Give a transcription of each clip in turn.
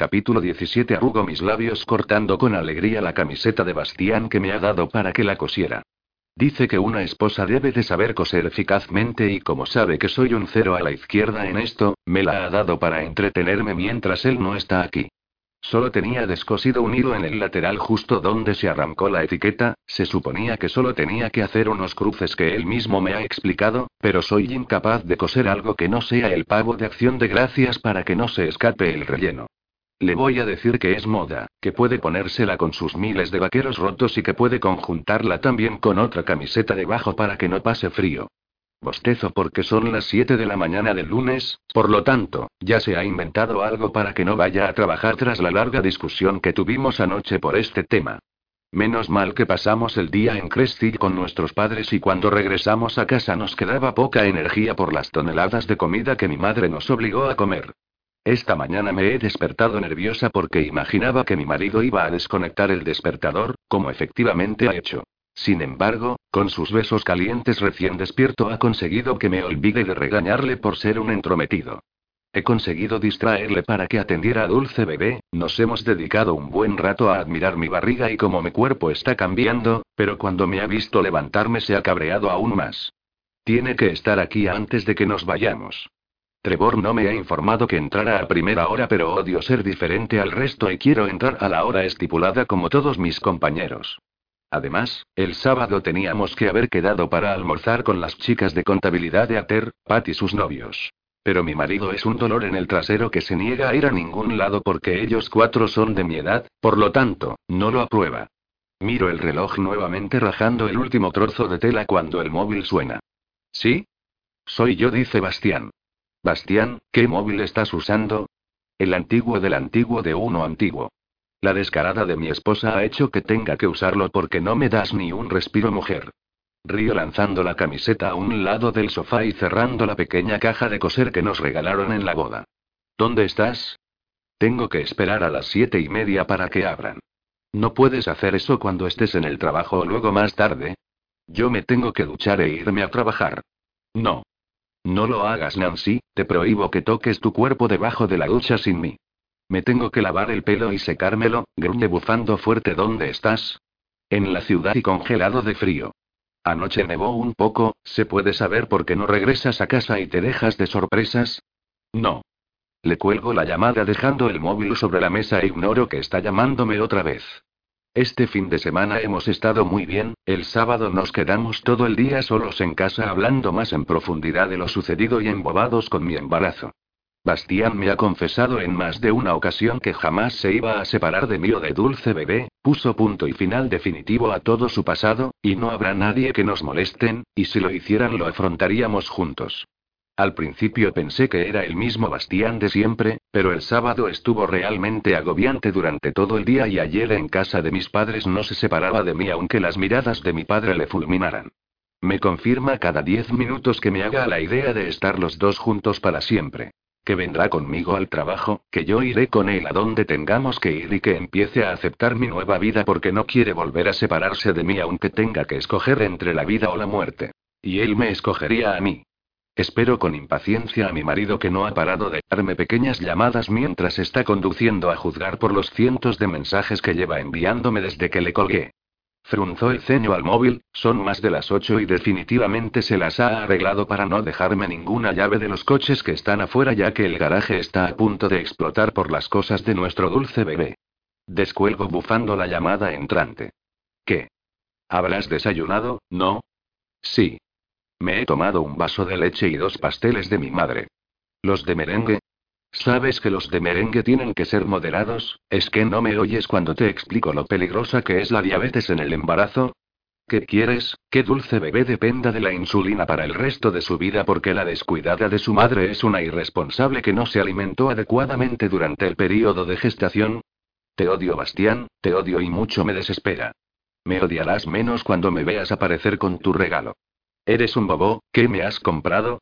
Capítulo 17 Arrugo mis labios cortando con alegría la camiseta de Bastián que me ha dado para que la cosiera. Dice que una esposa debe de saber coser eficazmente y como sabe que soy un cero a la izquierda en esto, me la ha dado para entretenerme mientras él no está aquí. Solo tenía descosido un hilo en el lateral justo donde se arrancó la etiqueta, se suponía que solo tenía que hacer unos cruces que él mismo me ha explicado, pero soy incapaz de coser algo que no sea el pavo de acción de gracias para que no se escape el relleno. Le voy a decir que es moda, que puede ponérsela con sus miles de vaqueros rotos y que puede conjuntarla también con otra camiseta debajo para que no pase frío. Bostezo porque son las 7 de la mañana del lunes, por lo tanto, ya se ha inventado algo para que no vaya a trabajar tras la larga discusión que tuvimos anoche por este tema. Menos mal que pasamos el día en Crestig con nuestros padres y cuando regresamos a casa nos quedaba poca energía por las toneladas de comida que mi madre nos obligó a comer. Esta mañana me he despertado nerviosa porque imaginaba que mi marido iba a desconectar el despertador, como efectivamente ha hecho. Sin embargo, con sus besos calientes recién despierto ha conseguido que me olvide de regañarle por ser un entrometido. He conseguido distraerle para que atendiera a Dulce Bebé, nos hemos dedicado un buen rato a admirar mi barriga y cómo mi cuerpo está cambiando, pero cuando me ha visto levantarme se ha cabreado aún más. Tiene que estar aquí antes de que nos vayamos. Trevor no me ha informado que entrara a primera hora, pero odio ser diferente al resto y quiero entrar a la hora estipulada como todos mis compañeros. Además, el sábado teníamos que haber quedado para almorzar con las chicas de contabilidad de Ater, Pat y sus novios. Pero mi marido es un dolor en el trasero que se niega a ir a ningún lado porque ellos cuatro son de mi edad, por lo tanto, no lo aprueba. Miro el reloj nuevamente rajando el último trozo de tela cuando el móvil suena. ¿Sí? Soy yo, dice Bastián. Bastián, ¿qué móvil estás usando? El antiguo del antiguo de uno antiguo. La descarada de mi esposa ha hecho que tenga que usarlo porque no me das ni un respiro, mujer. Río lanzando la camiseta a un lado del sofá y cerrando la pequeña caja de coser que nos regalaron en la boda. ¿Dónde estás? Tengo que esperar a las siete y media para que abran. No puedes hacer eso cuando estés en el trabajo o luego más tarde. Yo me tengo que duchar e irme a trabajar. No. No lo hagas, Nancy, te prohíbo que toques tu cuerpo debajo de la ducha sin mí. Me tengo que lavar el pelo y secármelo, gruñe bufando fuerte. ¿Dónde estás? En la ciudad y congelado de frío. Anoche nevó un poco, ¿se puede saber por qué no regresas a casa y te dejas de sorpresas? No. Le cuelgo la llamada dejando el móvil sobre la mesa e ignoro que está llamándome otra vez. Este fin de semana hemos estado muy bien, el sábado nos quedamos todo el día solos en casa hablando más en profundidad de lo sucedido y embobados con mi embarazo. Bastián me ha confesado en más de una ocasión que jamás se iba a separar de mí o de Dulce Bebé, puso punto y final definitivo a todo su pasado, y no habrá nadie que nos molesten, y si lo hicieran lo afrontaríamos juntos. Al principio pensé que era el mismo Bastián de siempre, pero el sábado estuvo realmente agobiante durante todo el día y ayer en casa de mis padres no se separaba de mí aunque las miradas de mi padre le fulminaran. Me confirma cada diez minutos que me haga la idea de estar los dos juntos para siempre. Que vendrá conmigo al trabajo, que yo iré con él a donde tengamos que ir y que empiece a aceptar mi nueva vida porque no quiere volver a separarse de mí aunque tenga que escoger entre la vida o la muerte. Y él me escogería a mí. Espero con impaciencia a mi marido que no ha parado de darme pequeñas llamadas mientras está conduciendo a juzgar por los cientos de mensajes que lleva enviándome desde que le colgué. Frunzó el ceño al móvil, son más de las ocho y definitivamente se las ha arreglado para no dejarme ninguna llave de los coches que están afuera ya que el garaje está a punto de explotar por las cosas de nuestro dulce bebé. Descuelgo bufando la llamada entrante. ¿Qué? ¿Habrás desayunado, no? Sí. Me he tomado un vaso de leche y dos pasteles de mi madre. ¿Los de merengue? ¿Sabes que los de merengue tienen que ser moderados? ¿Es que no me oyes cuando te explico lo peligrosa que es la diabetes en el embarazo? ¿Qué quieres? Que dulce bebé dependa de la insulina para el resto de su vida porque la descuidada de su madre es una irresponsable que no se alimentó adecuadamente durante el periodo de gestación. Te odio, Bastián, te odio y mucho me desespera. Me odiarás menos cuando me veas aparecer con tu regalo. ¿Eres un bobo? ¿Qué me has comprado?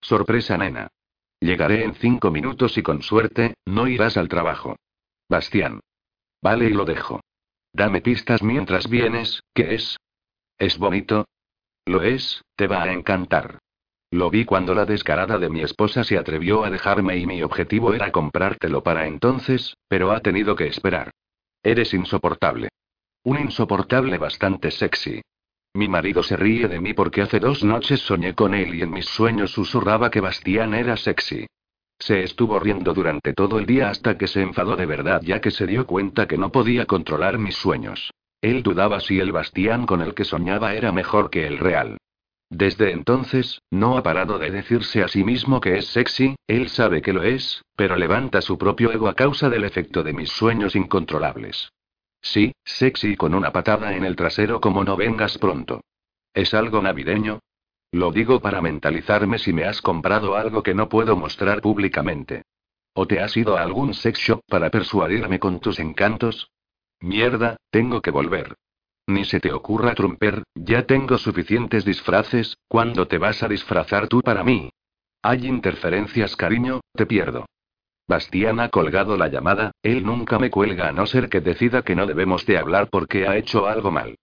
Sorpresa, nena. Llegaré en cinco minutos y con suerte, no irás al trabajo. Bastián. Vale, y lo dejo. Dame pistas mientras vienes, ¿qué es? ¿Es bonito? Lo es, te va a encantar. Lo vi cuando la descarada de mi esposa se atrevió a dejarme y mi objetivo era comprártelo para entonces, pero ha tenido que esperar. Eres insoportable. Un insoportable bastante sexy. Mi marido se ríe de mí porque hace dos noches soñé con él y en mis sueños susurraba que Bastián era sexy. Se estuvo riendo durante todo el día hasta que se enfadó de verdad ya que se dio cuenta que no podía controlar mis sueños. Él dudaba si el Bastián con el que soñaba era mejor que el real. Desde entonces, no ha parado de decirse a sí mismo que es sexy, él sabe que lo es, pero levanta su propio ego a causa del efecto de mis sueños incontrolables. Sí, sexy con una patada en el trasero como no vengas pronto. ¿Es algo navideño? Lo digo para mentalizarme si me has comprado algo que no puedo mostrar públicamente. ¿O te has ido a algún sex shop para persuadirme con tus encantos? Mierda, tengo que volver. Ni se te ocurra tromper, ya tengo suficientes disfraces, ¿cuándo te vas a disfrazar tú para mí? Hay interferencias, cariño, te pierdo. Bastián ha colgado la llamada, él nunca me cuelga a no ser que decida que no debemos de hablar porque ha hecho algo mal.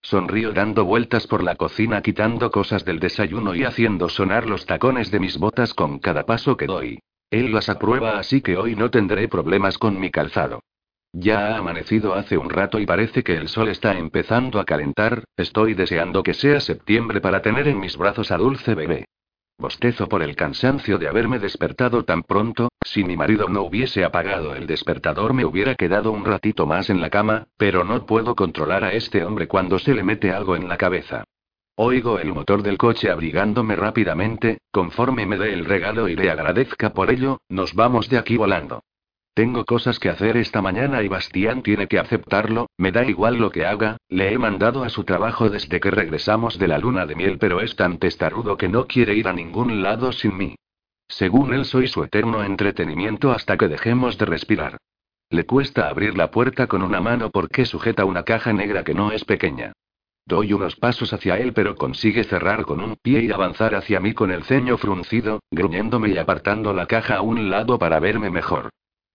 Sonrío dando vueltas por la cocina quitando cosas del desayuno y haciendo sonar los tacones de mis botas con cada paso que doy. Él las aprueba así que hoy no tendré problemas con mi calzado. Ya ha amanecido hace un rato y parece que el sol está empezando a calentar, estoy deseando que sea septiembre para tener en mis brazos a dulce bebé. Bostezo por el cansancio de haberme despertado tan pronto, si mi marido no hubiese apagado el despertador me hubiera quedado un ratito más en la cama, pero no puedo controlar a este hombre cuando se le mete algo en la cabeza. Oigo el motor del coche abrigándome rápidamente, conforme me dé el regalo y le agradezca por ello, nos vamos de aquí volando. Tengo cosas que hacer esta mañana y Bastián tiene que aceptarlo, me da igual lo que haga, le he mandado a su trabajo desde que regresamos de la luna de miel, pero es tan testarudo que no quiere ir a ningún lado sin mí. Según él soy su eterno entretenimiento hasta que dejemos de respirar. Le cuesta abrir la puerta con una mano porque sujeta una caja negra que no es pequeña. Doy unos pasos hacia él pero consigue cerrar con un pie y avanzar hacia mí con el ceño fruncido, gruñéndome y apartando la caja a un lado para verme mejor.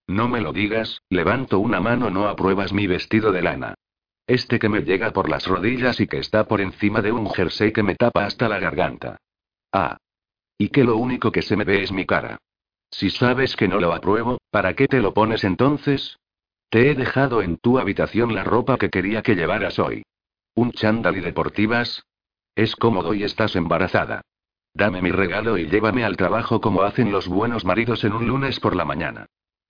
No me lo digas, levanto una mano, no apruebas mi vestido de lana. Este que me llega por las rodillas y que está por encima de un jersey que me tapa hasta la garganta. Ah. Y que lo único que se me ve es mi cara. Si sabes que no lo apruebo, ¿para qué te lo pones entonces? Te he dejado en tu habitación la ropa que quería que llevaras hoy. ¿Un chándal y deportivas? Es cómodo y estás embarazada. Dame mi regalo y llévame al trabajo como hacen los buenos maridos en un lunes por la mañana.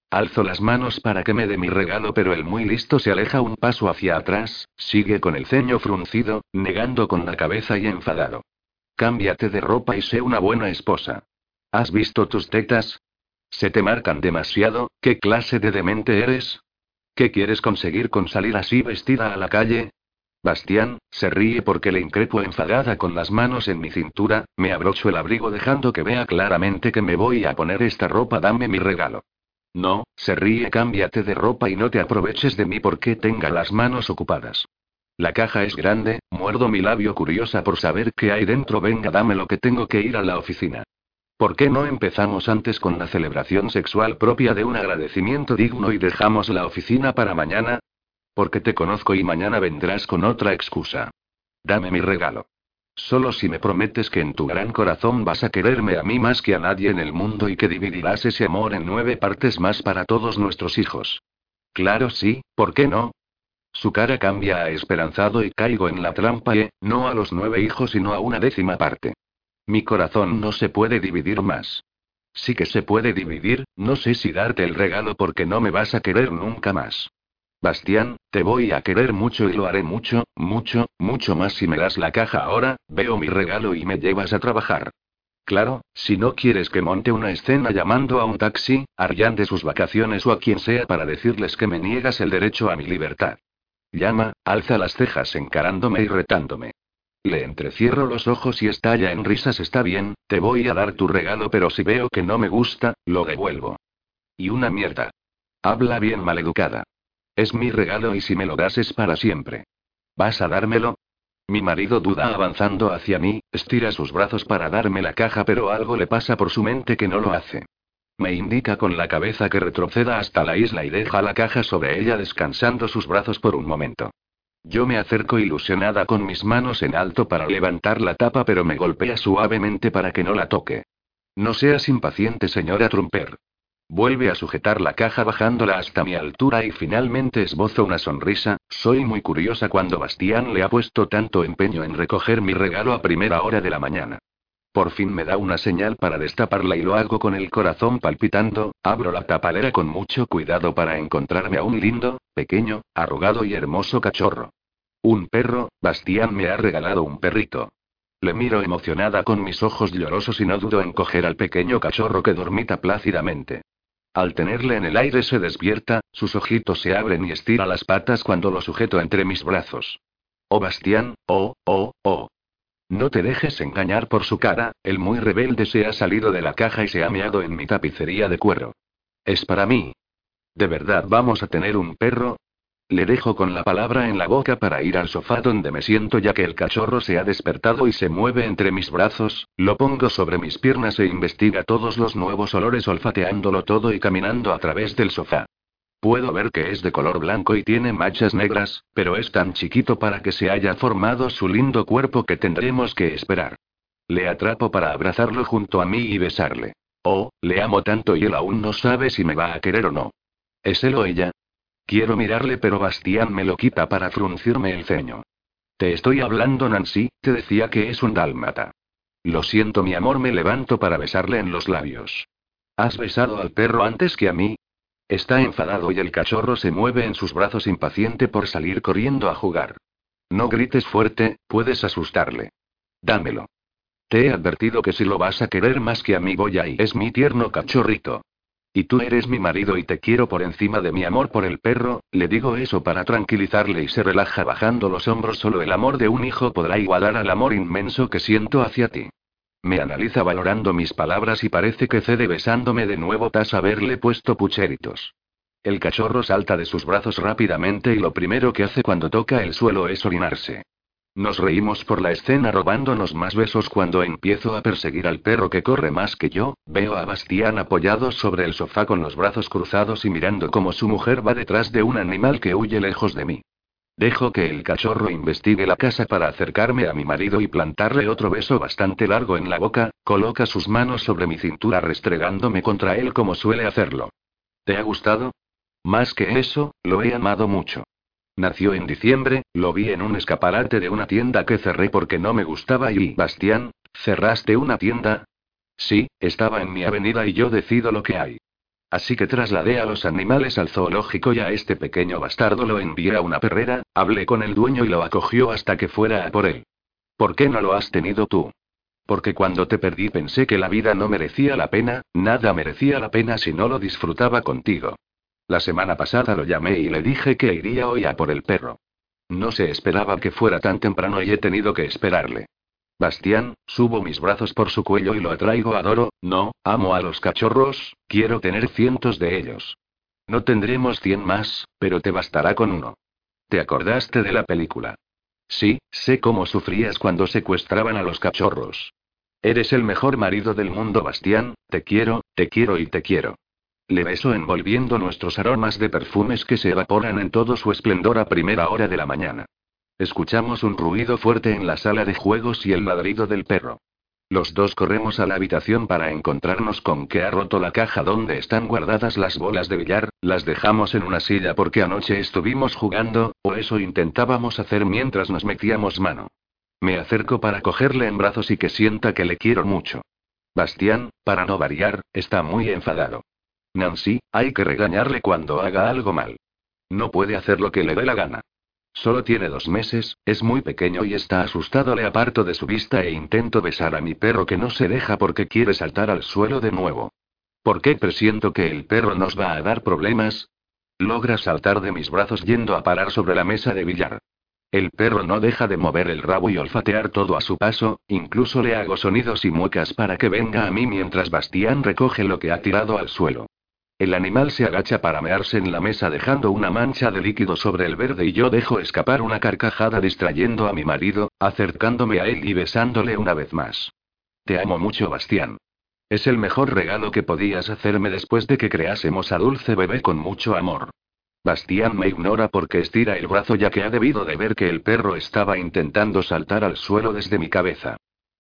Alzo las manos para que me dé mi regalo, pero el muy listo se aleja un paso hacia atrás, sigue con el ceño fruncido, negando con la cabeza y enfadado. Cámbiate de ropa y sé una buena esposa. ¿Has visto tus tetas? ¿Se te marcan demasiado? ¿Qué clase de demente eres? ¿Qué quieres conseguir con salir así vestida a la calle? Bastián, se ríe porque le increpo enfadada con las manos en mi cintura, me abrocho el abrigo dejando que vea claramente que me voy a poner esta ropa, dame mi regalo. No, se ríe, cámbiate de ropa y no te aproveches de mí porque tenga las manos ocupadas. La caja es grande, muerdo mi labio curiosa por saber qué hay dentro. Venga, dame lo que tengo que ir a la oficina. ¿Por qué no empezamos antes con la celebración sexual propia de un agradecimiento digno y dejamos la oficina para mañana? Porque te conozco y mañana vendrás con otra excusa. Dame mi regalo. Solo si me prometes que en tu gran corazón vas a quererme a mí más que a nadie en el mundo y que dividirás ese amor en nueve partes más para todos nuestros hijos. Claro, sí, ¿por qué no? Su cara cambia a esperanzado y caigo en la trampa y, no a los nueve hijos sino a una décima parte. Mi corazón no se puede dividir más. Sí que se puede dividir, no sé si darte el regalo porque no me vas a querer nunca más. Bastián, te voy a querer mucho y lo haré mucho, mucho, mucho más si me das la caja ahora, veo mi regalo y me llevas a trabajar. Claro, si no quieres que monte una escena llamando a un taxi, a de sus vacaciones o a quien sea para decirles que me niegas el derecho a mi libertad. Llama, alza las cejas encarándome y retándome. Le entrecierro los ojos y estalla en risas. Está bien, te voy a dar tu regalo, pero si veo que no me gusta, lo devuelvo. Y una mierda. Habla bien maleducada. Es mi regalo y si me lo das es para siempre. ¿Vas a dármelo? Mi marido duda avanzando hacia mí, estira sus brazos para darme la caja pero algo le pasa por su mente que no lo hace. Me indica con la cabeza que retroceda hasta la isla y deja la caja sobre ella descansando sus brazos por un momento. Yo me acerco ilusionada con mis manos en alto para levantar la tapa, pero me golpea suavemente para que no la toque. No seas impaciente, señora Trumper. Vuelve a sujetar la caja bajándola hasta mi altura y finalmente esbozo una sonrisa. Soy muy curiosa cuando Bastián le ha puesto tanto empeño en recoger mi regalo a primera hora de la mañana. Por fin me da una señal para destaparla y lo hago con el corazón palpitando, abro la tapadera con mucho cuidado para encontrarme a un lindo, pequeño, arrugado y hermoso cachorro. Un perro, Bastián me ha regalado un perrito. Le miro emocionada con mis ojos llorosos y no dudo en coger al pequeño cachorro que dormita plácidamente. Al tenerle en el aire se despierta, sus ojitos se abren y estira las patas cuando lo sujeto entre mis brazos. Oh Bastián, oh, oh, oh. No te dejes engañar por su cara, el muy rebelde se ha salido de la caja y se ha meado en mi tapicería de cuero. Es para mí. ¿De verdad vamos a tener un perro? Le dejo con la palabra en la boca para ir al sofá donde me siento ya que el cachorro se ha despertado y se mueve entre mis brazos, lo pongo sobre mis piernas e investiga todos los nuevos olores olfateándolo todo y caminando a través del sofá. Puedo ver que es de color blanco y tiene manchas negras, pero es tan chiquito para que se haya formado su lindo cuerpo que tendremos que esperar. Le atrapo para abrazarlo junto a mí y besarle. Oh, le amo tanto y él aún no sabe si me va a querer o no. ¿Es él o ella? Quiero mirarle pero Bastián me lo quita para fruncirme el ceño. Te estoy hablando Nancy, te decía que es un dálmata. Lo siento mi amor, me levanto para besarle en los labios. ¿Has besado al perro antes que a mí? Está enfadado y el cachorro se mueve en sus brazos impaciente por salir corriendo a jugar. No grites fuerte, puedes asustarle. Dámelo. Te he advertido que si lo vas a querer más que a mí voy ahí. Es mi tierno cachorrito. Y tú eres mi marido y te quiero por encima de mi amor por el perro, le digo eso para tranquilizarle y se relaja bajando los hombros. Solo el amor de un hijo podrá igualar al amor inmenso que siento hacia ti. Me analiza valorando mis palabras y parece que cede besándome de nuevo tras haberle puesto pucheritos. El cachorro salta de sus brazos rápidamente y lo primero que hace cuando toca el suelo es orinarse. Nos reímos por la escena robándonos más besos cuando empiezo a perseguir al perro que corre más que yo, veo a Bastián apoyado sobre el sofá con los brazos cruzados y mirando como su mujer va detrás de un animal que huye lejos de mí. Dejo que el cachorro investigue la casa para acercarme a mi marido y plantarle otro beso bastante largo en la boca, coloca sus manos sobre mi cintura restregándome contra él como suele hacerlo. ¿Te ha gustado? Más que eso, lo he amado mucho. Nació en diciembre, lo vi en un escaparate de una tienda que cerré porque no me gustaba y... Bastián, ¿cerraste una tienda? Sí, estaba en mi avenida y yo decido lo que hay. Así que trasladé a los animales al zoológico y a este pequeño bastardo lo envié a una perrera, hablé con el dueño y lo acogió hasta que fuera a por él. ¿Por qué no lo has tenido tú? Porque cuando te perdí pensé que la vida no merecía la pena, nada merecía la pena si no lo disfrutaba contigo. La semana pasada lo llamé y le dije que iría hoy a por el perro. No se esperaba que fuera tan temprano y he tenido que esperarle. Bastián, subo mis brazos por su cuello y lo atraigo. Adoro, no, amo a los cachorros, quiero tener cientos de ellos. No tendremos cien más, pero te bastará con uno. ¿Te acordaste de la película? Sí, sé cómo sufrías cuando secuestraban a los cachorros. Eres el mejor marido del mundo, Bastián, te quiero, te quiero y te quiero. Le beso envolviendo nuestros aromas de perfumes que se evaporan en todo su esplendor a primera hora de la mañana. Escuchamos un ruido fuerte en la sala de juegos y el ladrido del perro. Los dos corremos a la habitación para encontrarnos con que ha roto la caja donde están guardadas las bolas de billar, las dejamos en una silla porque anoche estuvimos jugando, o eso intentábamos hacer mientras nos metíamos mano. Me acerco para cogerle en brazos y que sienta que le quiero mucho. Bastián, para no variar, está muy enfadado. Nancy, hay que regañarle cuando haga algo mal. No puede hacer lo que le dé la gana. Solo tiene dos meses, es muy pequeño y está asustado. Le aparto de su vista e intento besar a mi perro que no se deja porque quiere saltar al suelo de nuevo. ¿Por qué presiento que el perro nos va a dar problemas? Logra saltar de mis brazos yendo a parar sobre la mesa de billar. El perro no deja de mover el rabo y olfatear todo a su paso, incluso le hago sonidos y muecas para que venga a mí mientras Bastián recoge lo que ha tirado al suelo. El animal se agacha para mearse en la mesa dejando una mancha de líquido sobre el verde y yo dejo escapar una carcajada distrayendo a mi marido, acercándome a él y besándole una vez más. Te amo mucho, Bastián. Es el mejor regalo que podías hacerme después de que creásemos a Dulce Bebé con mucho amor. Bastián me ignora porque estira el brazo ya que ha debido de ver que el perro estaba intentando saltar al suelo desde mi cabeza.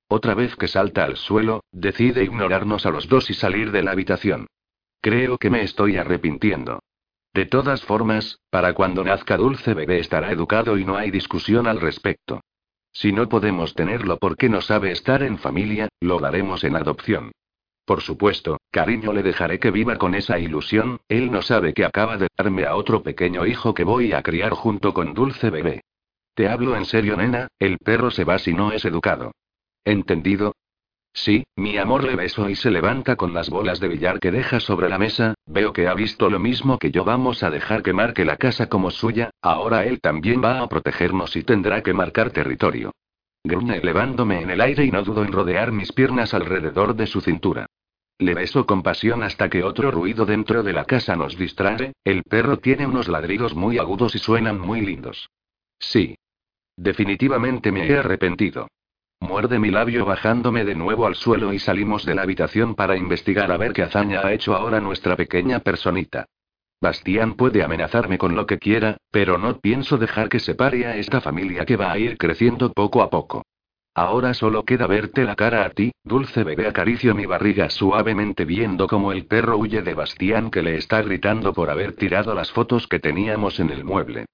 Otra vez que salta al suelo, decide ignorarnos a los dos y salir de la habitación. Creo que me estoy arrepintiendo. De todas formas, para cuando nazca Dulce Bebé estará educado y no hay discusión al respecto. Si no podemos tenerlo porque no sabe estar en familia, lo daremos en adopción. Por supuesto, cariño le dejaré que viva con esa ilusión, él no sabe que acaba de darme a otro pequeño hijo que voy a criar junto con Dulce Bebé. Te hablo en serio, nena, el perro se va si no es educado. ¿Entendido? Sí, mi amor le beso y se levanta con las bolas de billar que deja sobre la mesa, veo que ha visto lo mismo que yo vamos a dejar que marque la casa como suya, ahora él también va a protegernos y tendrá que marcar territorio. Gruñe elevándome en el aire y no dudo en rodear mis piernas alrededor de su cintura. Le beso con pasión hasta que otro ruido dentro de la casa nos distrae, el perro tiene unos ladridos muy agudos y suenan muy lindos. Sí. Definitivamente me he arrepentido. Muerde mi labio bajándome de nuevo al suelo y salimos de la habitación para investigar a ver qué hazaña ha hecho ahora nuestra pequeña personita. Bastián puede amenazarme con lo que quiera, pero no pienso dejar que se pare a esta familia que va a ir creciendo poco a poco. Ahora solo queda verte la cara a ti, dulce bebé. Acaricio mi barriga suavemente viendo cómo el perro huye de Bastián que le está gritando por haber tirado las fotos que teníamos en el mueble.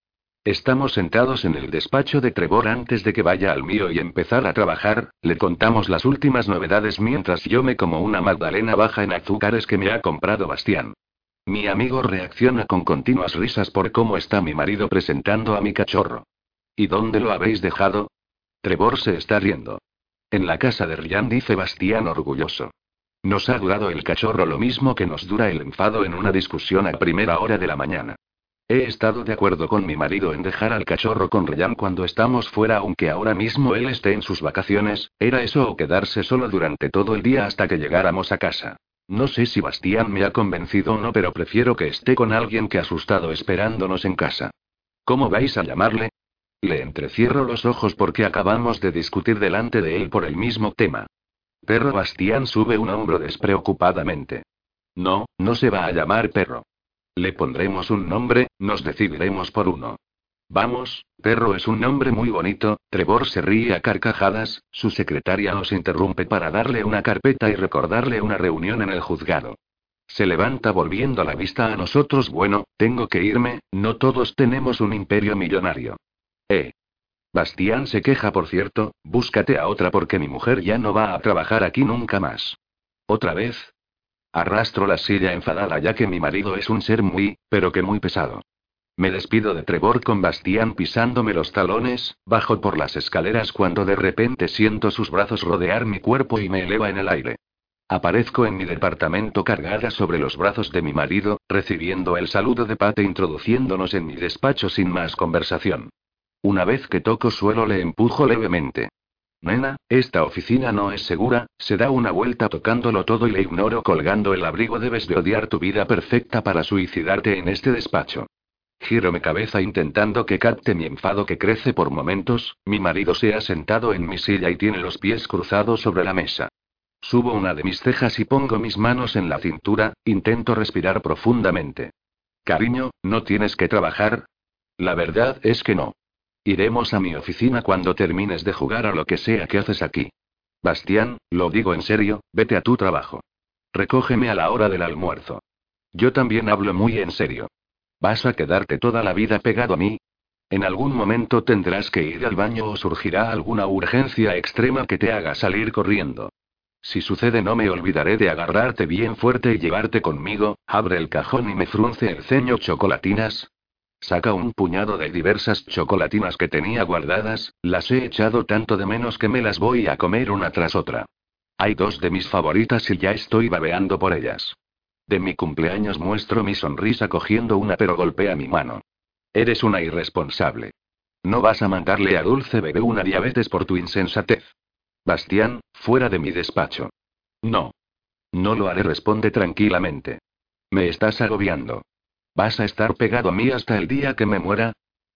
Estamos sentados en el despacho de Trevor antes de que vaya al mío y empezar a trabajar, le contamos las últimas novedades mientras yo me como una magdalena baja en azúcares que me ha comprado Bastián. Mi amigo reacciona con continuas risas por cómo está mi marido presentando a mi cachorro. ¿Y dónde lo habéis dejado? Trevor se está riendo. En la casa de Ryan dice Bastián orgulloso. Nos ha durado el cachorro lo mismo que nos dura el enfado en una discusión a primera hora de la mañana. He estado de acuerdo con mi marido en dejar al cachorro con Ryan cuando estamos fuera, aunque ahora mismo él esté en sus vacaciones, era eso o quedarse solo durante todo el día hasta que llegáramos a casa. No sé si Bastián me ha convencido o no, pero prefiero que esté con alguien que asustado esperándonos en casa. ¿Cómo vais a llamarle? Le entrecierro los ojos porque acabamos de discutir delante de él por el mismo tema. Perro Bastián sube un hombro despreocupadamente. No, no se va a llamar perro. Le pondremos un nombre, nos decidiremos por uno. Vamos, perro es un nombre muy bonito, Trevor se ríe a carcajadas, su secretaria nos interrumpe para darle una carpeta y recordarle una reunión en el juzgado. Se levanta volviendo la vista a nosotros. Bueno, tengo que irme, no todos tenemos un imperio millonario. Eh. Bastián se queja, por cierto, búscate a otra porque mi mujer ya no va a trabajar aquí nunca más. ¿Otra vez? Arrastro la silla enfadada ya que mi marido es un ser muy, pero que muy pesado. Me despido de Trevor con Bastián pisándome los talones, bajo por las escaleras cuando de repente siento sus brazos rodear mi cuerpo y me eleva en el aire. Aparezco en mi departamento cargada sobre los brazos de mi marido, recibiendo el saludo de Pate introduciéndonos en mi despacho sin más conversación. Una vez que toco suelo le empujo levemente. Nena, esta oficina no es segura, se da una vuelta tocándolo todo y le ignoro colgando el abrigo. Debes de odiar tu vida perfecta para suicidarte en este despacho. Giro mi cabeza intentando que capte mi enfado que crece por momentos, mi marido se ha sentado en mi silla y tiene los pies cruzados sobre la mesa. Subo una de mis cejas y pongo mis manos en la cintura, intento respirar profundamente. Cariño, ¿no tienes que trabajar? La verdad es que no. Iremos a mi oficina cuando termines de jugar a lo que sea que haces aquí. Bastián, lo digo en serio, vete a tu trabajo. Recógeme a la hora del almuerzo. Yo también hablo muy en serio. ¿Vas a quedarte toda la vida pegado a mí? En algún momento tendrás que ir al baño o surgirá alguna urgencia extrema que te haga salir corriendo. Si sucede no me olvidaré de agarrarte bien fuerte y llevarte conmigo, abre el cajón y me frunce el ceño chocolatinas, Saca un puñado de diversas chocolatinas que tenía guardadas, las he echado tanto de menos que me las voy a comer una tras otra. Hay dos de mis favoritas y ya estoy babeando por ellas. De mi cumpleaños muestro mi sonrisa cogiendo una pero golpea mi mano. Eres una irresponsable. No vas a mandarle a Dulce Bebé una diabetes por tu insensatez. Bastián, fuera de mi despacho. No. No lo haré, responde tranquilamente. Me estás agobiando. ¿Vas a estar pegado a mí hasta el día que me muera?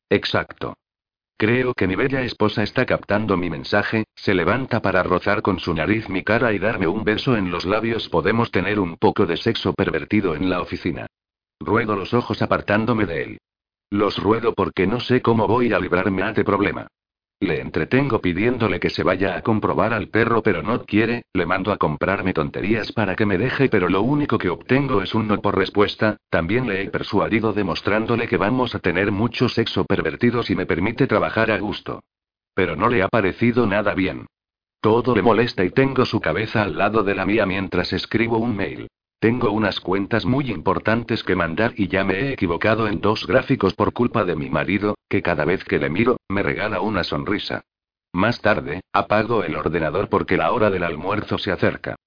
Exacto. Creo que mi bella esposa está captando mi mensaje, se levanta para rozar con su nariz mi cara y darme un beso en los labios. Podemos tener un poco de sexo pervertido en la oficina. Ruedo los ojos apartándome de él. Los ruedo porque no sé cómo voy a librarme a este problema. Le entretengo pidiéndole que se vaya a comprobar al perro, pero no quiere, le mando a comprarme tonterías para que me deje, pero lo único que obtengo es un no por respuesta. También le he persuadido demostrándole que vamos a tener mucho sexo pervertido si me permite trabajar a gusto. Pero no le ha parecido nada bien. Todo le molesta y tengo su cabeza al lado de la mía mientras escribo un mail. Tengo unas cuentas muy importantes que mandar y ya me he equivocado en dos gráficos por culpa de mi marido, que cada vez que le miro, me regala una sonrisa. Más tarde, apago el ordenador porque la hora del almuerzo se acerca.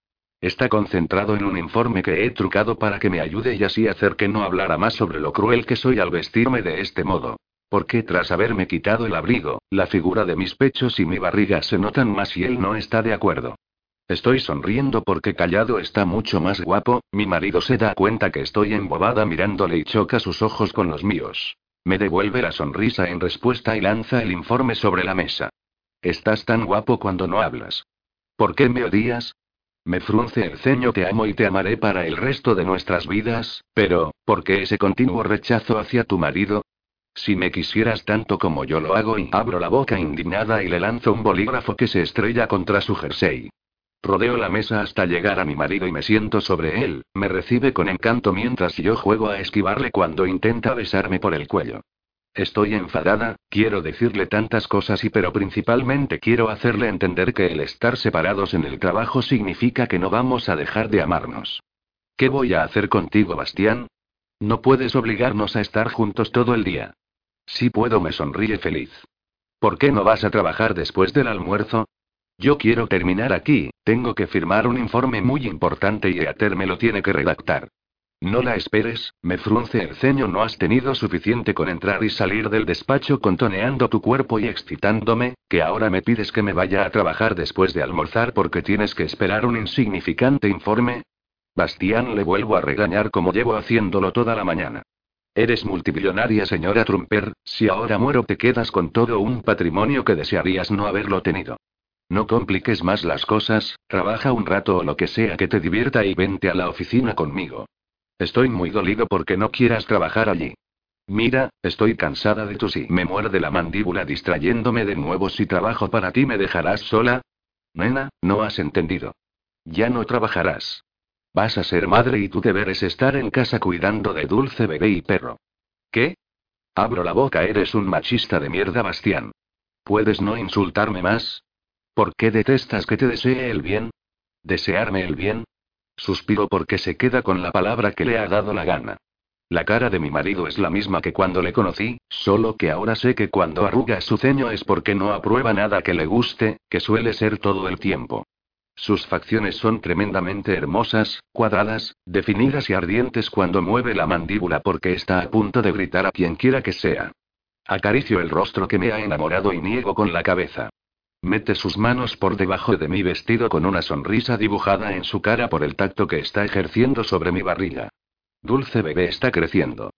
Está concentrado en un informe que he trucado para que me ayude y así hacer que no hablara más sobre lo cruel que soy al vestirme de este modo. Porque tras haberme quitado el abrigo, la figura de mis pechos y mi barriga se notan más y él no está de acuerdo. Estoy sonriendo porque callado está mucho más guapo, mi marido se da cuenta que estoy embobada mirándole y choca sus ojos con los míos. Me devuelve la sonrisa en respuesta y lanza el informe sobre la mesa. Estás tan guapo cuando no hablas. ¿Por qué me odias? Me frunce el ceño, te amo y te amaré para el resto de nuestras vidas, pero, ¿por qué ese continuo rechazo hacia tu marido? Si me quisieras tanto como yo lo hago y abro la boca indignada y le lanzo un bolígrafo que se estrella contra su jersey. Rodeo la mesa hasta llegar a mi marido y me siento sobre él, me recibe con encanto mientras yo juego a esquivarle cuando intenta besarme por el cuello. Estoy enfadada, quiero decirle tantas cosas y pero principalmente quiero hacerle entender que el estar separados en el trabajo significa que no vamos a dejar de amarnos. ¿Qué voy a hacer contigo, Bastián? No puedes obligarnos a estar juntos todo el día. Si puedo, me sonríe feliz. ¿Por qué no vas a trabajar después del almuerzo? Yo quiero terminar aquí, tengo que firmar un informe muy importante y Eater me lo tiene que redactar. No la esperes, me frunce el ceño, no has tenido suficiente con entrar y salir del despacho contoneando tu cuerpo y excitándome, que ahora me pides que me vaya a trabajar después de almorzar porque tienes que esperar un insignificante informe. Bastián le vuelvo a regañar como llevo haciéndolo toda la mañana. Eres multimillonaria, señora Trumper, si ahora muero te quedas con todo un patrimonio que desearías no haberlo tenido. No compliques más las cosas, trabaja un rato o lo que sea que te divierta y vente a la oficina conmigo. Estoy muy dolido porque no quieras trabajar allí. Mira, estoy cansada de tu sí. Me muerde la mandíbula distrayéndome de nuevo. Si trabajo para ti, ¿me dejarás sola? Nena, no has entendido. Ya no trabajarás. Vas a ser madre y tu deber es estar en casa cuidando de dulce bebé y perro. ¿Qué? Abro la boca, eres un machista de mierda, Bastián. ¿Puedes no insultarme más? ¿Por qué detestas que te desee el bien? ¿Desearme el bien? Suspiro porque se queda con la palabra que le ha dado la gana. La cara de mi marido es la misma que cuando le conocí, solo que ahora sé que cuando arruga su ceño es porque no aprueba nada que le guste, que suele ser todo el tiempo. Sus facciones son tremendamente hermosas, cuadradas, definidas y ardientes cuando mueve la mandíbula porque está a punto de gritar a quien quiera que sea. Acaricio el rostro que me ha enamorado y niego con la cabeza. Mete sus manos por debajo de mi vestido con una sonrisa dibujada en su cara por el tacto que está ejerciendo sobre mi barriga. Dulce bebé está creciendo.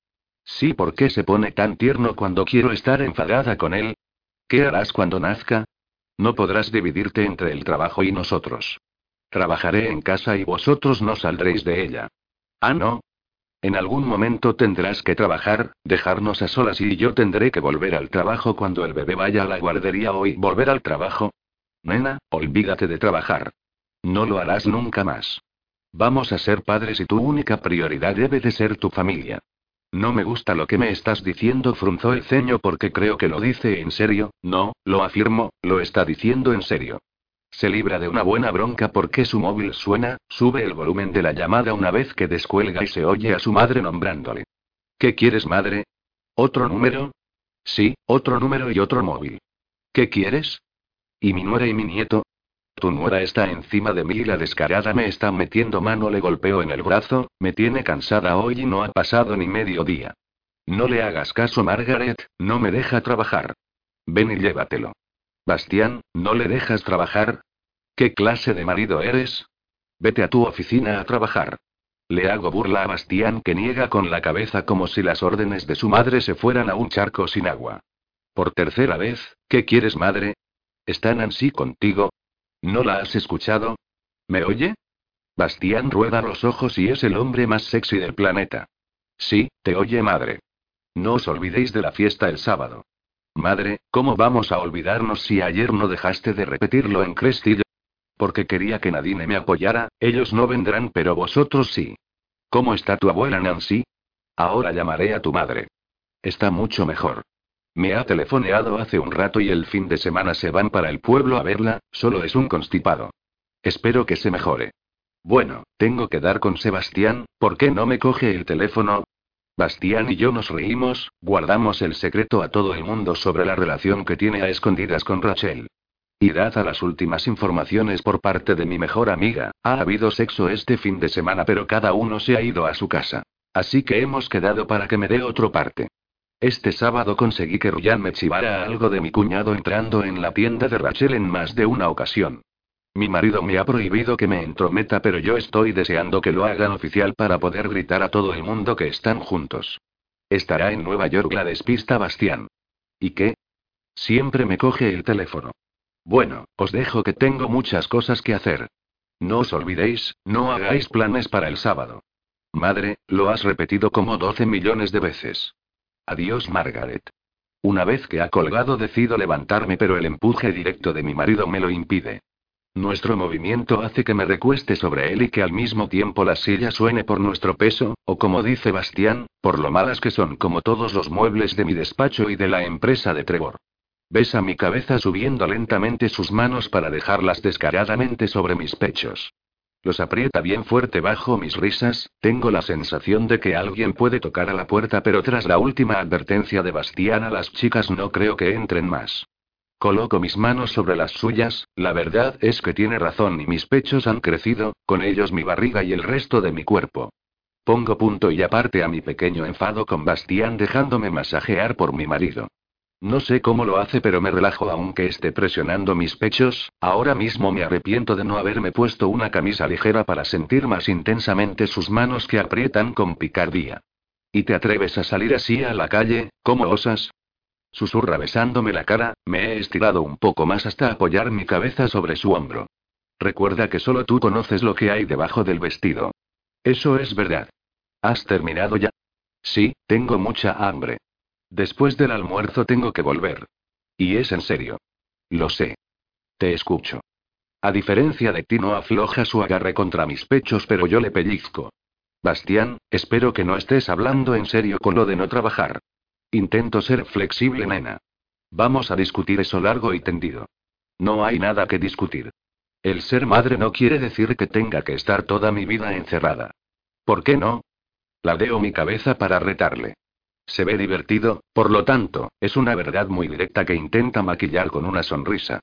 Sí, ¿por qué se pone tan tierno cuando quiero estar enfadada con él? ¿Qué harás cuando nazca? No podrás dividirte entre el trabajo y nosotros. Trabajaré en casa y vosotros no saldréis de ella. Ah, no, en algún momento tendrás que trabajar, dejarnos a solas y yo tendré que volver al trabajo cuando el bebé vaya a la guardería hoy. ¿Volver al trabajo? Nena, olvídate de trabajar. No lo harás nunca más. Vamos a ser padres y tu única prioridad debe de ser tu familia. No me gusta lo que me estás diciendo, frunzó el ceño porque creo que lo dice en serio, no, lo afirmo, lo está diciendo en serio. Se libra de una buena bronca porque su móvil suena, sube el volumen de la llamada una vez que descuelga y se oye a su madre nombrándole. ¿Qué quieres, madre? ¿Otro número? Sí, otro número y otro móvil. ¿Qué quieres? ¿Y mi nuera y mi nieto? Tu nuera está encima de mí y la descarada me está metiendo mano, le golpeo en el brazo, me tiene cansada hoy y no ha pasado ni medio día. No le hagas caso, Margaret, no me deja trabajar. Ven y llévatelo. Bastián, ¿no le dejas trabajar? ¿Qué clase de marido eres? Vete a tu oficina a trabajar. Le hago burla a Bastián que niega con la cabeza como si las órdenes de su madre se fueran a un charco sin agua. Por tercera vez, ¿qué quieres, madre? ¿Está Nancy contigo? ¿No la has escuchado? ¿Me oye? Bastián rueda los ojos y es el hombre más sexy del planeta. Sí, te oye madre. No os olvidéis de la fiesta el sábado. Madre, ¿cómo vamos a olvidarnos si ayer no dejaste de repetirlo en Crestillo? Porque quería que Nadine me apoyara, ellos no vendrán, pero vosotros sí. ¿Cómo está tu abuela Nancy? Ahora llamaré a tu madre. Está mucho mejor. Me ha telefoneado hace un rato y el fin de semana se van para el pueblo a verla, solo es un constipado. Espero que se mejore. Bueno, tengo que dar con Sebastián, ¿por qué no me coge el teléfono? Bastián y yo nos reímos, guardamos el secreto a todo el mundo sobre la relación que tiene a escondidas con Rachel. Y dad a las últimas informaciones por parte de mi mejor amiga, ha habido sexo este fin de semana pero cada uno se ha ido a su casa. Así que hemos quedado para que me dé otro parte. Este sábado conseguí que Ryan me chivara algo de mi cuñado entrando en la tienda de Rachel en más de una ocasión. Mi marido me ha prohibido que me entrometa, pero yo estoy deseando que lo hagan oficial para poder gritar a todo el mundo que están juntos. Estará en Nueva York la despista Bastián. ¿Y qué? Siempre me coge el teléfono. Bueno, os dejo que tengo muchas cosas que hacer. No os olvidéis, no hagáis planes para el sábado. Madre, lo has repetido como 12 millones de veces. Adiós, Margaret. Una vez que ha colgado decido levantarme, pero el empuje directo de mi marido me lo impide. Nuestro movimiento hace que me recueste sobre él y que al mismo tiempo la silla suene por nuestro peso, o como dice Bastián, por lo malas que son como todos los muebles de mi despacho y de la empresa de Trevor. Besa mi cabeza subiendo lentamente sus manos para dejarlas descaradamente sobre mis pechos. Los aprieta bien fuerte bajo mis risas, tengo la sensación de que alguien puede tocar a la puerta, pero tras la última advertencia de Bastián a las chicas no creo que entren más. Coloco mis manos sobre las suyas, la verdad es que tiene razón y mis pechos han crecido, con ellos mi barriga y el resto de mi cuerpo. Pongo punto y aparte a mi pequeño enfado con Bastián dejándome masajear por mi marido. No sé cómo lo hace, pero me relajo aunque esté presionando mis pechos. Ahora mismo me arrepiento de no haberme puesto una camisa ligera para sentir más intensamente sus manos que aprietan con picardía. ¿Y te atreves a salir así a la calle? ¿Cómo osas? Susurra besándome la cara, me he estirado un poco más hasta apoyar mi cabeza sobre su hombro. Recuerda que solo tú conoces lo que hay debajo del vestido. Eso es verdad. ¿Has terminado ya? Sí, tengo mucha hambre. Después del almuerzo tengo que volver. Y es en serio. Lo sé. Te escucho. A diferencia de ti no afloja su agarre contra mis pechos, pero yo le pellizco. Bastián, espero que no estés hablando en serio con lo de no trabajar. Intento ser flexible, nena. Vamos a discutir eso largo y tendido. No hay nada que discutir. El ser madre no quiere decir que tenga que estar toda mi vida encerrada. ¿Por qué no? Ladeo mi cabeza para retarle. Se ve divertido, por lo tanto, es una verdad muy directa que intenta maquillar con una sonrisa.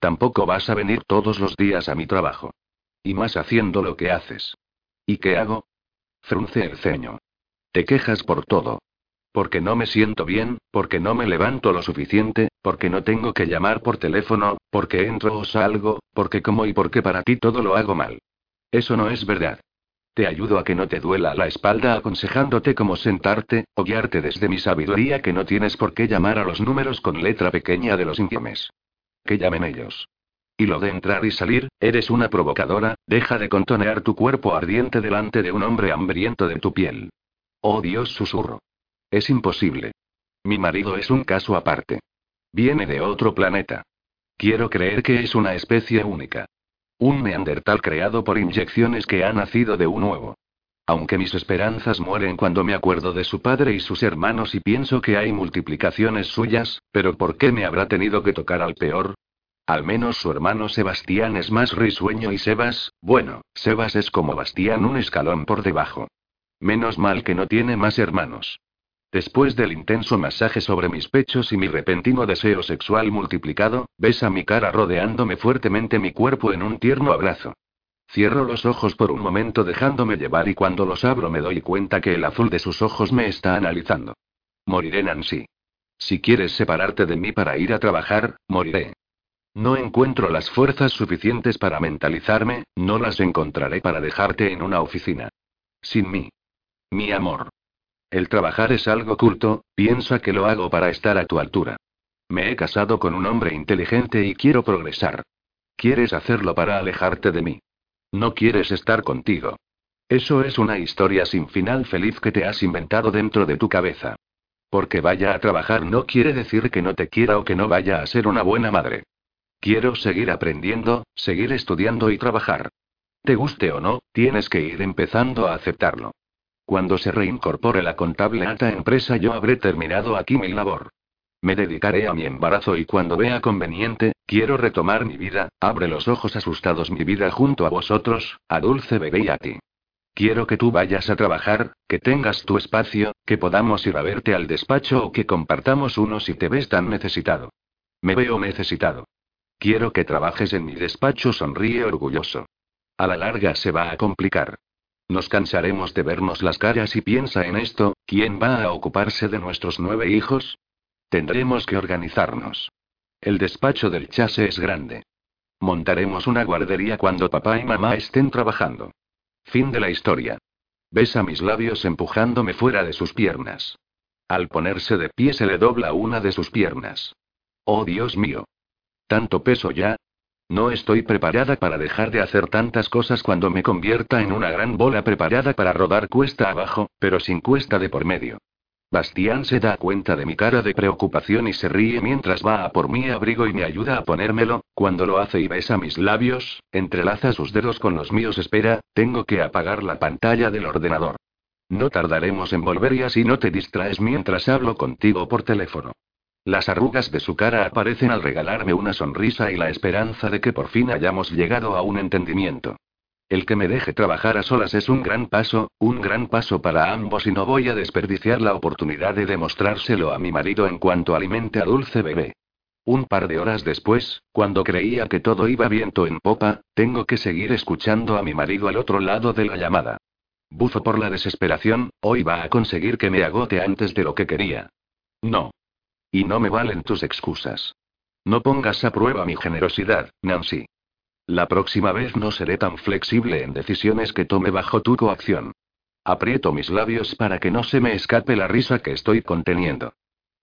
Tampoco vas a venir todos los días a mi trabajo. Y más haciendo lo que haces. ¿Y qué hago? Frunce el ceño. Te quejas por todo. Porque no me siento bien, porque no me levanto lo suficiente, porque no tengo que llamar por teléfono, porque entro o salgo, porque como y porque para ti todo lo hago mal. Eso no es verdad. Te ayudo a que no te duela la espalda aconsejándote cómo sentarte, o guiarte desde mi sabiduría que no tienes por qué llamar a los números con letra pequeña de los infiemes. Que llamen ellos. Y lo de entrar y salir, eres una provocadora, deja de contonear tu cuerpo ardiente delante de un hombre hambriento de tu piel. Oh Dios, susurro. Es imposible. Mi marido es un caso aparte. Viene de otro planeta. Quiero creer que es una especie única. Un neandertal creado por inyecciones que ha nacido de un nuevo. Aunque mis esperanzas mueren cuando me acuerdo de su padre y sus hermanos y pienso que hay multiplicaciones suyas, pero ¿por qué me habrá tenido que tocar al peor? Al menos su hermano Sebastián es más risueño y Sebas, bueno, Sebas es como Bastián un escalón por debajo. Menos mal que no tiene más hermanos. Después del intenso masaje sobre mis pechos y mi repentino deseo sexual multiplicado, besa mi cara rodeándome fuertemente mi cuerpo en un tierno abrazo. Cierro los ojos por un momento dejándome llevar y cuando los abro me doy cuenta que el azul de sus ojos me está analizando. Moriré, Nancy. Si quieres separarte de mí para ir a trabajar, moriré. No encuentro las fuerzas suficientes para mentalizarme, no las encontraré para dejarte en una oficina. Sin mí. Mi amor. El trabajar es algo culto, piensa que lo hago para estar a tu altura. Me he casado con un hombre inteligente y quiero progresar. Quieres hacerlo para alejarte de mí. No quieres estar contigo. Eso es una historia sin final feliz que te has inventado dentro de tu cabeza. Porque vaya a trabajar no quiere decir que no te quiera o que no vaya a ser una buena madre. Quiero seguir aprendiendo, seguir estudiando y trabajar. Te guste o no, tienes que ir empezando a aceptarlo. Cuando se reincorpore la contable a esta empresa yo habré terminado aquí mi labor. Me dedicaré a mi embarazo y cuando vea conveniente, quiero retomar mi vida, abre los ojos asustados mi vida junto a vosotros, a Dulce Bebé y a ti. Quiero que tú vayas a trabajar, que tengas tu espacio, que podamos ir a verte al despacho o que compartamos uno si te ves tan necesitado. Me veo necesitado. Quiero que trabajes en mi despacho, sonríe orgulloso. A la larga se va a complicar. Nos cansaremos de vernos las caras y piensa en esto, ¿quién va a ocuparse de nuestros nueve hijos? Tendremos que organizarnos. El despacho del chase es grande. Montaremos una guardería cuando papá y mamá estén trabajando. Fin de la historia. Besa mis labios empujándome fuera de sus piernas. Al ponerse de pie se le dobla una de sus piernas. Oh Dios mío. ¿Tanto peso ya? No estoy preparada para dejar de hacer tantas cosas cuando me convierta en una gran bola preparada para rodar cuesta abajo, pero sin cuesta de por medio. Bastián se da cuenta de mi cara de preocupación y se ríe mientras va a por mi abrigo y me ayuda a ponérmelo, cuando lo hace y besa mis labios, entrelaza sus dedos con los míos. Espera, tengo que apagar la pantalla del ordenador. No tardaremos en volver y así no te distraes mientras hablo contigo por teléfono. Las arrugas de su cara aparecen al regalarme una sonrisa y la esperanza de que por fin hayamos llegado a un entendimiento. El que me deje trabajar a solas es un gran paso, un gran paso para ambos y no voy a desperdiciar la oportunidad de demostrárselo a mi marido en cuanto alimente a Dulce Bebé. Un par de horas después, cuando creía que todo iba viento en popa, tengo que seguir escuchando a mi marido al otro lado de la llamada. Bufo por la desesperación, hoy va a conseguir que me agote antes de lo que quería. No. Y no me valen tus excusas. No pongas a prueba mi generosidad, Nancy. La próxima vez no seré tan flexible en decisiones que tome bajo tu coacción. Aprieto mis labios para que no se me escape la risa que estoy conteniendo.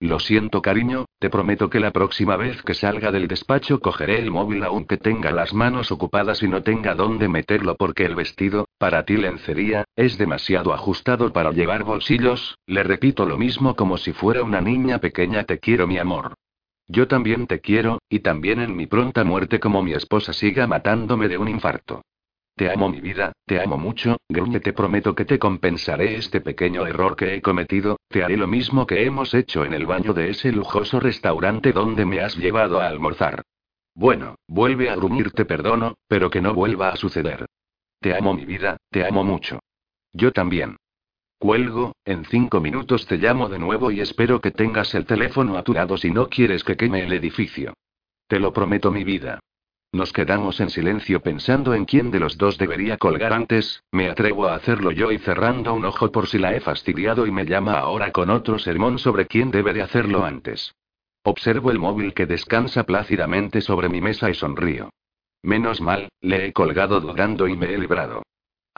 Lo siento, cariño, te prometo que la próxima vez que salga del despacho cogeré el móvil aunque tenga las manos ocupadas y no tenga dónde meterlo porque el vestido, para ti lencería, es demasiado ajustado para llevar bolsillos, le repito lo mismo como si fuera una niña pequeña, te quiero mi amor. Yo también te quiero, y también en mi pronta muerte como mi esposa siga matándome de un infarto. Te amo mi vida, te amo mucho, Gruñe te prometo que te compensaré este pequeño error que he cometido, te haré lo mismo que hemos hecho en el baño de ese lujoso restaurante donde me has llevado a almorzar. Bueno, vuelve a gruñir te perdono, pero que no vuelva a suceder. Te amo mi vida, te amo mucho. Yo también. Cuelgo, en cinco minutos te llamo de nuevo y espero que tengas el teléfono a si no quieres que queme el edificio. Te lo prometo mi vida. Nos quedamos en silencio pensando en quién de los dos debería colgar antes, me atrevo a hacerlo yo y cerrando un ojo por si la he fastidiado y me llama ahora con otro sermón sobre quién debe de hacerlo antes. Observo el móvil que descansa plácidamente sobre mi mesa y sonrío. Menos mal, le he colgado dudando y me he librado.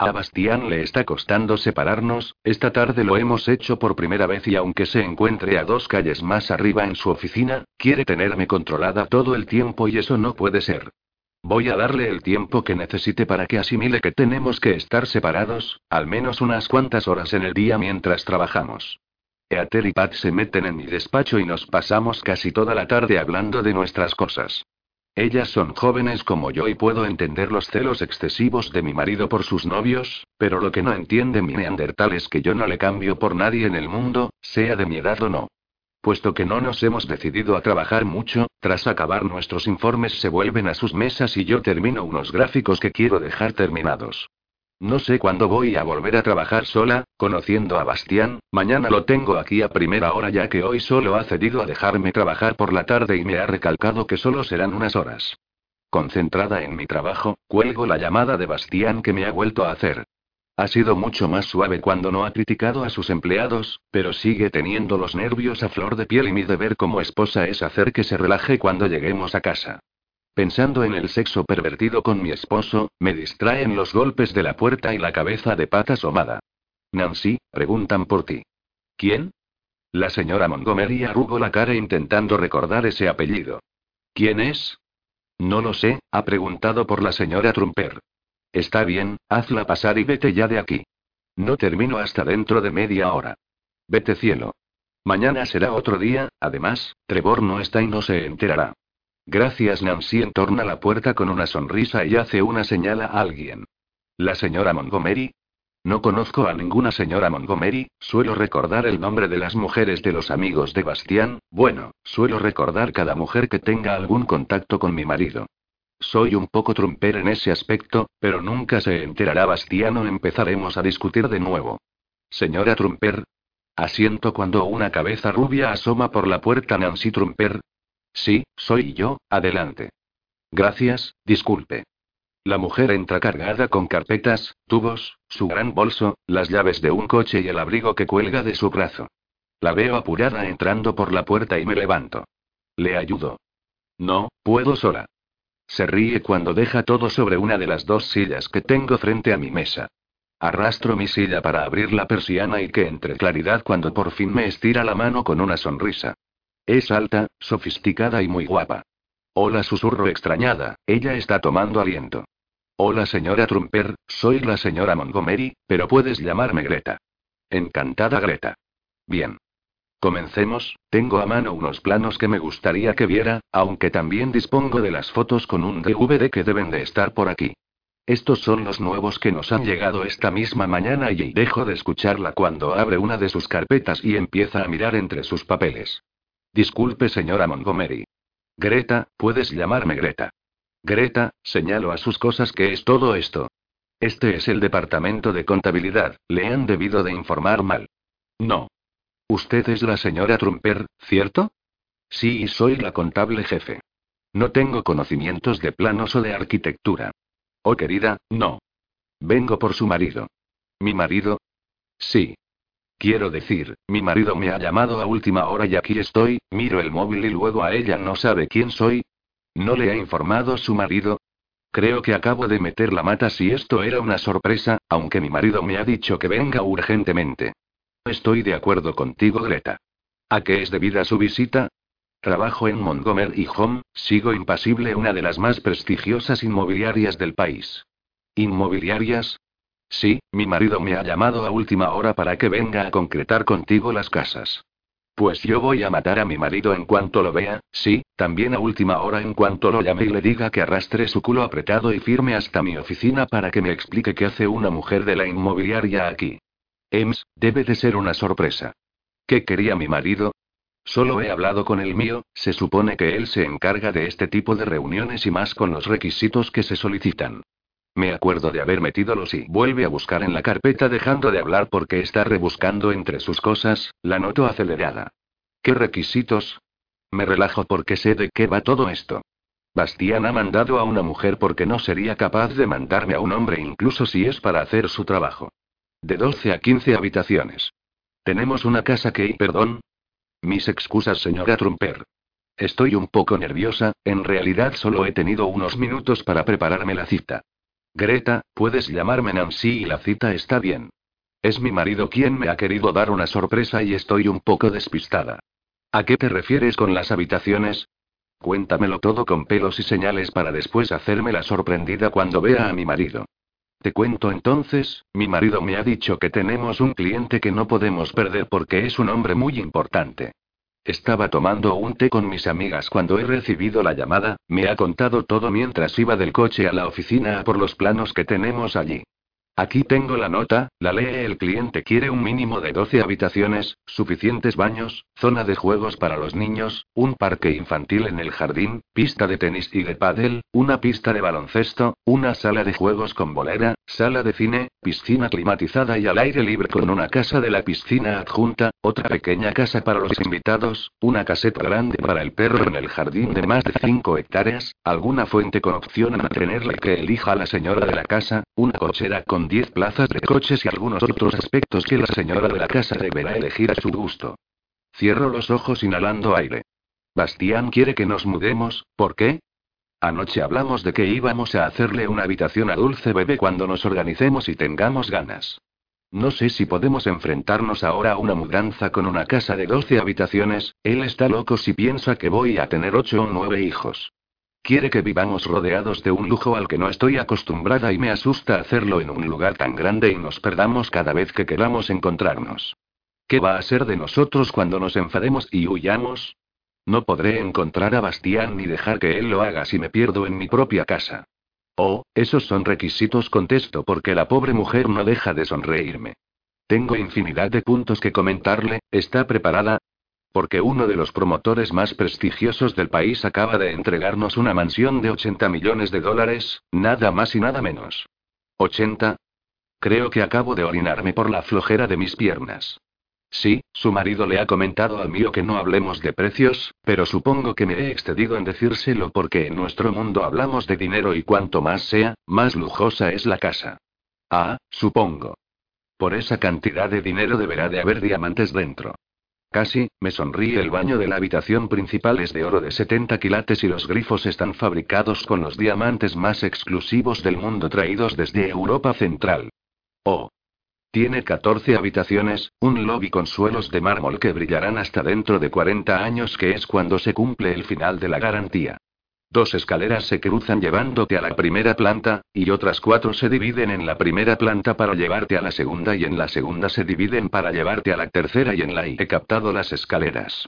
A Bastián le está costando separarnos, esta tarde lo hemos hecho por primera vez y aunque se encuentre a dos calles más arriba en su oficina, quiere tenerme controlada todo el tiempo y eso no puede ser. Voy a darle el tiempo que necesite para que asimile que tenemos que estar separados, al menos unas cuantas horas en el día mientras trabajamos. Eater y Pat se meten en mi despacho y nos pasamos casi toda la tarde hablando de nuestras cosas. Ellas son jóvenes como yo y puedo entender los celos excesivos de mi marido por sus novios, pero lo que no entiende mi neandertal es que yo no le cambio por nadie en el mundo, sea de mi edad o no. Puesto que no nos hemos decidido a trabajar mucho, tras acabar nuestros informes se vuelven a sus mesas y yo termino unos gráficos que quiero dejar terminados. No sé cuándo voy a volver a trabajar sola, conociendo a Bastián, mañana lo tengo aquí a primera hora ya que hoy solo ha cedido a dejarme trabajar por la tarde y me ha recalcado que solo serán unas horas. Concentrada en mi trabajo, cuelgo la llamada de Bastián que me ha vuelto a hacer. Ha sido mucho más suave cuando no ha criticado a sus empleados, pero sigue teniendo los nervios a flor de piel y mi deber como esposa es hacer que se relaje cuando lleguemos a casa. Pensando en el sexo pervertido con mi esposo, me distraen los golpes de la puerta y la cabeza de pata asomada. Nancy, preguntan por ti. ¿Quién? La señora Montgomery arrugó la cara intentando recordar ese apellido. ¿Quién es? No lo sé, ha preguntado por la señora Trumper. Está bien, hazla pasar y vete ya de aquí. No termino hasta dentro de media hora. Vete cielo. Mañana será otro día, además, Trevor no está y no se enterará. Gracias Nancy entorna la puerta con una sonrisa y hace una señal a alguien. ¿La señora Montgomery? No conozco a ninguna señora Montgomery, suelo recordar el nombre de las mujeres de los amigos de Bastián, bueno, suelo recordar cada mujer que tenga algún contacto con mi marido. Soy un poco trumper en ese aspecto, pero nunca se enterará Bastián o empezaremos a discutir de nuevo. Señora Trumper. Asiento cuando una cabeza rubia asoma por la puerta Nancy Trumper. Sí, soy yo, adelante. Gracias, disculpe. La mujer entra cargada con carpetas, tubos, su gran bolso, las llaves de un coche y el abrigo que cuelga de su brazo. La veo apurada entrando por la puerta y me levanto. Le ayudo. No, puedo sola. Se ríe cuando deja todo sobre una de las dos sillas que tengo frente a mi mesa. Arrastro mi silla para abrir la persiana y que entre claridad cuando por fin me estira la mano con una sonrisa. Es alta, sofisticada y muy guapa. Hola, susurro extrañada, ella está tomando aliento. Hola, señora Trumper, soy la señora Montgomery, pero puedes llamarme Greta. Encantada, Greta. Bien. Comencemos, tengo a mano unos planos que me gustaría que viera, aunque también dispongo de las fotos con un DVD que deben de estar por aquí. Estos son los nuevos que nos han llegado esta misma mañana y dejo de escucharla cuando abre una de sus carpetas y empieza a mirar entre sus papeles. Disculpe, señora Montgomery. Greta, puedes llamarme Greta. Greta, señalo a sus cosas que es todo esto. Este es el departamento de contabilidad, le han debido de informar mal. No. Usted es la señora Trumper, ¿cierto? Sí, soy la contable jefe. No tengo conocimientos de planos o de arquitectura. Oh, querida, no. Vengo por su marido. ¿Mi marido? Sí. Quiero decir, mi marido me ha llamado a última hora y aquí estoy, miro el móvil y luego a ella no sabe quién soy. ¿No le ha informado su marido? Creo que acabo de meter la mata si esto era una sorpresa, aunque mi marido me ha dicho que venga urgentemente. Estoy de acuerdo contigo, Greta. ¿A qué es debida su visita? Trabajo en Montgomery Home, sigo impasible una de las más prestigiosas inmobiliarias del país. ¿Inmobiliarias? Sí, mi marido me ha llamado a última hora para que venga a concretar contigo las casas. Pues yo voy a matar a mi marido en cuanto lo vea, sí, también a última hora en cuanto lo llame y le diga que arrastre su culo apretado y firme hasta mi oficina para que me explique qué hace una mujer de la inmobiliaria aquí. Ems, debe de ser una sorpresa. ¿Qué quería mi marido? Solo he hablado con el mío, se supone que él se encarga de este tipo de reuniones y más con los requisitos que se solicitan. Me acuerdo de haber metido los y vuelve a buscar en la carpeta dejando de hablar porque está rebuscando entre sus cosas, la noto acelerada. ¿Qué requisitos? Me relajo porque sé de qué va todo esto. Bastián ha mandado a una mujer porque no sería capaz de mandarme a un hombre incluso si es para hacer su trabajo. De 12 a 15 habitaciones. Tenemos una casa que... Perdón. Mis excusas, señora Trumper. Estoy un poco nerviosa, en realidad solo he tenido unos minutos para prepararme la cita. Greta, puedes llamarme Nancy y la cita está bien. Es mi marido quien me ha querido dar una sorpresa y estoy un poco despistada. ¿A qué te refieres con las habitaciones? Cuéntamelo todo con pelos y señales para después hacerme la sorprendida cuando vea a mi marido. Te cuento entonces, mi marido me ha dicho que tenemos un cliente que no podemos perder porque es un hombre muy importante. Estaba tomando un té con mis amigas cuando he recibido la llamada, me ha contado todo mientras iba del coche a la oficina por los planos que tenemos allí. Aquí tengo la nota, la lee el cliente quiere un mínimo de 12 habitaciones, suficientes baños, zona de juegos para los niños, un parque infantil en el jardín, pista de tenis y de pádel, una pista de baloncesto, una sala de juegos con bolera, sala de cine, piscina climatizada y al aire libre con una casa de la piscina adjunta, otra pequeña casa para los invitados, una caseta grande para el perro en el jardín de más de 5 hectáreas, alguna fuente con opción a mantenerle que elija la señora de la casa, una cochera con 10 plazas de coches y algunos otros aspectos que la señora de la casa deberá elegir a su gusto. Cierro los ojos inhalando aire. Bastián quiere que nos mudemos, ¿por qué? Anoche hablamos de que íbamos a hacerle una habitación a Dulce Bebé cuando nos organicemos y tengamos ganas. No sé si podemos enfrentarnos ahora a una mudanza con una casa de 12 habitaciones, él está loco si piensa que voy a tener 8 o 9 hijos. Quiere que vivamos rodeados de un lujo al que no estoy acostumbrada y me asusta hacerlo en un lugar tan grande y nos perdamos cada vez que queramos encontrarnos. ¿Qué va a ser de nosotros cuando nos enfademos y huyamos? No podré encontrar a Bastián ni dejar que él lo haga si me pierdo en mi propia casa. Oh, esos son requisitos, contesto porque la pobre mujer no deja de sonreírme. Tengo infinidad de puntos que comentarle, ¿está preparada? Porque uno de los promotores más prestigiosos del país acaba de entregarnos una mansión de 80 millones de dólares, nada más y nada menos. ¿80? Creo que acabo de orinarme por la flojera de mis piernas. Sí, su marido le ha comentado al mío que no hablemos de precios, pero supongo que me he excedido en decírselo porque en nuestro mundo hablamos de dinero y cuanto más sea, más lujosa es la casa. Ah, supongo. Por esa cantidad de dinero deberá de haber diamantes dentro. Casi, me sonríe el baño de la habitación principal es de oro de 70 quilates y los grifos están fabricados con los diamantes más exclusivos del mundo traídos desde Europa Central. Oh, tiene 14 habitaciones, un lobby con suelos de mármol que brillarán hasta dentro de 40 años, que es cuando se cumple el final de la garantía. Dos escaleras se cruzan llevándote a la primera planta, y otras cuatro se dividen en la primera planta para llevarte a la segunda y en la segunda se dividen para llevarte a la tercera y en la he captado las escaleras.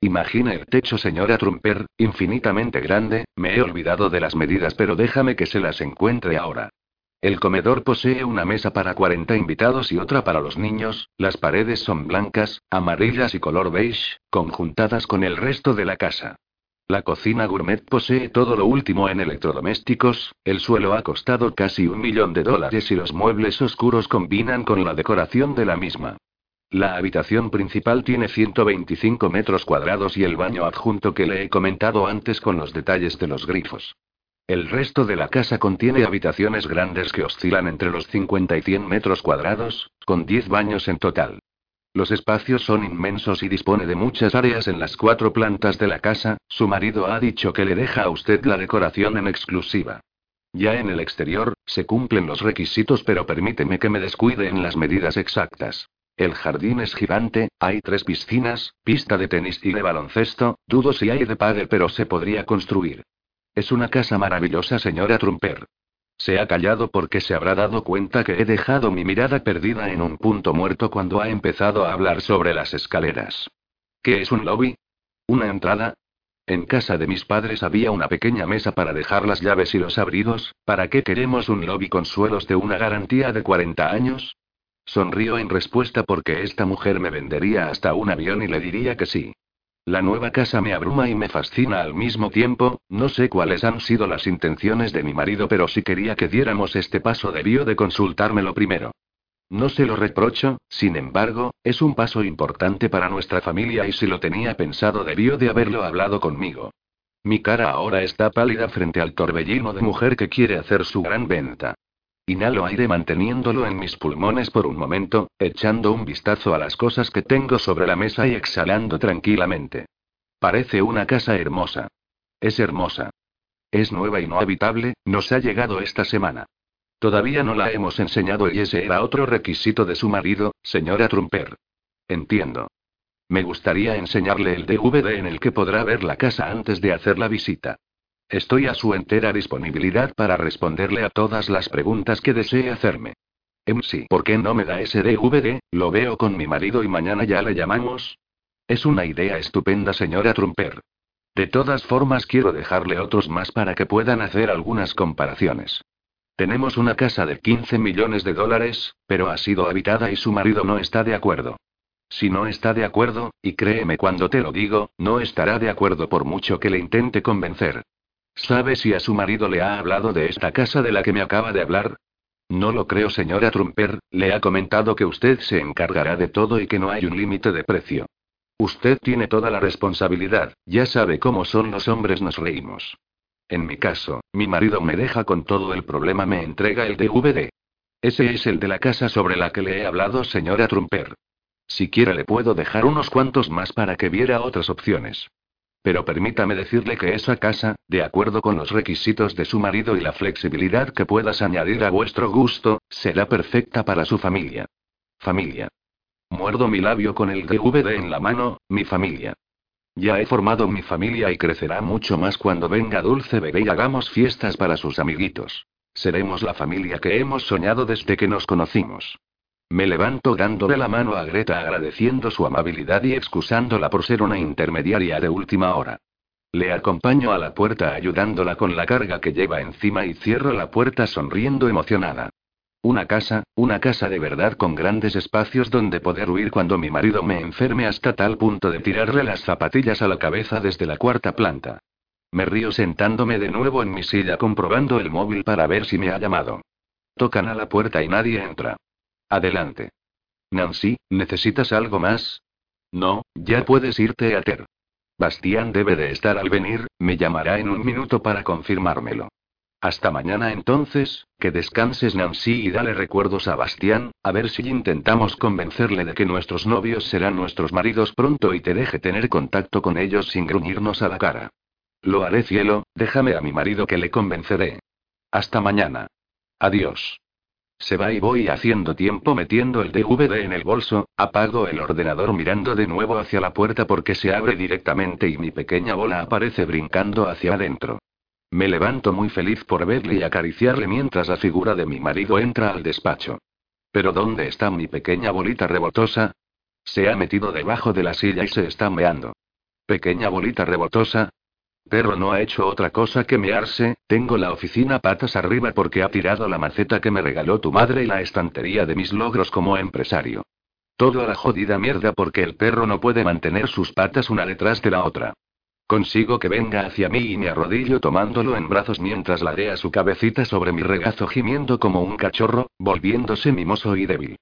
Imagina el techo, señora Trumper, infinitamente grande, me he olvidado de las medidas pero déjame que se las encuentre ahora. El comedor posee una mesa para 40 invitados y otra para los niños, las paredes son blancas, amarillas y color beige, conjuntadas con el resto de la casa. La cocina gourmet posee todo lo último en electrodomésticos, el suelo ha costado casi un millón de dólares y los muebles oscuros combinan con la decoración de la misma. La habitación principal tiene 125 metros cuadrados y el baño adjunto que le he comentado antes con los detalles de los grifos. El resto de la casa contiene habitaciones grandes que oscilan entre los 50 y 100 metros cuadrados, con 10 baños en total. Los espacios son inmensos y dispone de muchas áreas en las cuatro plantas de la casa, su marido ha dicho que le deja a usted la decoración en exclusiva. Ya en el exterior, se cumplen los requisitos pero permíteme que me descuide en las medidas exactas. El jardín es gigante, hay tres piscinas, pista de tenis y de baloncesto, dudo si hay de pádel pero se podría construir. Es una casa maravillosa, señora Trumper. Se ha callado porque se habrá dado cuenta que he dejado mi mirada perdida en un punto muerto cuando ha empezado a hablar sobre las escaleras. ¿Qué es un lobby? ¿Una entrada? En casa de mis padres había una pequeña mesa para dejar las llaves y los abrigos, ¿para qué queremos un lobby con suelos de una garantía de 40 años? Sonrío en respuesta porque esta mujer me vendería hasta un avión y le diría que sí. La nueva casa me abruma y me fascina al mismo tiempo, no sé cuáles han sido las intenciones de mi marido, pero si quería que diéramos este paso debió de consultármelo primero. No se lo reprocho, sin embargo, es un paso importante para nuestra familia y si lo tenía pensado debió de haberlo hablado conmigo. Mi cara ahora está pálida frente al torbellino de mujer que quiere hacer su gran venta. Inhalo aire manteniéndolo en mis pulmones por un momento, echando un vistazo a las cosas que tengo sobre la mesa y exhalando tranquilamente. Parece una casa hermosa. Es hermosa. Es nueva y no habitable, nos ha llegado esta semana. Todavía no la hemos enseñado y ese era otro requisito de su marido, señora Trumper. Entiendo. Me gustaría enseñarle el DVD en el que podrá ver la casa antes de hacer la visita. Estoy a su entera disponibilidad para responderle a todas las preguntas que desee hacerme. Em, sí, ¿por qué no me da ese DVD? Lo veo con mi marido y mañana ya le llamamos. Es una idea estupenda, señora Trumper. De todas formas, quiero dejarle otros más para que puedan hacer algunas comparaciones. Tenemos una casa de 15 millones de dólares, pero ha sido habitada y su marido no está de acuerdo. Si no está de acuerdo, y créeme cuando te lo digo, no estará de acuerdo por mucho que le intente convencer. ¿Sabe si a su marido le ha hablado de esta casa de la que me acaba de hablar? No lo creo, señora Trumper, le ha comentado que usted se encargará de todo y que no hay un límite de precio. Usted tiene toda la responsabilidad, ya sabe cómo son los hombres, nos reímos. En mi caso, mi marido me deja con todo el problema, me entrega el DVD. Ese es el de la casa sobre la que le he hablado, señora Trumper. Si quiere le puedo dejar unos cuantos más para que viera otras opciones. Pero permítame decirle que esa casa, de acuerdo con los requisitos de su marido y la flexibilidad que puedas añadir a vuestro gusto, será perfecta para su familia. Familia. Muerdo mi labio con el DVD en la mano, mi familia. Ya he formado mi familia y crecerá mucho más cuando venga Dulce Bebé y hagamos fiestas para sus amiguitos. Seremos la familia que hemos soñado desde que nos conocimos. Me levanto dándole la mano a Greta agradeciendo su amabilidad y excusándola por ser una intermediaria de última hora. Le acompaño a la puerta ayudándola con la carga que lleva encima y cierro la puerta sonriendo emocionada. Una casa, una casa de verdad con grandes espacios donde poder huir cuando mi marido me enferme hasta tal punto de tirarle las zapatillas a la cabeza desde la cuarta planta. Me río sentándome de nuevo en mi silla comprobando el móvil para ver si me ha llamado. Tocan a la puerta y nadie entra. Adelante. Nancy, ¿necesitas algo más? No, ya puedes irte a Ter. Bastián debe de estar al venir, me llamará en un minuto para confirmármelo. Hasta mañana entonces, que descanses Nancy y dale recuerdos a Bastián, a ver si intentamos convencerle de que nuestros novios serán nuestros maridos pronto y te deje tener contacto con ellos sin gruñirnos a la cara. Lo haré cielo, déjame a mi marido que le convenceré. Hasta mañana. Adiós. Se va y voy haciendo tiempo metiendo el DVD en el bolso, apago el ordenador mirando de nuevo hacia la puerta porque se abre directamente y mi pequeña bola aparece brincando hacia adentro. Me levanto muy feliz por verle y acariciarle mientras la figura de mi marido entra al despacho. Pero ¿dónde está mi pequeña bolita rebotosa? Se ha metido debajo de la silla y se está meando. Pequeña bolita rebotosa, Perro no ha hecho otra cosa que mearse, tengo la oficina patas arriba porque ha tirado la maceta que me regaló tu madre y la estantería de mis logros como empresario. Todo a la jodida mierda porque el perro no puede mantener sus patas una detrás de la otra. Consigo que venga hacia mí y me arrodillo tomándolo en brazos mientras ladea su cabecita sobre mi regazo gimiendo como un cachorro, volviéndose mimoso y débil.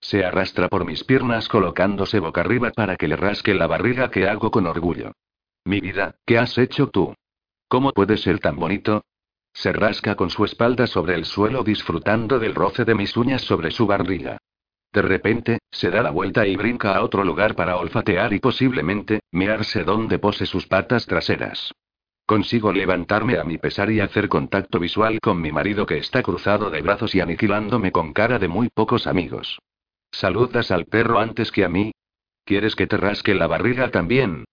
Se arrastra por mis piernas colocándose boca arriba para que le rasque la barriga que hago con orgullo. Mi vida, ¿qué has hecho tú? ¿Cómo puede ser tan bonito? Se rasca con su espalda sobre el suelo disfrutando del roce de mis uñas sobre su barriga. De repente, se da la vuelta y brinca a otro lugar para olfatear y posiblemente, mirarse donde pose sus patas traseras. Consigo levantarme a mi pesar y hacer contacto visual con mi marido que está cruzado de brazos y aniquilándome con cara de muy pocos amigos. ¿Saludas al perro antes que a mí? ¿Quieres que te rasque la barriga también?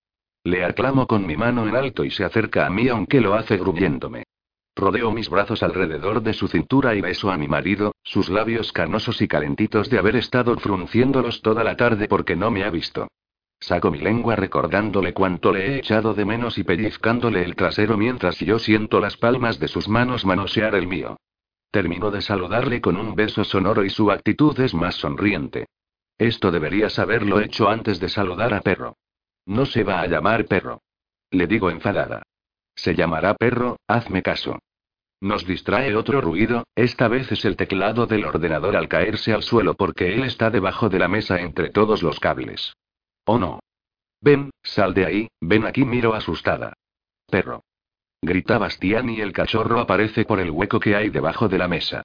Le aclamo con mi mano en alto y se acerca a mí aunque lo hace gruñéndome. Rodeo mis brazos alrededor de su cintura y beso a mi marido, sus labios canosos y calentitos de haber estado frunciéndolos toda la tarde porque no me ha visto. Saco mi lengua recordándole cuánto le he echado de menos y pellizcándole el trasero mientras yo siento las palmas de sus manos manosear el mío. Termino de saludarle con un beso sonoro y su actitud es más sonriente. Esto deberías haberlo hecho antes de saludar a perro. No se va a llamar perro. Le digo enfadada. Se llamará perro, hazme caso. Nos distrae otro ruido, esta vez es el teclado del ordenador al caerse al suelo porque él está debajo de la mesa entre todos los cables. Oh no. Ven, sal de ahí, ven aquí, miro asustada. Perro. Grita Bastián y el cachorro aparece por el hueco que hay debajo de la mesa.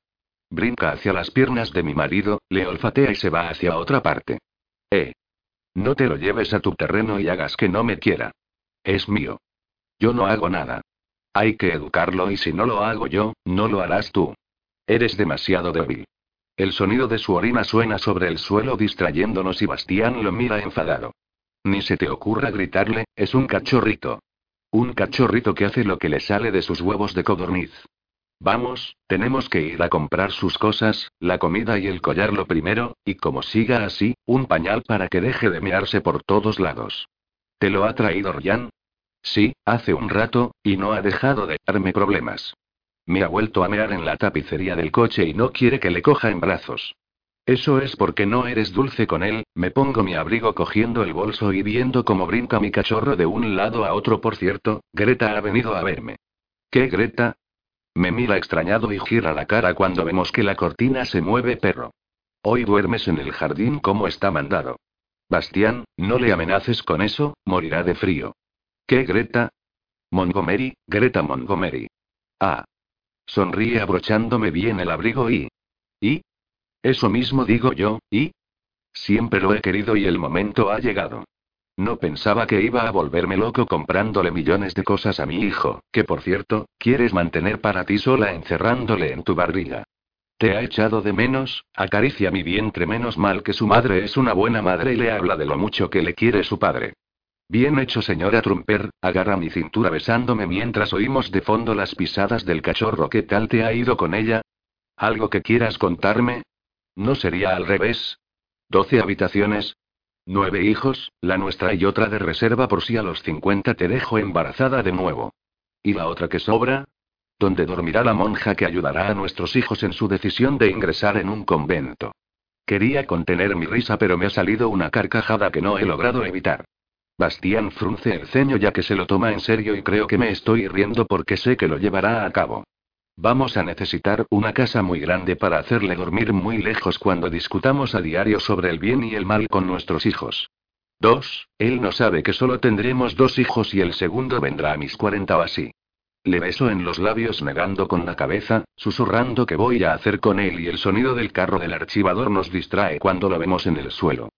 Brinca hacia las piernas de mi marido, le olfatea y se va hacia otra parte. Eh. No te lo lleves a tu terreno y hagas que no me quiera. Es mío. Yo no hago nada. Hay que educarlo y si no lo hago yo, no lo harás tú. Eres demasiado débil. El sonido de su orina suena sobre el suelo distrayéndonos y Bastián lo mira enfadado. Ni se te ocurra gritarle, es un cachorrito. Un cachorrito que hace lo que le sale de sus huevos de codorniz. Vamos, tenemos que ir a comprar sus cosas, la comida y el collar lo primero, y como siga así, un pañal para que deje de mearse por todos lados. ¿Te lo ha traído Ryan? Sí, hace un rato, y no ha dejado de darme problemas. Me ha vuelto a mear en la tapicería del coche y no quiere que le coja en brazos. Eso es porque no eres dulce con él, me pongo mi abrigo cogiendo el bolso y viendo cómo brinca mi cachorro de un lado a otro. Por cierto, Greta ha venido a verme. ¿Qué Greta? Me mira extrañado y gira la cara cuando vemos que la cortina se mueve, perro. Hoy duermes en el jardín como está mandado. Bastián, no le amenaces con eso, morirá de frío. ¿Qué Greta? Montgomery, Greta Montgomery. Ah. Sonríe abrochándome bien el abrigo y... ¿Y? Eso mismo digo yo, ¿y? Siempre lo he querido y el momento ha llegado. No pensaba que iba a volverme loco comprándole millones de cosas a mi hijo, que por cierto, quieres mantener para ti sola encerrándole en tu barriga. ¿Te ha echado de menos? Acaricia mi vientre menos mal que su madre es una buena madre y le habla de lo mucho que le quiere su padre. Bien hecho, señora Trumper, agarra mi cintura besándome mientras oímos de fondo las pisadas del cachorro. ¿Qué tal te ha ido con ella? ¿Algo que quieras contarme? ¿No sería al revés? ¿Doce habitaciones? Nueve hijos, la nuestra y otra de reserva por si a los cincuenta te dejo embarazada de nuevo. ¿Y la otra que sobra? ¿Dónde dormirá la monja que ayudará a nuestros hijos en su decisión de ingresar en un convento? Quería contener mi risa, pero me ha salido una carcajada que no he logrado evitar. Bastián frunce el ceño ya que se lo toma en serio y creo que me estoy riendo porque sé que lo llevará a cabo. Vamos a necesitar una casa muy grande para hacerle dormir muy lejos cuando discutamos a diario sobre el bien y el mal con nuestros hijos. Dos, él no sabe que solo tendremos dos hijos y el segundo vendrá a mis cuarenta o así. Le beso en los labios negando con la cabeza, susurrando que voy a hacer con él y el sonido del carro del archivador nos distrae cuando lo vemos en el suelo.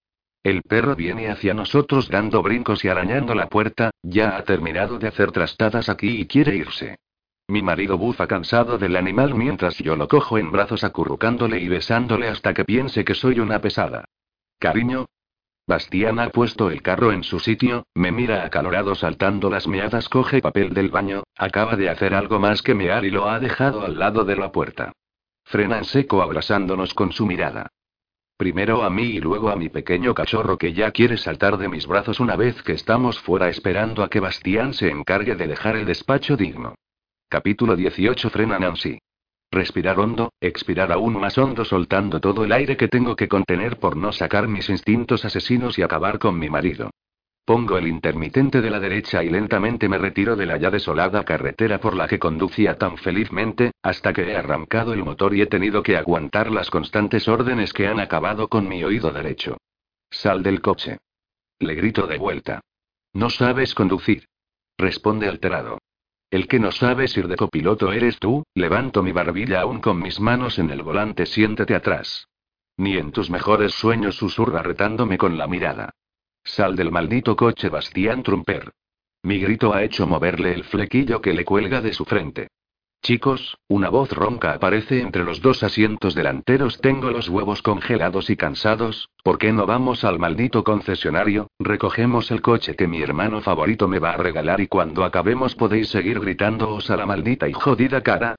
El perro viene hacia nosotros dando brincos y arañando la puerta, ya ha terminado de hacer trastadas aquí y quiere irse. Mi marido bufa cansado del animal mientras yo lo cojo en brazos acurrucándole y besándole hasta que piense que soy una pesada. Cariño. Bastián ha puesto el carro en su sitio, me mira acalorado saltando las meadas, coge papel del baño, acaba de hacer algo más que mear y lo ha dejado al lado de la puerta. Frena en seco abrazándonos con su mirada. Primero a mí y luego a mi pequeño cachorro que ya quiere saltar de mis brazos una vez que estamos fuera esperando a que Bastián se encargue de dejar el despacho digno. Capítulo 18 Frena Nancy. Respirar hondo, expirar aún más hondo soltando todo el aire que tengo que contener por no sacar mis instintos asesinos y acabar con mi marido. Pongo el intermitente de la derecha y lentamente me retiro de la ya desolada carretera por la que conducía tan felizmente, hasta que he arrancado el motor y he tenido que aguantar las constantes órdenes que han acabado con mi oído derecho. Sal del coche. Le grito de vuelta. No sabes conducir. Responde alterado. El que no sabes ir de copiloto eres tú, levanto mi barbilla aún con mis manos en el volante, siéntete atrás. Ni en tus mejores sueños susurra retándome con la mirada. Sal del maldito coche, Bastián Trumper. Mi grito ha hecho moverle el flequillo que le cuelga de su frente. Chicos, una voz ronca aparece entre los dos asientos delanteros. Tengo los huevos congelados y cansados. ¿Por qué no vamos al maldito concesionario? Recogemos el coche que mi hermano favorito me va a regalar y cuando acabemos podéis seguir gritándoos a la maldita y jodida cara.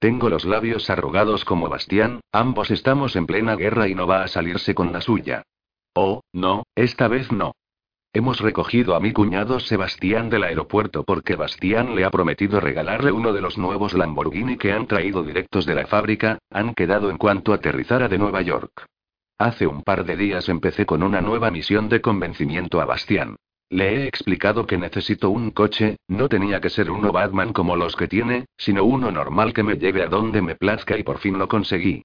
Tengo los labios arrugados como Bastián, ambos estamos en plena guerra y no va a salirse con la suya. Oh, no, esta vez no. Hemos recogido a mi cuñado Sebastián del aeropuerto porque Bastián le ha prometido regalarle uno de los nuevos Lamborghini que han traído directos de la fábrica, han quedado en cuanto aterrizara de Nueva York. Hace un par de días empecé con una nueva misión de convencimiento a Bastián. Le he explicado que necesito un coche, no tenía que ser uno Batman como los que tiene, sino uno normal que me lleve a donde me plazca y por fin lo conseguí.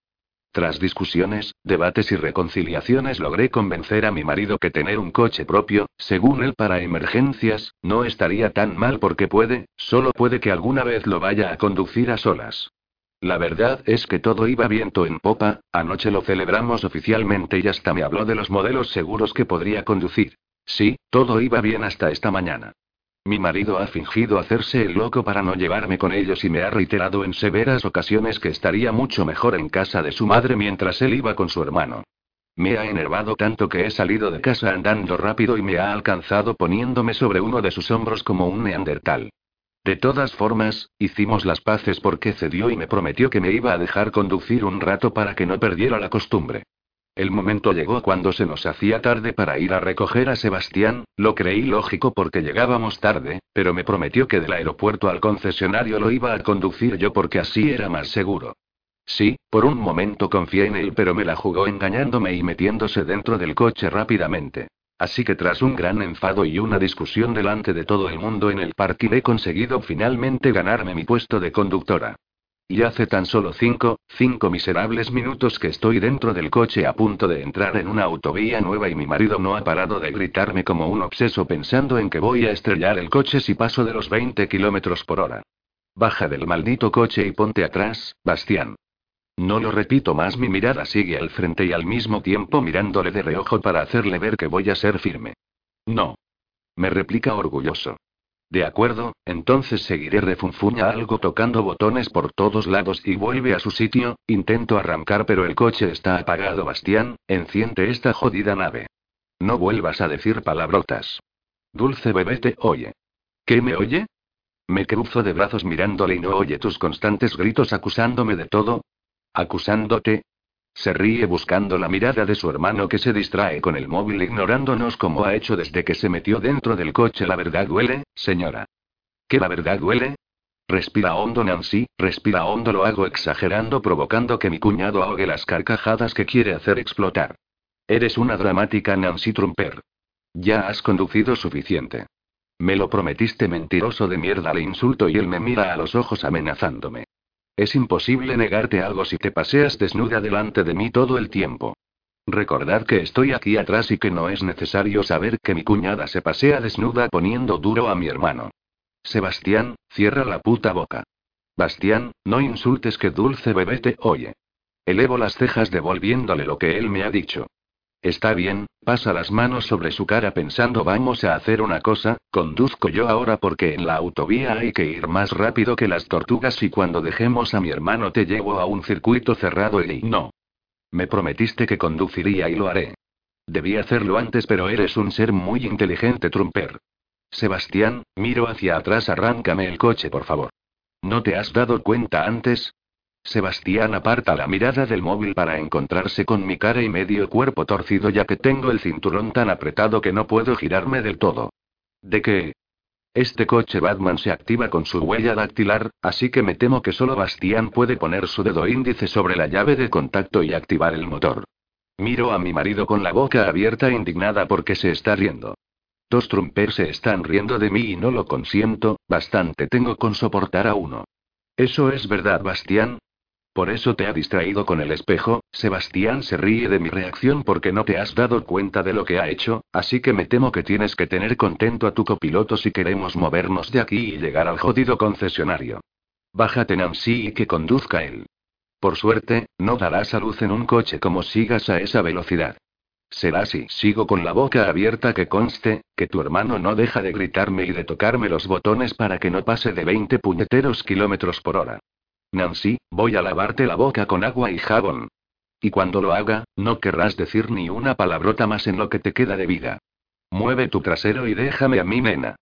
Tras discusiones, debates y reconciliaciones logré convencer a mi marido que tener un coche propio, según él para emergencias, no estaría tan mal porque puede, solo puede que alguna vez lo vaya a conducir a solas. La verdad es que todo iba viento en popa, anoche lo celebramos oficialmente y hasta me habló de los modelos seguros que podría conducir. Sí, todo iba bien hasta esta mañana. Mi marido ha fingido hacerse el loco para no llevarme con ellos y me ha reiterado en severas ocasiones que estaría mucho mejor en casa de su madre mientras él iba con su hermano. Me ha enervado tanto que he salido de casa andando rápido y me ha alcanzado poniéndome sobre uno de sus hombros como un neandertal. De todas formas, hicimos las paces porque cedió y me prometió que me iba a dejar conducir un rato para que no perdiera la costumbre. El momento llegó cuando se nos hacía tarde para ir a recoger a Sebastián, lo creí lógico porque llegábamos tarde, pero me prometió que del aeropuerto al concesionario lo iba a conducir yo porque así era más seguro. Sí, por un momento confié en él, pero me la jugó engañándome y metiéndose dentro del coche rápidamente. Así que tras un gran enfado y una discusión delante de todo el mundo en el parking he conseguido finalmente ganarme mi puesto de conductora. Y hace tan solo cinco, cinco miserables minutos que estoy dentro del coche a punto de entrar en una autovía nueva y mi marido no ha parado de gritarme como un obseso pensando en que voy a estrellar el coche si paso de los 20 kilómetros por hora. Baja del maldito coche y ponte atrás, Bastián. No lo repito más, mi mirada sigue al frente y al mismo tiempo mirándole de reojo para hacerle ver que voy a ser firme. No. Me replica orgulloso. De acuerdo, entonces seguiré refunfuña algo tocando botones por todos lados y vuelve a su sitio, intento arrancar pero el coche está apagado Bastián, enciende esta jodida nave. No vuelvas a decir palabrotas. Dulce bebé te oye. ¿Qué me oye? Me cruzo de brazos mirándole y no oye tus constantes gritos acusándome de todo. ¿Acusándote? Se ríe buscando la mirada de su hermano que se distrae con el móvil ignorándonos como ha hecho desde que se metió dentro del coche. La verdad duele, señora. ¿Qué la verdad duele? Respira hondo Nancy, respira hondo lo hago exagerando provocando que mi cuñado ahogue las carcajadas que quiere hacer explotar. Eres una dramática Nancy Trumper. Ya has conducido suficiente. Me lo prometiste mentiroso de mierda, le insulto y él me mira a los ojos amenazándome. Es imposible negarte algo si te paseas desnuda delante de mí todo el tiempo. Recordad que estoy aquí atrás y que no es necesario saber que mi cuñada se pasea desnuda poniendo duro a mi hermano. Sebastián, cierra la puta boca. Bastián, no insultes que dulce bebé te oye. Elevo las cejas devolviéndole lo que él me ha dicho. Está bien, pasa las manos sobre su cara pensando vamos a hacer una cosa, conduzco yo ahora porque en la autovía hay que ir más rápido que las tortugas y cuando dejemos a mi hermano te llevo a un circuito cerrado y no. Me prometiste que conduciría y lo haré. Debí hacerlo antes pero eres un ser muy inteligente Trumper. Sebastián, miro hacia atrás, arráncame el coche, por favor. ¿No te has dado cuenta antes? Sebastián aparta la mirada del móvil para encontrarse con mi cara y medio cuerpo torcido ya que tengo el cinturón tan apretado que no puedo girarme del todo. ¿De qué? Este coche Batman se activa con su huella dactilar, así que me temo que solo Bastián puede poner su dedo índice sobre la llave de contacto y activar el motor. Miro a mi marido con la boca abierta indignada porque se está riendo. Dos trumpers se están riendo de mí y no lo consiento, bastante tengo con soportar a uno. Eso es verdad, Bastián. Por eso te ha distraído con el espejo, Sebastián se ríe de mi reacción porque no te has dado cuenta de lo que ha hecho, así que me temo que tienes que tener contento a tu copiloto si queremos movernos de aquí y llegar al jodido concesionario. Bájate Nancy y que conduzca él. Por suerte, no darás a luz en un coche como sigas a esa velocidad. Será así. Sigo con la boca abierta que conste, que tu hermano no deja de gritarme y de tocarme los botones para que no pase de 20 puñeteros kilómetros por hora. Nancy, voy a lavarte la boca con agua y jabón. Y cuando lo haga, no querrás decir ni una palabrota más en lo que te queda de vida. Mueve tu trasero y déjame a mí, nena.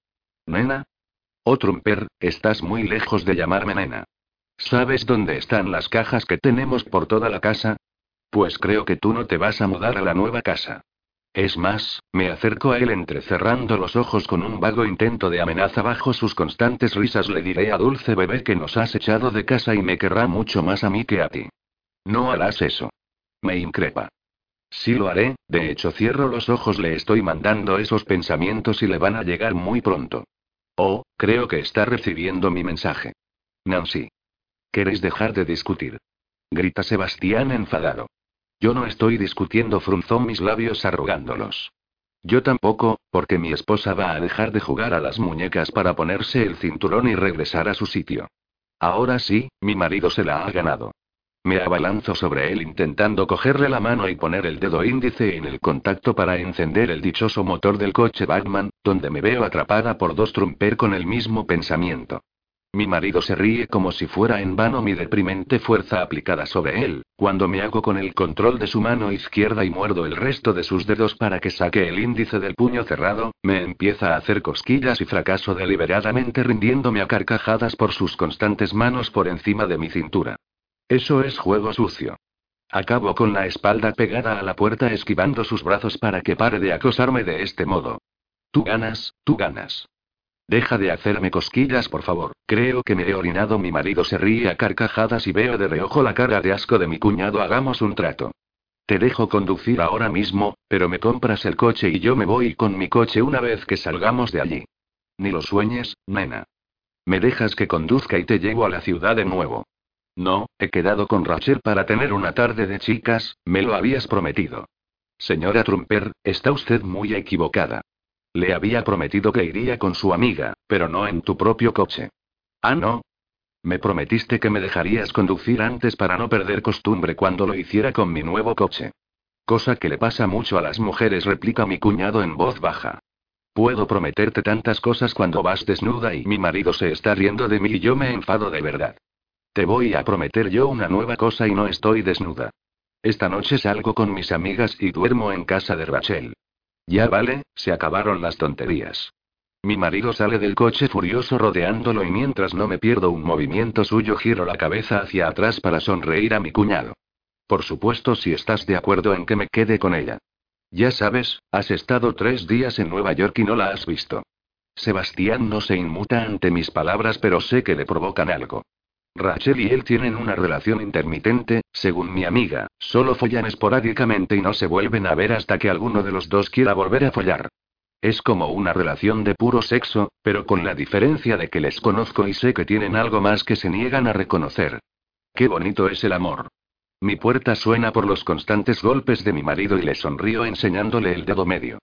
¿Nena? Oh, Trumper, estás muy lejos de llamarme nena. ¿Sabes dónde están las cajas que tenemos por toda la casa? Pues creo que tú no te vas a mudar a la nueva casa. Es más, me acerco a él entrecerrando los ojos con un vago intento de amenaza bajo sus constantes risas. Le diré a Dulce Bebé que nos has echado de casa y me querrá mucho más a mí que a ti. No harás eso. Me increpa. Sí lo haré, de hecho cierro los ojos, le estoy mandando esos pensamientos y le van a llegar muy pronto. Oh, creo que está recibiendo mi mensaje. Nancy. ¿Queréis dejar de discutir? Grita Sebastián enfadado. Yo no estoy discutiendo, frunzó mis labios arrugándolos. Yo tampoco, porque mi esposa va a dejar de jugar a las muñecas para ponerse el cinturón y regresar a su sitio. Ahora sí, mi marido se la ha ganado. Me abalanzo sobre él intentando cogerle la mano y poner el dedo índice en el contacto para encender el dichoso motor del coche Batman, donde me veo atrapada por dos trumper con el mismo pensamiento. Mi marido se ríe como si fuera en vano mi deprimente fuerza aplicada sobre él, cuando me hago con el control de su mano izquierda y muerdo el resto de sus dedos para que saque el índice del puño cerrado, me empieza a hacer cosquillas y fracaso deliberadamente rindiéndome a carcajadas por sus constantes manos por encima de mi cintura. Eso es juego sucio. Acabo con la espalda pegada a la puerta esquivando sus brazos para que pare de acosarme de este modo. Tú ganas, tú ganas. Deja de hacerme cosquillas, por favor. Creo que me he orinado. Mi marido se ríe a carcajadas y veo de reojo la cara de asco de mi cuñado. Hagamos un trato. Te dejo conducir ahora mismo, pero me compras el coche y yo me voy con mi coche una vez que salgamos de allí. Ni lo sueñes, nena. Me dejas que conduzca y te llevo a la ciudad de nuevo. No, he quedado con Rachel para tener una tarde de chicas, me lo habías prometido. Señora Trumper, está usted muy equivocada. Le había prometido que iría con su amiga, pero no en tu propio coche. Ah, no. Me prometiste que me dejarías conducir antes para no perder costumbre cuando lo hiciera con mi nuevo coche. Cosa que le pasa mucho a las mujeres, replica mi cuñado en voz baja. Puedo prometerte tantas cosas cuando vas desnuda y mi marido se está riendo de mí y yo me enfado de verdad. Te voy a prometer yo una nueva cosa y no estoy desnuda. Esta noche salgo con mis amigas y duermo en casa de Rachel. Ya vale, se acabaron las tonterías. Mi marido sale del coche furioso rodeándolo y mientras no me pierdo un movimiento suyo giro la cabeza hacia atrás para sonreír a mi cuñado. Por supuesto si estás de acuerdo en que me quede con ella. Ya sabes, has estado tres días en Nueva York y no la has visto. Sebastián no se inmuta ante mis palabras pero sé que le provocan algo. Rachel y él tienen una relación intermitente, según mi amiga, solo follan esporádicamente y no se vuelven a ver hasta que alguno de los dos quiera volver a follar. Es como una relación de puro sexo, pero con la diferencia de que les conozco y sé que tienen algo más que se niegan a reconocer. Qué bonito es el amor. Mi puerta suena por los constantes golpes de mi marido y le sonrío enseñándole el dedo medio.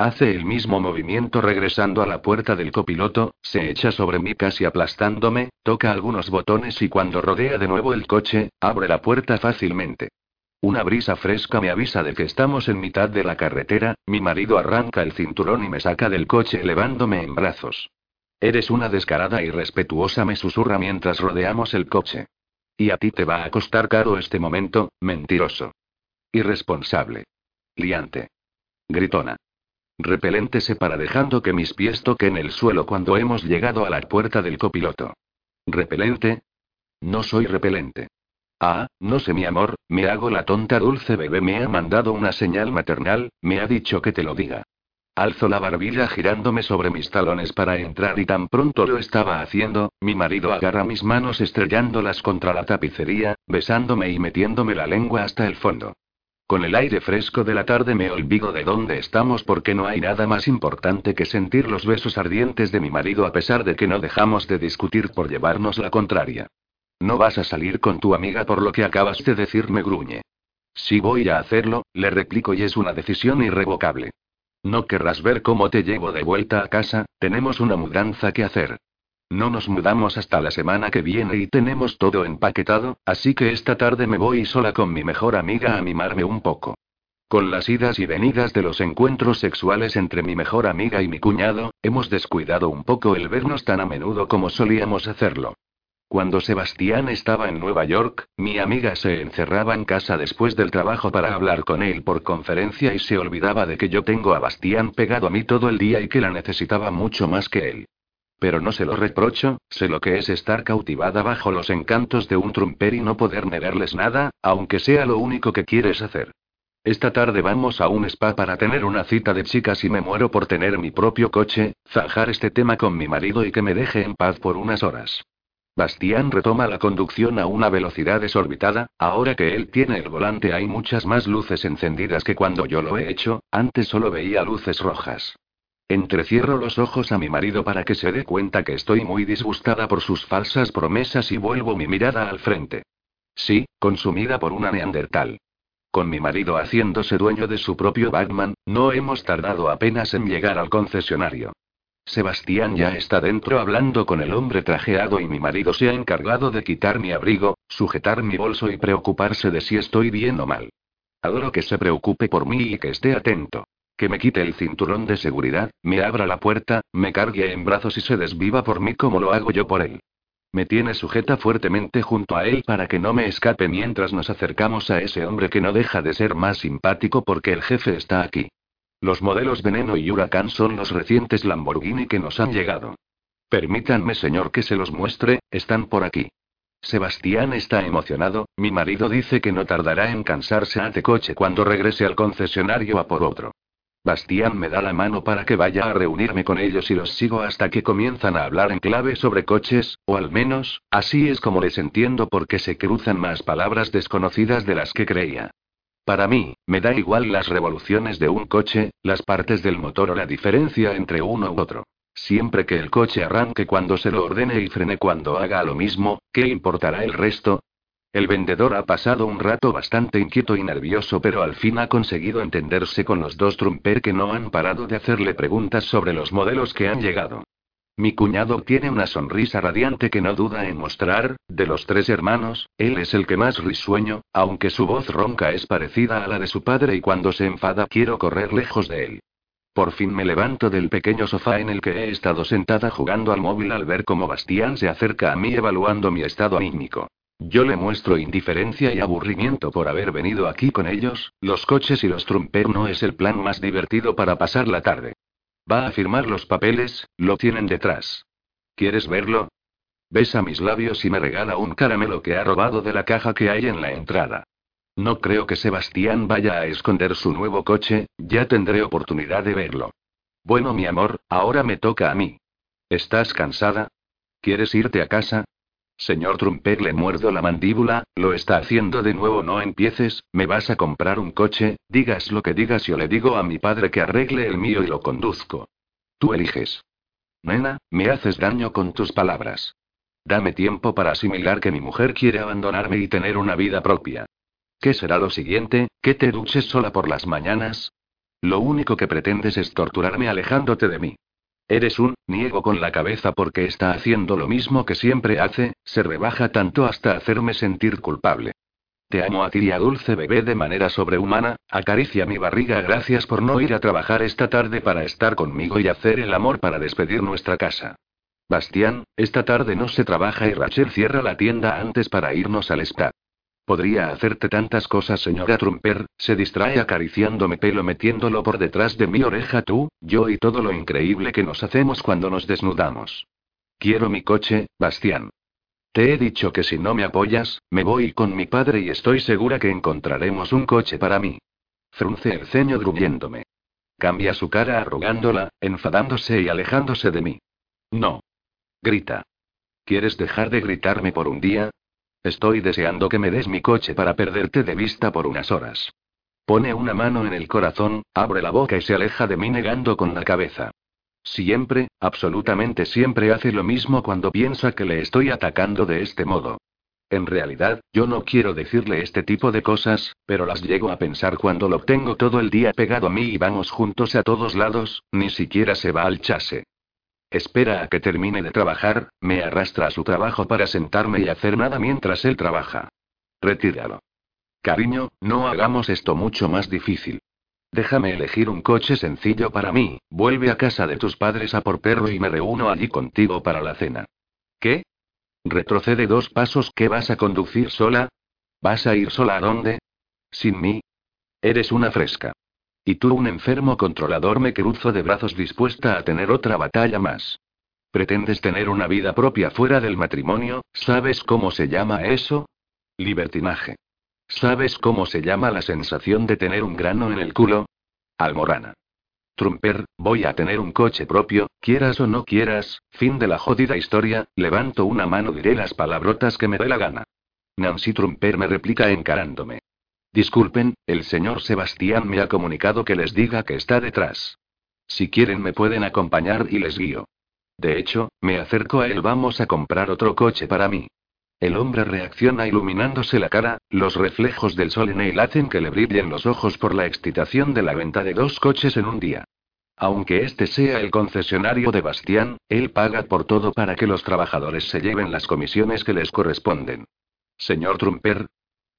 Hace el mismo movimiento regresando a la puerta del copiloto, se echa sobre mí casi aplastándome, toca algunos botones y cuando rodea de nuevo el coche, abre la puerta fácilmente. Una brisa fresca me avisa de que estamos en mitad de la carretera, mi marido arranca el cinturón y me saca del coche elevándome en brazos. Eres una descarada y respetuosa, me susurra mientras rodeamos el coche. Y a ti te va a costar caro este momento, mentiroso. Irresponsable. Liante. Gritona. Repelente se para dejando que mis pies toquen el suelo cuando hemos llegado a la puerta del copiloto. ¿Repelente? No soy repelente. Ah, no sé mi amor, me hago la tonta dulce bebé me ha mandado una señal maternal, me ha dicho que te lo diga. Alzo la barbilla girándome sobre mis talones para entrar y tan pronto lo estaba haciendo, mi marido agarra mis manos estrellándolas contra la tapicería, besándome y metiéndome la lengua hasta el fondo. Con el aire fresco de la tarde me olvido de dónde estamos porque no hay nada más importante que sentir los besos ardientes de mi marido a pesar de que no dejamos de discutir por llevarnos la contraria. No vas a salir con tu amiga por lo que acabas de decirme, gruñe. Si voy a hacerlo, le replico y es una decisión irrevocable. No querrás ver cómo te llevo de vuelta a casa, tenemos una mudanza que hacer. No nos mudamos hasta la semana que viene y tenemos todo empaquetado, así que esta tarde me voy sola con mi mejor amiga a mimarme un poco. Con las idas y venidas de los encuentros sexuales entre mi mejor amiga y mi cuñado, hemos descuidado un poco el vernos tan a menudo como solíamos hacerlo. Cuando Sebastián estaba en Nueva York, mi amiga se encerraba en casa después del trabajo para hablar con él por conferencia y se olvidaba de que yo tengo a Bastián pegado a mí todo el día y que la necesitaba mucho más que él. Pero no se lo reprocho, sé lo que es estar cautivada bajo los encantos de un trumper y no poder negarles nada, aunque sea lo único que quieres hacer. Esta tarde vamos a un spa para tener una cita de chicas y me muero por tener mi propio coche, zanjar este tema con mi marido y que me deje en paz por unas horas. Bastián retoma la conducción a una velocidad desorbitada, ahora que él tiene el volante hay muchas más luces encendidas que cuando yo lo he hecho, antes solo veía luces rojas. Entrecierro los ojos a mi marido para que se dé cuenta que estoy muy disgustada por sus falsas promesas y vuelvo mi mirada al frente. Sí, consumida por una neandertal. Con mi marido haciéndose dueño de su propio Batman, no hemos tardado apenas en llegar al concesionario. Sebastián ya está dentro hablando con el hombre trajeado y mi marido se ha encargado de quitar mi abrigo, sujetar mi bolso y preocuparse de si estoy bien o mal. Adoro que se preocupe por mí y que esté atento. Que me quite el cinturón de seguridad, me abra la puerta, me cargue en brazos y se desviva por mí como lo hago yo por él. Me tiene sujeta fuertemente junto a él para que no me escape mientras nos acercamos a ese hombre que no deja de ser más simpático porque el jefe está aquí. Los modelos Veneno y Huracán son los recientes Lamborghini que nos han llegado. Permítanme, señor, que se los muestre, están por aquí. Sebastián está emocionado, mi marido dice que no tardará en cansarse ante coche cuando regrese al concesionario a por otro. Bastián me da la mano para que vaya a reunirme con ellos y los sigo hasta que comienzan a hablar en clave sobre coches, o al menos, así es como les entiendo porque se cruzan más palabras desconocidas de las que creía. Para mí, me da igual las revoluciones de un coche, las partes del motor o la diferencia entre uno u otro. Siempre que el coche arranque cuando se lo ordene y frene cuando haga lo mismo, ¿qué importará el resto? El vendedor ha pasado un rato bastante inquieto y nervioso, pero al fin ha conseguido entenderse con los dos Trumper que no han parado de hacerle preguntas sobre los modelos que han llegado. Mi cuñado tiene una sonrisa radiante que no duda en mostrar, de los tres hermanos, él es el que más risueño, aunque su voz ronca es parecida a la de su padre y cuando se enfada quiero correr lejos de él. Por fin me levanto del pequeño sofá en el que he estado sentada jugando al móvil al ver cómo Bastián se acerca a mí evaluando mi estado anímico. Yo le muestro indiferencia y aburrimiento por haber venido aquí con ellos, los coches y los trumper no es el plan más divertido para pasar la tarde. Va a firmar los papeles, lo tienen detrás. ¿Quieres verlo? Besa mis labios y me regala un caramelo que ha robado de la caja que hay en la entrada. No creo que Sebastián vaya a esconder su nuevo coche, ya tendré oportunidad de verlo. Bueno, mi amor, ahora me toca a mí. ¿Estás cansada? ¿Quieres irte a casa? Señor Trumper le muerdo la mandíbula, lo está haciendo de nuevo, no empieces, me vas a comprar un coche, digas lo que digas, yo le digo a mi padre que arregle el mío y lo conduzco. Tú eliges. Nena, me haces daño con tus palabras. Dame tiempo para asimilar que mi mujer quiere abandonarme y tener una vida propia. ¿Qué será lo siguiente? ¿Que te duches sola por las mañanas? Lo único que pretendes es torturarme alejándote de mí. Eres un, niego con la cabeza porque está haciendo lo mismo que siempre hace, se rebaja tanto hasta hacerme sentir culpable. Te amo a ti y a Dulce Bebé de manera sobrehumana, acaricia mi barriga gracias por no ir a trabajar esta tarde para estar conmigo y hacer el amor para despedir nuestra casa. Bastián, esta tarde no se trabaja y Rachel cierra la tienda antes para irnos al spa. Podría hacerte tantas cosas, señora Trumper, se distrae acariciándome pelo metiéndolo por detrás de mi oreja tú, yo y todo lo increíble que nos hacemos cuando nos desnudamos. Quiero mi coche, Bastián. Te he dicho que si no me apoyas, me voy con mi padre y estoy segura que encontraremos un coche para mí. Frunce el ceño gruñéndome. Cambia su cara arrugándola, enfadándose y alejándose de mí. No. Grita. ¿Quieres dejar de gritarme por un día? Estoy deseando que me des mi coche para perderte de vista por unas horas. Pone una mano en el corazón, abre la boca y se aleja de mí negando con la cabeza. Siempre, absolutamente siempre hace lo mismo cuando piensa que le estoy atacando de este modo. En realidad, yo no quiero decirle este tipo de cosas, pero las llego a pensar cuando lo tengo todo el día pegado a mí y vamos juntos a todos lados, ni siquiera se va al chase. Espera a que termine de trabajar, me arrastra a su trabajo para sentarme y hacer nada mientras él trabaja. Retíralo. Cariño, no hagamos esto mucho más difícil. Déjame elegir un coche sencillo para mí, vuelve a casa de tus padres a por perro y me reúno allí contigo para la cena. ¿Qué? Retrocede dos pasos, ¿qué vas a conducir sola? ¿Vas a ir sola a dónde? Sin mí. Eres una fresca. Y tú, un enfermo controlador, me cruzo de brazos dispuesta a tener otra batalla más. ¿Pretendes tener una vida propia fuera del matrimonio? ¿Sabes cómo se llama eso? Libertinaje. ¿Sabes cómo se llama la sensación de tener un grano en el culo? Almorana. Trumper, voy a tener un coche propio, quieras o no quieras, fin de la jodida historia, levanto una mano, diré las palabrotas que me dé la gana. Nancy Trumper me replica encarándome. Disculpen, el señor Sebastián me ha comunicado que les diga que está detrás. Si quieren me pueden acompañar y les guío. De hecho, me acerco a él, vamos a comprar otro coche para mí. El hombre reacciona iluminándose la cara, los reflejos del sol en él hacen que le brillen los ojos por la excitación de la venta de dos coches en un día. Aunque este sea el concesionario de Bastián, él paga por todo para que los trabajadores se lleven las comisiones que les corresponden. Señor Trumper,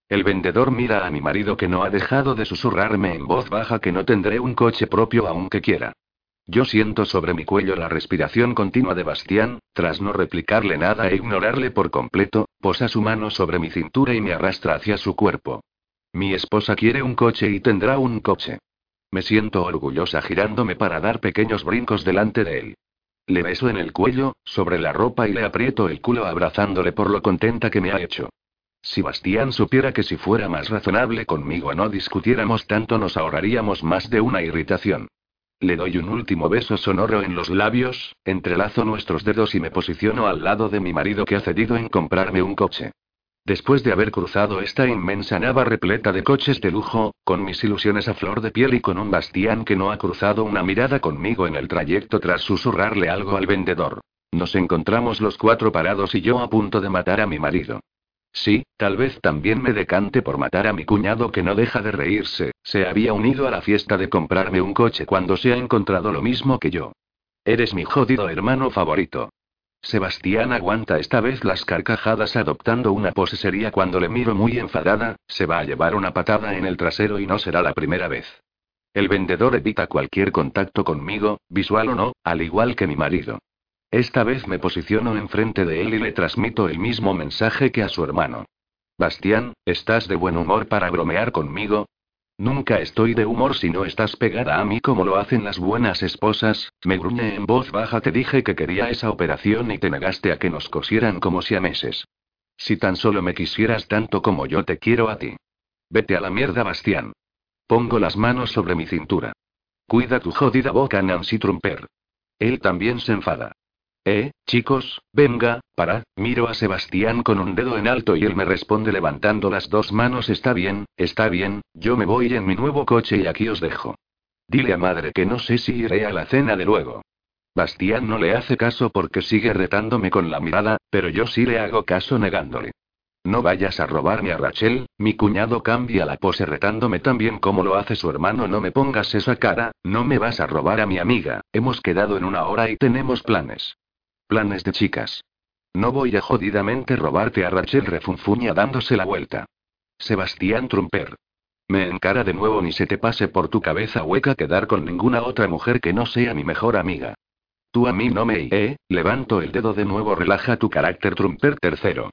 el vendedor mira a mi marido que no ha dejado de susurrarme en voz baja que no tendré un coche propio aunque quiera. Yo siento sobre mi cuello la respiración continua de Bastián, tras no replicarle nada e ignorarle por completo, posa su mano sobre mi cintura y me arrastra hacia su cuerpo. Mi esposa quiere un coche y tendrá un coche. Me siento orgullosa girándome para dar pequeños brincos delante de él. Le beso en el cuello, sobre la ropa y le aprieto el culo abrazándole por lo contenta que me ha hecho. Si Bastián supiera que si fuera más razonable conmigo no discutiéramos tanto nos ahorraríamos más de una irritación. Le doy un último beso sonoro en los labios, entrelazo nuestros dedos y me posiciono al lado de mi marido que ha cedido en comprarme un coche. Después de haber cruzado esta inmensa nava repleta de coches de lujo, con mis ilusiones a flor de piel y con un Bastián que no ha cruzado una mirada conmigo en el trayecto tras susurrarle algo al vendedor. Nos encontramos los cuatro parados y yo a punto de matar a mi marido. Sí, tal vez también me decante por matar a mi cuñado que no deja de reírse, se había unido a la fiesta de comprarme un coche cuando se ha encontrado lo mismo que yo. Eres mi jodido hermano favorito. Sebastián aguanta esta vez las carcajadas adoptando una pose seria cuando le miro muy enfadada, se va a llevar una patada en el trasero y no será la primera vez. El vendedor evita cualquier contacto conmigo, visual o no, al igual que mi marido. Esta vez me posiciono enfrente de él y le transmito el mismo mensaje que a su hermano. Bastián, ¿estás de buen humor para bromear conmigo? Nunca estoy de humor si no estás pegada a mí como lo hacen las buenas esposas, me gruñe en voz baja. Te dije que quería esa operación y te negaste a que nos cosieran como si a meses. Si tan solo me quisieras tanto como yo te quiero a ti. Vete a la mierda, Bastián. Pongo las manos sobre mi cintura. Cuida tu jodida boca, Nancy Trumper. Él también se enfada. Eh, chicos, venga, para, miro a Sebastián con un dedo en alto y él me responde levantando las dos manos. Está bien, está bien, yo me voy en mi nuevo coche y aquí os dejo. Dile a madre que no sé si iré a la cena de luego. Bastián no le hace caso porque sigue retándome con la mirada, pero yo sí le hago caso negándole. No vayas a robarme a Rachel, mi cuñado cambia la pose retándome también como lo hace su hermano. No me pongas esa cara, no me vas a robar a mi amiga, hemos quedado en una hora y tenemos planes. Planes de chicas. No voy a jodidamente robarte a Rachel, refunfuña dándose la vuelta. Sebastián Trumper. Me encara de nuevo ni se te pase por tu cabeza hueca quedar con ninguna otra mujer que no sea mi mejor amiga. Tú a mí no me... Eh, levanto el dedo de nuevo, relaja tu carácter Trumper tercero.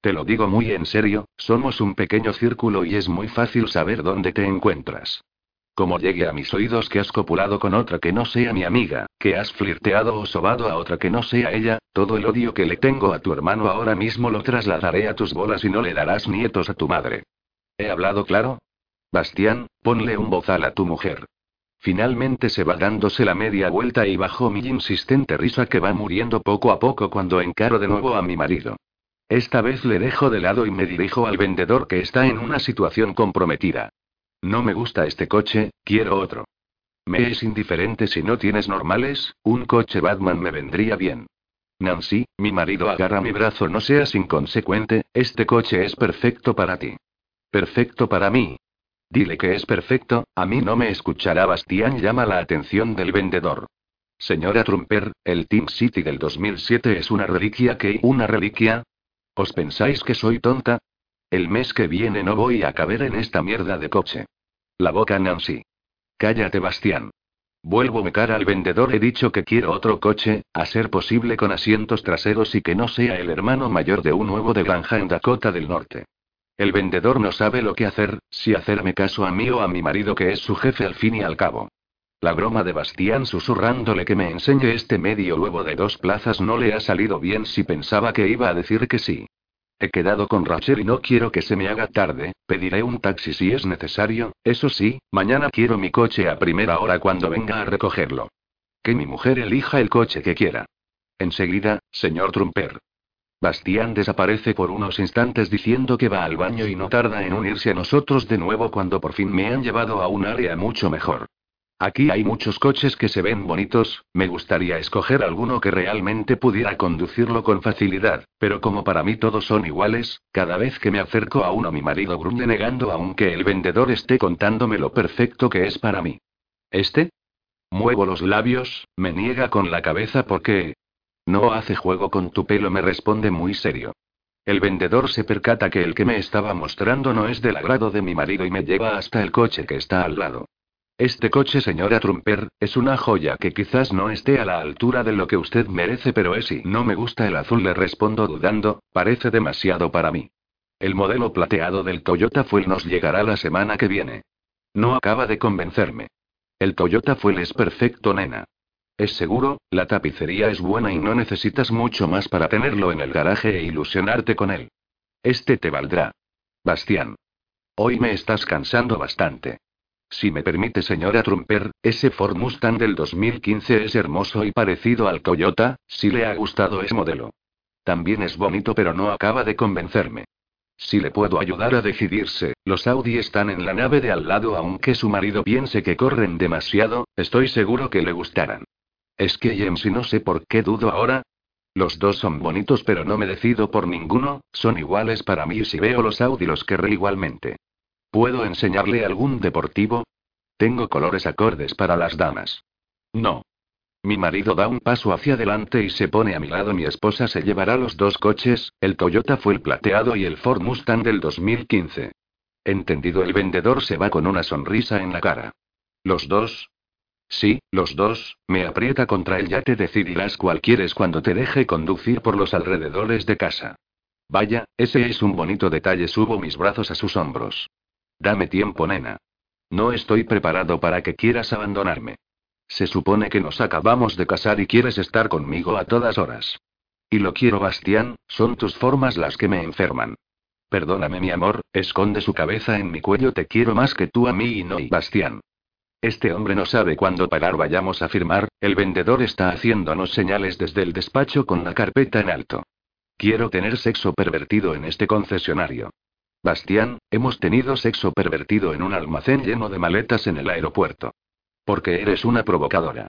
Te lo digo muy en serio, somos un pequeño círculo y es muy fácil saber dónde te encuentras. Como llegue a mis oídos que has copulado con otra que no sea mi amiga, que has flirteado o sobado a otra que no sea ella, todo el odio que le tengo a tu hermano ahora mismo lo trasladaré a tus bolas y no le darás nietos a tu madre. ¿He hablado claro? Bastián, ponle un bozal a tu mujer. Finalmente se va dándose la media vuelta y bajo mi insistente risa que va muriendo poco a poco cuando encaro de nuevo a mi marido. Esta vez le dejo de lado y me dirijo al vendedor que está en una situación comprometida. No me gusta este coche, quiero otro. Me es indiferente si no tienes normales, un coche Batman me vendría bien. Nancy, mi marido agarra mi brazo, no seas inconsecuente, este coche es perfecto para ti. Perfecto para mí. Dile que es perfecto, a mí no me escuchará. Bastián llama la atención del vendedor. Señora Trumper, el Team City del 2007 es una reliquia que... ¿Una reliquia? ¿Os pensáis que soy tonta? El mes que viene no voy a caber en esta mierda de coche. La boca Nancy. Cállate, Bastián. Vuelvo cara al vendedor. He dicho que quiero otro coche, a ser posible con asientos traseros y que no sea el hermano mayor de un nuevo de granja en Dakota del Norte. El vendedor no sabe lo que hacer, si hacerme caso a mí o a mi marido que es su jefe al fin y al cabo. La broma de Bastián susurrándole que me enseñe este medio huevo de dos plazas no le ha salido bien si pensaba que iba a decir que sí. He quedado con Rachel y no quiero que se me haga tarde, pediré un taxi si es necesario, eso sí, mañana quiero mi coche a primera hora cuando venga a recogerlo. Que mi mujer elija el coche que quiera. Enseguida, señor Trumper. Bastián desaparece por unos instantes diciendo que va al baño y no tarda en unirse a nosotros de nuevo cuando por fin me han llevado a un área mucho mejor. Aquí hay muchos coches que se ven bonitos, me gustaría escoger alguno que realmente pudiera conducirlo con facilidad, pero como para mí todos son iguales, cada vez que me acerco a uno mi marido gruñe negando aunque el vendedor esté contándome lo perfecto que es para mí. ¿Este? Muevo los labios, me niega con la cabeza porque... No hace juego con tu pelo, me responde muy serio. El vendedor se percata que el que me estaba mostrando no es del agrado de mi marido y me lleva hasta el coche que está al lado. Este coche, señora Trumper, es una joya que quizás no esté a la altura de lo que usted merece, pero es y no me gusta el azul, le respondo dudando, parece demasiado para mí. El modelo plateado del Toyota Fuel nos llegará la semana que viene. No acaba de convencerme. El Toyota Fuel es perfecto, nena. Es seguro, la tapicería es buena y no necesitas mucho más para tenerlo en el garaje e ilusionarte con él. Este te valdrá. Bastián. Hoy me estás cansando bastante. Si me permite, señora Trumper, ese Ford Mustang del 2015 es hermoso y parecido al Toyota, si le ha gustado ese modelo. También es bonito, pero no acaba de convencerme. Si le puedo ayudar a decidirse, los Audi están en la nave de al lado, aunque su marido piense que corren demasiado, estoy seguro que le gustarán. Es que James y no sé por qué dudo ahora. Los dos son bonitos, pero no me decido por ninguno, son iguales para mí y si veo los Audi los querré igualmente. ¿Puedo enseñarle algún deportivo? Tengo colores acordes para las damas. No. Mi marido da un paso hacia adelante y se pone a mi lado. Mi esposa se llevará los dos coches, el Toyota fue el plateado y el Ford Mustang del 2015. Entendido, el vendedor se va con una sonrisa en la cara. ¿Los dos? Sí, los dos, me aprieta contra él. Ya te decidirás cuál quieres cuando te deje conducir por los alrededores de casa. Vaya, ese es un bonito detalle. Subo mis brazos a sus hombros. Dame tiempo, nena. No estoy preparado para que quieras abandonarme. Se supone que nos acabamos de casar y quieres estar conmigo a todas horas. Y lo quiero, Bastián, son tus formas las que me enferman. Perdóname, mi amor, esconde su cabeza en mi cuello, te quiero más que tú a mí y no, y Bastián. Este hombre no sabe cuándo parar, vayamos a firmar, el vendedor está haciéndonos señales desde el despacho con la carpeta en alto. Quiero tener sexo pervertido en este concesionario. Bastián, hemos tenido sexo pervertido en un almacén lleno de maletas en el aeropuerto. Porque eres una provocadora.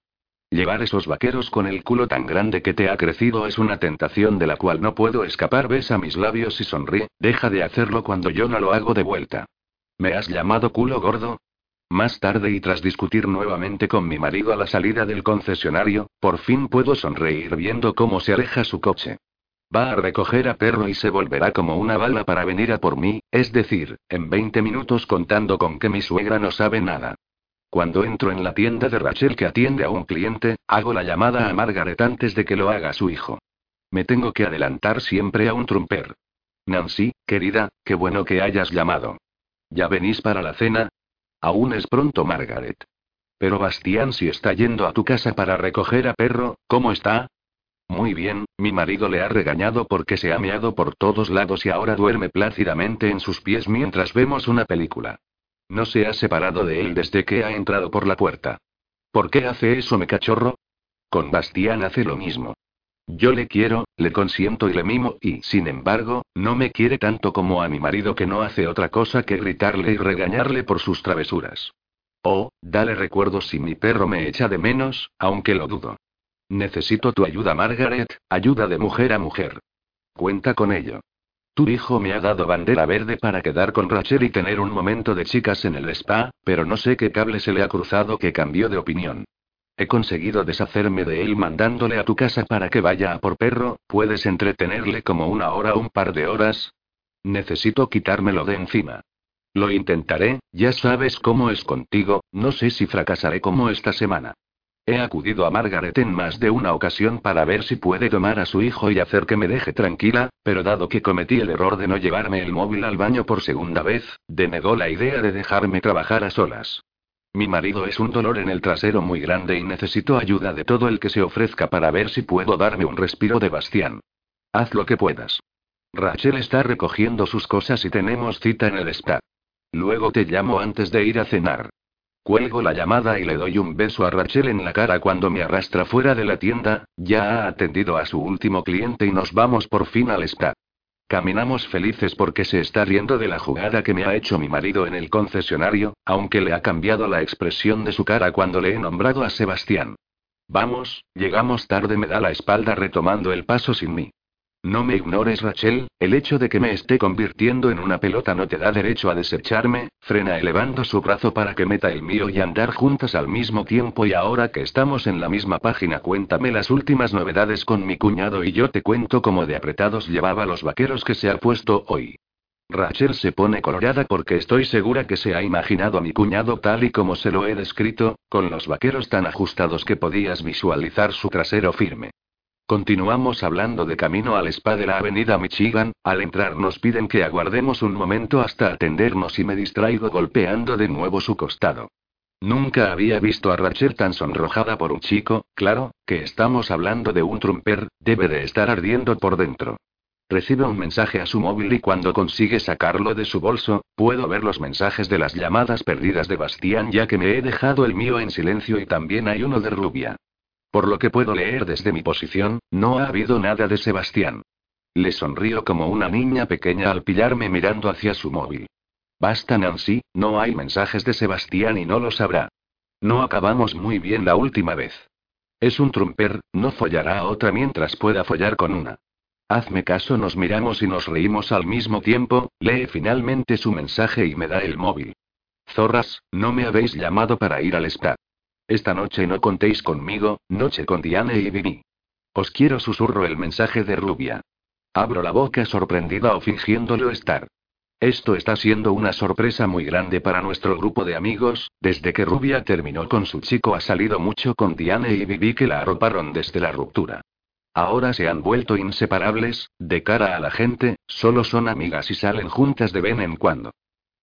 Llevar esos vaqueros con el culo tan grande que te ha crecido es una tentación de la cual no puedo escapar. Besa mis labios y sonríe, deja de hacerlo cuando yo no lo hago de vuelta. ¿Me has llamado culo gordo? Más tarde y tras discutir nuevamente con mi marido a la salida del concesionario, por fin puedo sonreír viendo cómo se aleja su coche. Va a recoger a perro y se volverá como una bala para venir a por mí, es decir, en 20 minutos contando con que mi suegra no sabe nada. Cuando entro en la tienda de Rachel que atiende a un cliente, hago la llamada a Margaret antes de que lo haga su hijo. Me tengo que adelantar siempre a un trumper. Nancy, querida, qué bueno que hayas llamado. ¿Ya venís para la cena? Aún es pronto, Margaret. Pero Bastián si está yendo a tu casa para recoger a perro, ¿cómo está? Muy bien, mi marido le ha regañado porque se ha meado por todos lados y ahora duerme plácidamente en sus pies mientras vemos una película. No se ha separado de él desde que ha entrado por la puerta. ¿Por qué hace eso, me cachorro? Con Bastián hace lo mismo. Yo le quiero, le consiento y le mimo, y, sin embargo, no me quiere tanto como a mi marido que no hace otra cosa que gritarle y regañarle por sus travesuras. Oh, dale recuerdos si mi perro me echa de menos, aunque lo dudo. Necesito tu ayuda, Margaret, ayuda de mujer a mujer. Cuenta con ello. Tu hijo me ha dado bandera verde para quedar con Rachel y tener un momento de chicas en el spa, pero no sé qué cable se le ha cruzado que cambió de opinión. He conseguido deshacerme de él mandándole a tu casa para que vaya a por perro, puedes entretenerle como una hora o un par de horas. Necesito quitármelo de encima. Lo intentaré, ya sabes cómo es contigo, no sé si fracasaré como esta semana. He acudido a Margaret en más de una ocasión para ver si puede tomar a su hijo y hacer que me deje tranquila, pero dado que cometí el error de no llevarme el móvil al baño por segunda vez, denegó la idea de dejarme trabajar a solas. Mi marido es un dolor en el trasero muy grande y necesito ayuda de todo el que se ofrezca para ver si puedo darme un respiro de Bastián. Haz lo que puedas. Rachel está recogiendo sus cosas y tenemos cita en el spa. Luego te llamo antes de ir a cenar. Cuelgo la llamada y le doy un beso a Rachel en la cara cuando me arrastra fuera de la tienda, ya ha atendido a su último cliente y nos vamos por fin al spa. Caminamos felices porque se está riendo de la jugada que me ha hecho mi marido en el concesionario, aunque le ha cambiado la expresión de su cara cuando le he nombrado a Sebastián. Vamos, llegamos tarde, me da la espalda retomando el paso sin mí. No me ignores, Rachel, el hecho de que me esté convirtiendo en una pelota no te da derecho a desecharme, frena elevando su brazo para que meta el mío y andar juntas al mismo tiempo y ahora que estamos en la misma página cuéntame las últimas novedades con mi cuñado y yo te cuento cómo de apretados llevaba los vaqueros que se ha puesto hoy. Rachel se pone colorada porque estoy segura que se ha imaginado a mi cuñado tal y como se lo he descrito, con los vaqueros tan ajustados que podías visualizar su trasero firme. Continuamos hablando de camino al spa de la avenida Michigan, al entrar nos piden que aguardemos un momento hasta atendernos y me distraigo golpeando de nuevo su costado. Nunca había visto a Rachel tan sonrojada por un chico, claro, que estamos hablando de un trumper, debe de estar ardiendo por dentro. Recibe un mensaje a su móvil y cuando consigue sacarlo de su bolso, puedo ver los mensajes de las llamadas perdidas de Bastián ya que me he dejado el mío en silencio y también hay uno de Rubia. Por lo que puedo leer desde mi posición, no ha habido nada de Sebastián. Le sonrío como una niña pequeña al pillarme mirando hacia su móvil. Basta Nancy, no hay mensajes de Sebastián y no lo sabrá. No acabamos muy bien la última vez. Es un trumper, no follará a otra mientras pueda follar con una. Hazme caso, nos miramos y nos reímos al mismo tiempo, lee finalmente su mensaje y me da el móvil. Zorras, no me habéis llamado para ir al spa. Esta noche no contéis conmigo, noche con Diane y Vivi. Os quiero, susurro el mensaje de Rubia. Abro la boca sorprendida o fingiéndolo estar. Esto está siendo una sorpresa muy grande para nuestro grupo de amigos, desde que Rubia terminó con su chico ha salido mucho con Diane y Vivi que la arroparon desde la ruptura. Ahora se han vuelto inseparables, de cara a la gente, solo son amigas y salen juntas de vez en cuando.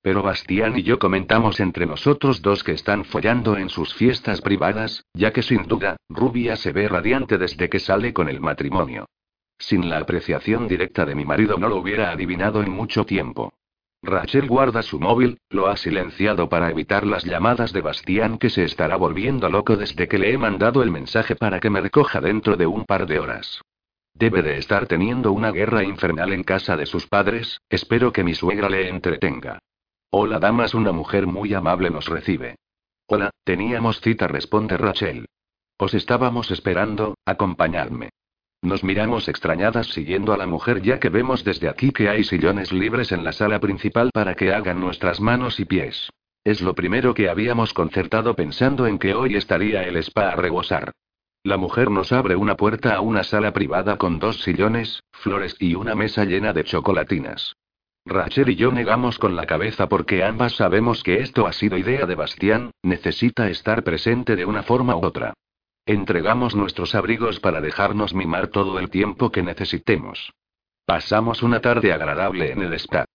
Pero Bastián y yo comentamos entre nosotros dos que están follando en sus fiestas privadas, ya que sin duda, Rubia se ve radiante desde que sale con el matrimonio. Sin la apreciación directa de mi marido no lo hubiera adivinado en mucho tiempo. Rachel guarda su móvil, lo ha silenciado para evitar las llamadas de Bastián que se estará volviendo loco desde que le he mandado el mensaje para que me recoja dentro de un par de horas. Debe de estar teniendo una guerra infernal en casa de sus padres, espero que mi suegra le entretenga. Hola damas, una mujer muy amable nos recibe. Hola, teníamos cita, responde Rachel. Os estábamos esperando, acompañadme. Nos miramos extrañadas siguiendo a la mujer ya que vemos desde aquí que hay sillones libres en la sala principal para que hagan nuestras manos y pies. Es lo primero que habíamos concertado pensando en que hoy estaría el spa a rebosar. La mujer nos abre una puerta a una sala privada con dos sillones, flores y una mesa llena de chocolatinas. Rachel y yo negamos con la cabeza porque ambas sabemos que esto ha sido idea de Bastián, necesita estar presente de una forma u otra. Entregamos nuestros abrigos para dejarnos mimar todo el tiempo que necesitemos. Pasamos una tarde agradable en el spa.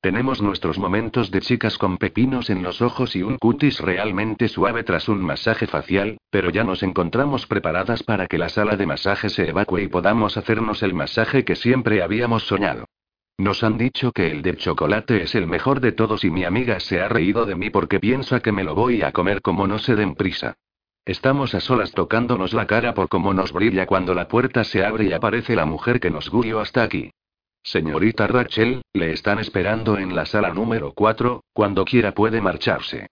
Tenemos nuestros momentos de chicas con pepinos en los ojos y un cutis realmente suave tras un masaje facial, pero ya nos encontramos preparadas para que la sala de masaje se evacue y podamos hacernos el masaje que siempre habíamos soñado. Nos han dicho que el de chocolate es el mejor de todos y mi amiga se ha reído de mí porque piensa que me lo voy a comer como no se den prisa. Estamos a solas tocándonos la cara por cómo nos brilla cuando la puerta se abre y aparece la mujer que nos guió hasta aquí. Señorita Rachel, le están esperando en la sala número 4, cuando quiera puede marcharse.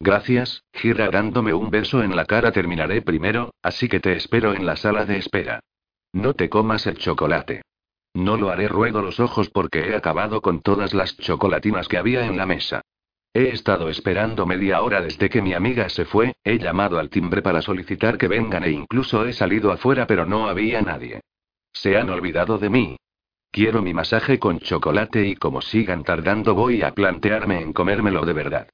Gracias, gira dándome un beso en la cara terminaré primero, así que te espero en la sala de espera. No te comas el chocolate. No lo haré, ruego los ojos porque he acabado con todas las chocolatinas que había en la mesa. He estado esperando media hora desde que mi amiga se fue, he llamado al timbre para solicitar que vengan e incluso he salido afuera pero no había nadie. Se han olvidado de mí. Quiero mi masaje con chocolate y como sigan tardando voy a plantearme en comérmelo de verdad.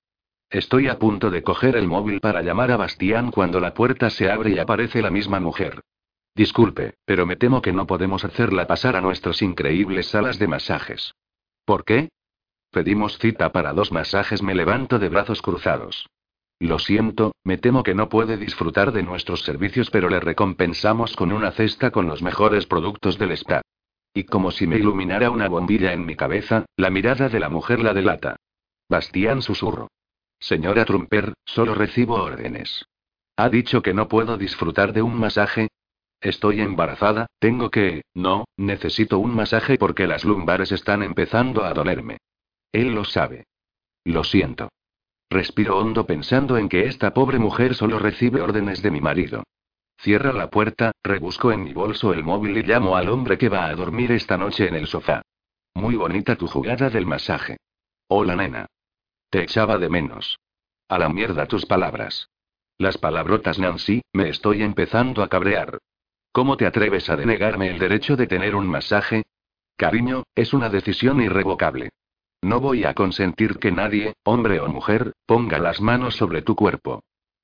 Estoy a punto de coger el móvil para llamar a Bastián cuando la puerta se abre y aparece la misma mujer. Disculpe, pero me temo que no podemos hacerla pasar a nuestras increíbles salas de masajes. ¿Por qué? Pedimos cita para dos masajes, me levanto de brazos cruzados. Lo siento, me temo que no puede disfrutar de nuestros servicios, pero le recompensamos con una cesta con los mejores productos del spa. Y como si me iluminara una bombilla en mi cabeza, la mirada de la mujer la delata. Bastián susurro. Señora Trumper, solo recibo órdenes. ¿Ha dicho que no puedo disfrutar de un masaje? Estoy embarazada, tengo que... No, necesito un masaje porque las lumbares están empezando a dolerme. Él lo sabe. Lo siento. Respiro hondo pensando en que esta pobre mujer solo recibe órdenes de mi marido. Cierra la puerta, rebusco en mi bolso el móvil y llamo al hombre que va a dormir esta noche en el sofá. Muy bonita tu jugada del masaje. Hola nena. Te echaba de menos. A la mierda tus palabras. Las palabrotas Nancy, me estoy empezando a cabrear. ¿Cómo te atreves a denegarme el derecho de tener un masaje? Cariño, es una decisión irrevocable. No voy a consentir que nadie, hombre o mujer, ponga las manos sobre tu cuerpo.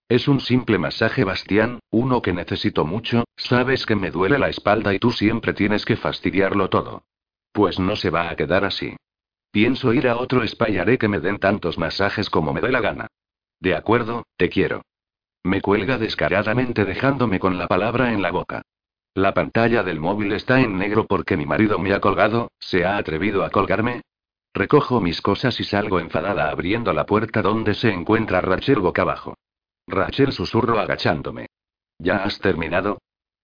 Es un simple masaje, Bastián, uno que necesito mucho, sabes que me duele la espalda y tú siempre tienes que fastidiarlo todo. Pues no se va a quedar así. Pienso ir a otro spa que me den tantos masajes como me dé la gana. De acuerdo, te quiero. Me cuelga descaradamente dejándome con la palabra en la boca. La pantalla del móvil está en negro porque mi marido me ha colgado, ¿se ha atrevido a colgarme? Recojo mis cosas y salgo enfadada abriendo la puerta donde se encuentra Rachel boca abajo. Rachel susurro agachándome. ¿Ya has terminado?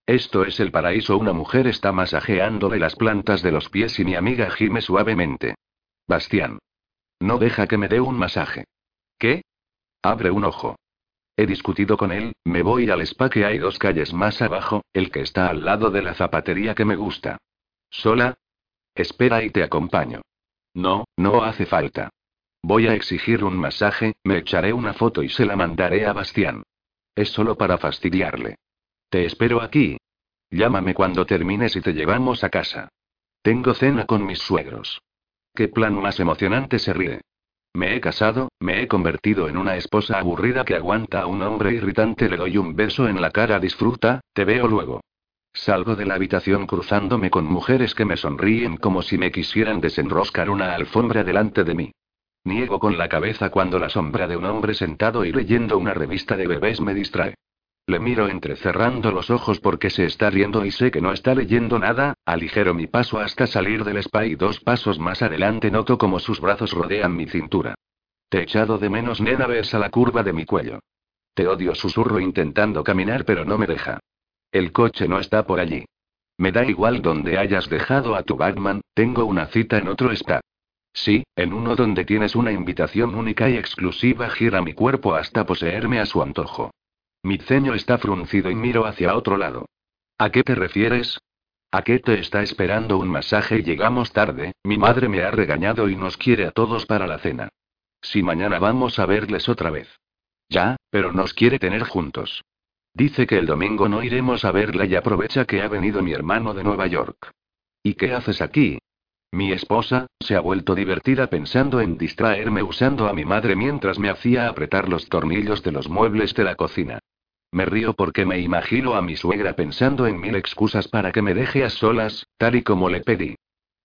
Esto es el paraíso. Una mujer está masajeándole las plantas de los pies y mi amiga gime suavemente. Bastián. No deja que me dé un masaje. ¿Qué? Abre un ojo. He discutido con él, me voy al spa que hay dos calles más abajo, el que está al lado de la zapatería que me gusta. ¿Sola? Espera y te acompaño. No, no hace falta. Voy a exigir un masaje, me echaré una foto y se la mandaré a Bastián. Es solo para fastidiarle. Te espero aquí. Llámame cuando termines y te llevamos a casa. Tengo cena con mis suegros. ¿Qué plan más emocionante se ríe? Me he casado, me he convertido en una esposa aburrida que aguanta a un hombre irritante, le doy un beso en la cara, disfruta, te veo luego. Salgo de la habitación cruzándome con mujeres que me sonríen como si me quisieran desenroscar una alfombra delante de mí. Niego con la cabeza cuando la sombra de un hombre sentado y leyendo una revista de bebés me distrae. Le miro entrecerrando los ojos porque se está riendo y sé que no está leyendo nada, aligero mi paso hasta salir del spa y dos pasos más adelante noto como sus brazos rodean mi cintura. Te he echado de menos, nena, ves a la curva de mi cuello. Te odio, susurro intentando caminar, pero no me deja. El coche no está por allí. Me da igual donde hayas dejado a tu Batman, tengo una cita en otro spa. Sí, en uno donde tienes una invitación única y exclusiva, gira mi cuerpo hasta poseerme a su antojo. Mi ceño está fruncido y miro hacia otro lado. ¿A qué te refieres? ¿A qué te está esperando un masaje? Llegamos tarde, mi madre me ha regañado y nos quiere a todos para la cena. Si mañana vamos a verles otra vez. Ya, pero nos quiere tener juntos. Dice que el domingo no iremos a verla y aprovecha que ha venido mi hermano de Nueva York. ¿Y qué haces aquí? Mi esposa, se ha vuelto divertida pensando en distraerme usando a mi madre mientras me hacía apretar los tornillos de los muebles de la cocina. Me río porque me imagino a mi suegra pensando en mil excusas para que me deje a solas, tal y como le pedí.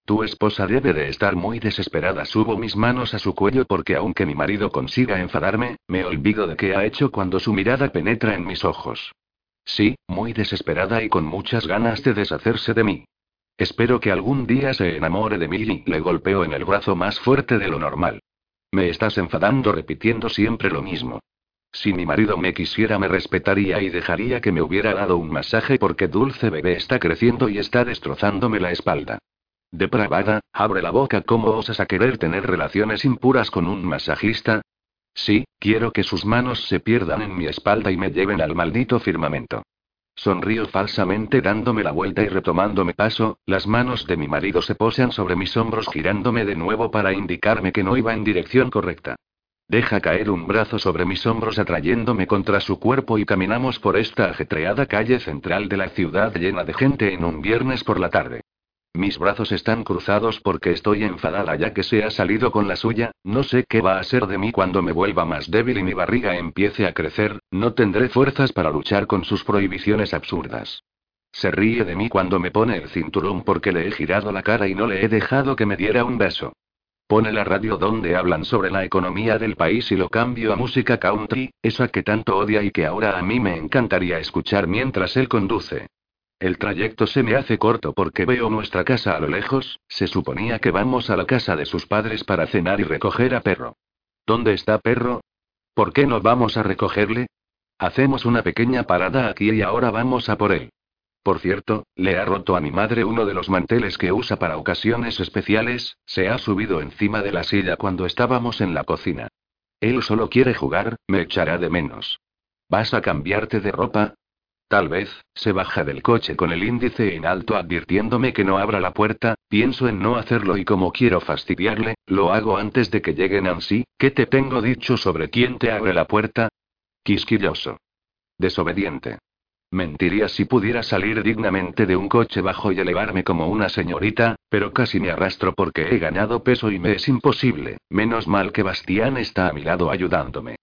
Tu esposa debe de estar muy desesperada. Subo mis manos a su cuello porque aunque mi marido consiga enfadarme, me olvido de qué ha hecho cuando su mirada penetra en mis ojos. Sí, muy desesperada y con muchas ganas de deshacerse de mí. Espero que algún día se enamore de mí y le golpeo en el brazo más fuerte de lo normal. Me estás enfadando repitiendo siempre lo mismo. Si mi marido me quisiera me respetaría y dejaría que me hubiera dado un masaje porque Dulce Bebé está creciendo y está destrozándome la espalda. Depravada, abre la boca. ¿Cómo osas a querer tener relaciones impuras con un masajista? Sí, quiero que sus manos se pierdan en mi espalda y me lleven al maldito firmamento. Sonrío falsamente dándome la vuelta y retomándome paso, las manos de mi marido se posan sobre mis hombros girándome de nuevo para indicarme que no iba en dirección correcta. Deja caer un brazo sobre mis hombros atrayéndome contra su cuerpo y caminamos por esta ajetreada calle central de la ciudad llena de gente en un viernes por la tarde. Mis brazos están cruzados porque estoy enfadada ya que se ha salido con la suya, no sé qué va a ser de mí cuando me vuelva más débil y mi barriga empiece a crecer, no tendré fuerzas para luchar con sus prohibiciones absurdas. Se ríe de mí cuando me pone el cinturón porque le he girado la cara y no le he dejado que me diera un beso. Pone la radio donde hablan sobre la economía del país y lo cambio a música country, esa que tanto odia y que ahora a mí me encantaría escuchar mientras él conduce. El trayecto se me hace corto porque veo nuestra casa a lo lejos, se suponía que vamos a la casa de sus padres para cenar y recoger a perro. ¿Dónde está perro? ¿Por qué no vamos a recogerle? Hacemos una pequeña parada aquí y ahora vamos a por él. Por cierto, le ha roto a mi madre uno de los manteles que usa para ocasiones especiales, se ha subido encima de la silla cuando estábamos en la cocina. Él solo quiere jugar, me echará de menos. ¿Vas a cambiarte de ropa? Tal vez, se baja del coche con el índice en alto advirtiéndome que no abra la puerta, pienso en no hacerlo y como quiero fastidiarle, lo hago antes de que llegue Nancy, ¿qué te tengo dicho sobre quién te abre la puerta? Quisquilloso. Desobediente. Mentiría si pudiera salir dignamente de un coche bajo y elevarme como una señorita, pero casi me arrastro porque he ganado peso y me es imposible, menos mal que Bastián está a mi lado ayudándome.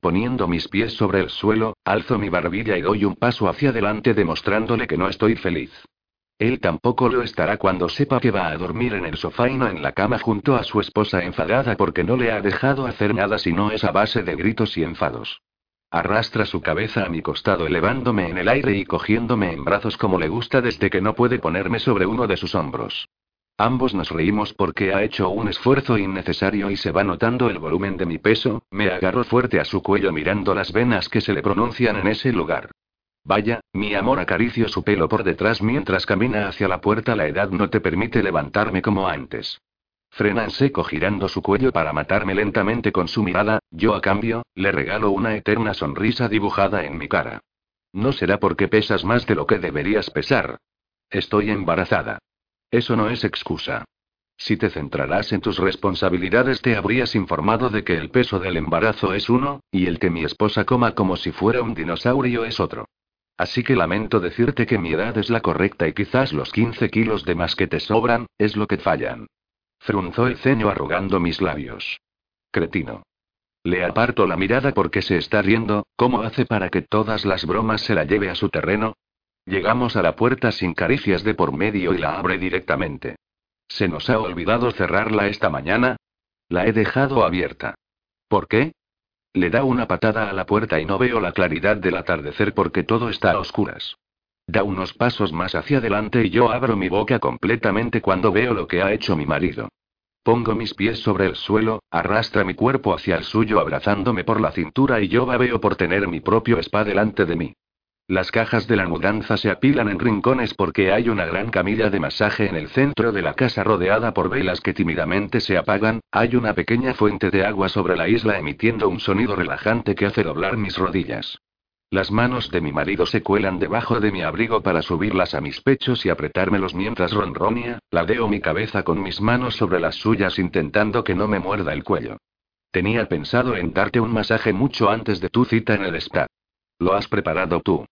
Poniendo mis pies sobre el suelo, alzo mi barbilla y doy un paso hacia adelante demostrándole que no estoy feliz. Él tampoco lo estará cuando sepa que va a dormir en el sofá y no en la cama junto a su esposa enfadada porque no le ha dejado hacer nada si no es a base de gritos y enfados. Arrastra su cabeza a mi costado elevándome en el aire y cogiéndome en brazos como le gusta desde que no puede ponerme sobre uno de sus hombros. Ambos nos reímos porque ha hecho un esfuerzo innecesario y se va notando el volumen de mi peso, me agarro fuerte a su cuello mirando las venas que se le pronuncian en ese lugar. Vaya, mi amor acaricio su pelo por detrás mientras camina hacia la puerta. La edad no te permite levantarme como antes. Frena en seco girando su cuello para matarme lentamente con su mirada, yo a cambio, le regalo una eterna sonrisa dibujada en mi cara. No será porque pesas más de lo que deberías pesar. Estoy embarazada. Eso no es excusa. Si te centrarás en tus responsabilidades te habrías informado de que el peso del embarazo es uno, y el que mi esposa coma como si fuera un dinosaurio es otro. Así que lamento decirte que mi edad es la correcta y quizás los 15 kilos de más que te sobran, es lo que fallan. Frunzó el ceño arrugando mis labios. Cretino. Le aparto la mirada porque se está riendo, ¿cómo hace para que todas las bromas se la lleve a su terreno? Llegamos a la puerta sin caricias de por medio y la abre directamente. ¿Se nos ha olvidado cerrarla esta mañana? La he dejado abierta. ¿Por qué? Le da una patada a la puerta y no veo la claridad del atardecer porque todo está a oscuras. Da unos pasos más hacia adelante y yo abro mi boca completamente cuando veo lo que ha hecho mi marido. Pongo mis pies sobre el suelo, arrastra mi cuerpo hacia el suyo abrazándome por la cintura y yo babeo por tener mi propio spa delante de mí. Las cajas de la mudanza se apilan en rincones porque hay una gran camilla de masaje en el centro de la casa rodeada por velas que tímidamente se apagan, hay una pequeña fuente de agua sobre la isla emitiendo un sonido relajante que hace doblar mis rodillas. Las manos de mi marido se cuelan debajo de mi abrigo para subirlas a mis pechos y apretármelos mientras ronronea, ladeo mi cabeza con mis manos sobre las suyas intentando que no me muerda el cuello. Tenía pensado en darte un masaje mucho antes de tu cita en el spa. ¿Lo has preparado tú?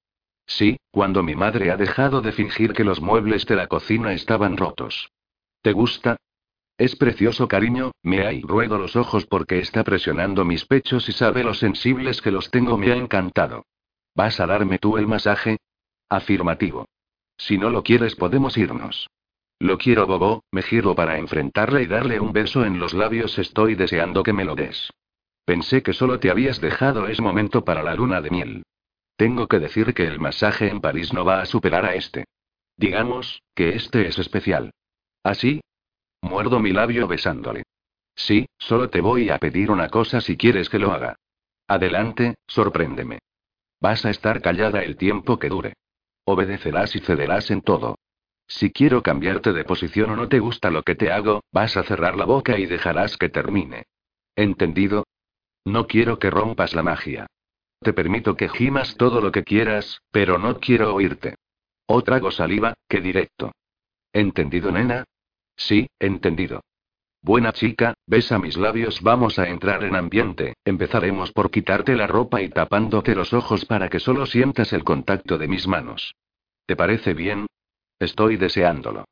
Sí, cuando mi madre ha dejado de fingir que los muebles de la cocina estaban rotos. ¿Te gusta? Es precioso, cariño, me y ruedo los ojos porque está presionando mis pechos y sabe lo sensibles que los tengo. Me ha encantado. ¿Vas a darme tú el masaje? Afirmativo. Si no lo quieres, podemos irnos. Lo quiero, Bobo, me giro para enfrentarle y darle un beso en los labios. Estoy deseando que me lo des. Pensé que solo te habías dejado ese momento para la luna de miel. Tengo que decir que el masaje en París no va a superar a este. Digamos, que este es especial. ¿Así? ¿Ah, Muerdo mi labio besándole. Sí, solo te voy a pedir una cosa si quieres que lo haga. Adelante, sorpréndeme. Vas a estar callada el tiempo que dure. Obedecerás y cederás en todo. Si quiero cambiarte de posición o no te gusta lo que te hago, vas a cerrar la boca y dejarás que termine. ¿Entendido? No quiero que rompas la magia. Te permito que gimas todo lo que quieras, pero no quiero oírte. O trago saliva, que directo. ¿Entendido, nena? Sí, entendido. Buena chica, besa mis labios, vamos a entrar en ambiente, empezaremos por quitarte la ropa y tapándote los ojos para que solo sientas el contacto de mis manos. ¿Te parece bien? Estoy deseándolo.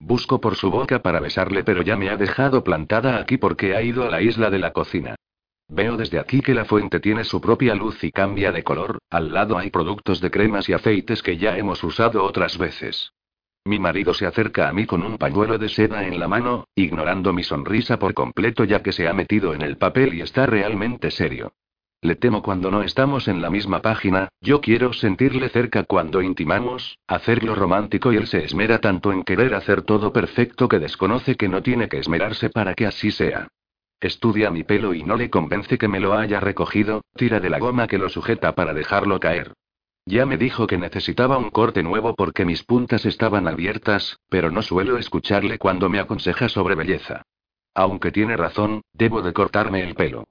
Busco por su boca para besarle, pero ya me ha dejado plantada aquí porque ha ido a la isla de la cocina. Veo desde aquí que la fuente tiene su propia luz y cambia de color, al lado hay productos de cremas y aceites que ya hemos usado otras veces. Mi marido se acerca a mí con un pañuelo de seda en la mano, ignorando mi sonrisa por completo ya que se ha metido en el papel y está realmente serio. Le temo cuando no estamos en la misma página, yo quiero sentirle cerca cuando intimamos, hacerlo romántico y él se esmera tanto en querer hacer todo perfecto que desconoce que no tiene que esmerarse para que así sea. Estudia mi pelo y no le convence que me lo haya recogido, tira de la goma que lo sujeta para dejarlo caer. Ya me dijo que necesitaba un corte nuevo porque mis puntas estaban abiertas, pero no suelo escucharle cuando me aconseja sobre belleza. Aunque tiene razón, debo de cortarme el pelo.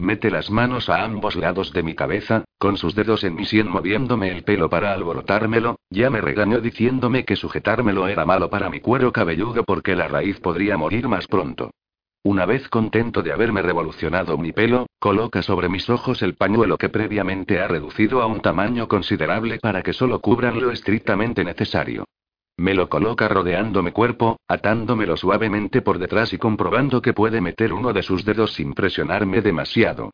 Mete las manos a ambos lados de mi cabeza, con sus dedos en mi sien moviéndome el pelo para alborotármelo, ya me regañó diciéndome que sujetármelo era malo para mi cuero cabelludo porque la raíz podría morir más pronto. Una vez contento de haberme revolucionado mi pelo, coloca sobre mis ojos el pañuelo que previamente ha reducido a un tamaño considerable para que solo cubran lo estrictamente necesario. Me lo coloca rodeando mi cuerpo, atándomelo suavemente por detrás y comprobando que puede meter uno de sus dedos sin presionarme demasiado.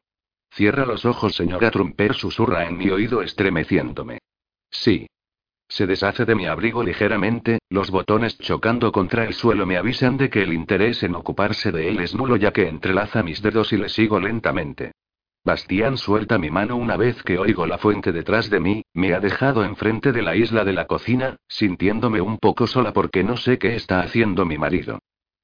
Cierra los ojos, señora Trumper, susurra en mi oído estremeciéndome. Sí, se deshace de mi abrigo ligeramente, los botones chocando contra el suelo me avisan de que el interés en ocuparse de él es nulo ya que entrelaza mis dedos y le sigo lentamente. Bastián suelta mi mano una vez que oigo la fuente detrás de mí, me ha dejado enfrente de la isla de la cocina, sintiéndome un poco sola porque no sé qué está haciendo mi marido.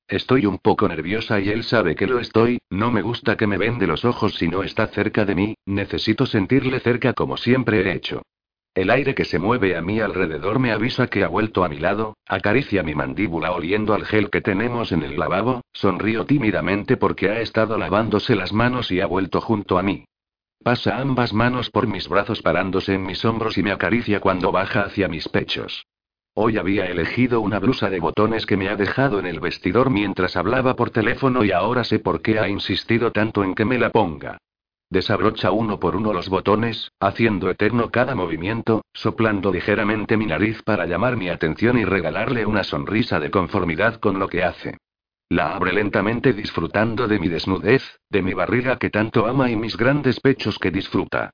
Estoy un poco nerviosa y él sabe que lo estoy, no me gusta que me vende los ojos si no está cerca de mí, necesito sentirle cerca como siempre he hecho. El aire que se mueve a mi alrededor me avisa que ha vuelto a mi lado, acaricia mi mandíbula oliendo al gel que tenemos en el lavabo, sonrío tímidamente porque ha estado lavándose las manos y ha vuelto junto a mí. Pasa ambas manos por mis brazos parándose en mis hombros y me acaricia cuando baja hacia mis pechos. Hoy había elegido una blusa de botones que me ha dejado en el vestidor mientras hablaba por teléfono y ahora sé por qué ha insistido tanto en que me la ponga. Desabrocha uno por uno los botones, haciendo eterno cada movimiento, soplando ligeramente mi nariz para llamar mi atención y regalarle una sonrisa de conformidad con lo que hace. La abre lentamente disfrutando de mi desnudez, de mi barriga que tanto ama y mis grandes pechos que disfruta.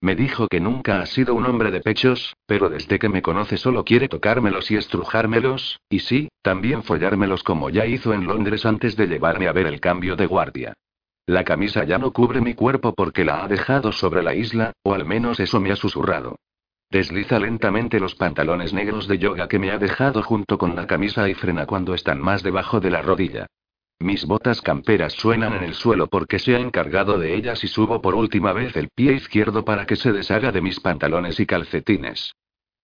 Me dijo que nunca ha sido un hombre de pechos, pero desde que me conoce solo quiere tocármelos y estrujármelos, y sí, también follármelos como ya hizo en Londres antes de llevarme a ver el cambio de guardia. La camisa ya no cubre mi cuerpo porque la ha dejado sobre la isla, o al menos eso me ha susurrado. Desliza lentamente los pantalones negros de yoga que me ha dejado junto con la camisa y frena cuando están más debajo de la rodilla. Mis botas camperas suenan en el suelo porque se ha encargado de ellas y subo por última vez el pie izquierdo para que se deshaga de mis pantalones y calcetines.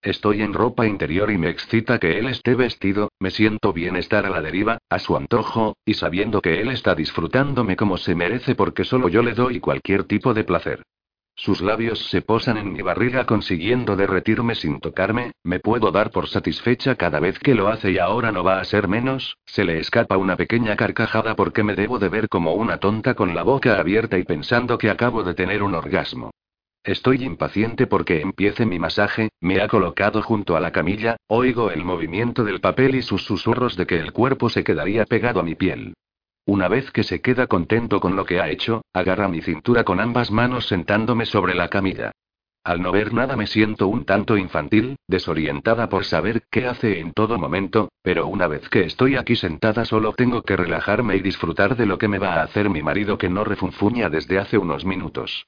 Estoy en ropa interior y me excita que él esté vestido, me siento bien estar a la deriva, a su antojo, y sabiendo que él está disfrutándome como se merece porque solo yo le doy cualquier tipo de placer. Sus labios se posan en mi barriga consiguiendo derretirme sin tocarme, me puedo dar por satisfecha cada vez que lo hace y ahora no va a ser menos, se le escapa una pequeña carcajada porque me debo de ver como una tonta con la boca abierta y pensando que acabo de tener un orgasmo. Estoy impaciente porque empiece mi masaje, me ha colocado junto a la camilla, oigo el movimiento del papel y sus susurros de que el cuerpo se quedaría pegado a mi piel. Una vez que se queda contento con lo que ha hecho, agarra mi cintura con ambas manos sentándome sobre la camilla. Al no ver nada me siento un tanto infantil, desorientada por saber qué hace en todo momento, pero una vez que estoy aquí sentada solo tengo que relajarme y disfrutar de lo que me va a hacer mi marido que no refunfuña desde hace unos minutos.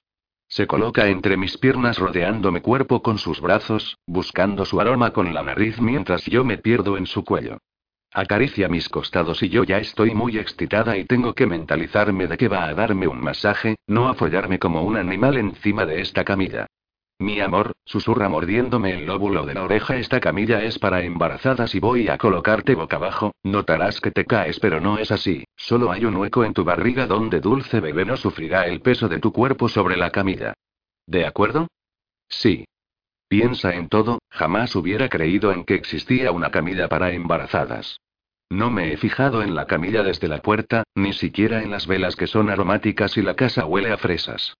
Se coloca entre mis piernas rodeando mi cuerpo con sus brazos, buscando su aroma con la nariz mientras yo me pierdo en su cuello. Acaricia mis costados y yo ya estoy muy excitada y tengo que mentalizarme de que va a darme un masaje, no a follarme como un animal encima de esta camilla. Mi amor, susurra mordiéndome el lóbulo de la oreja, esta camilla es para embarazadas y voy a colocarte boca abajo, notarás que te caes pero no es así, solo hay un hueco en tu barriga donde dulce bebé no sufrirá el peso de tu cuerpo sobre la camilla. ¿De acuerdo? Sí. Piensa en todo, jamás hubiera creído en que existía una camilla para embarazadas. No me he fijado en la camilla desde la puerta, ni siquiera en las velas que son aromáticas y la casa huele a fresas.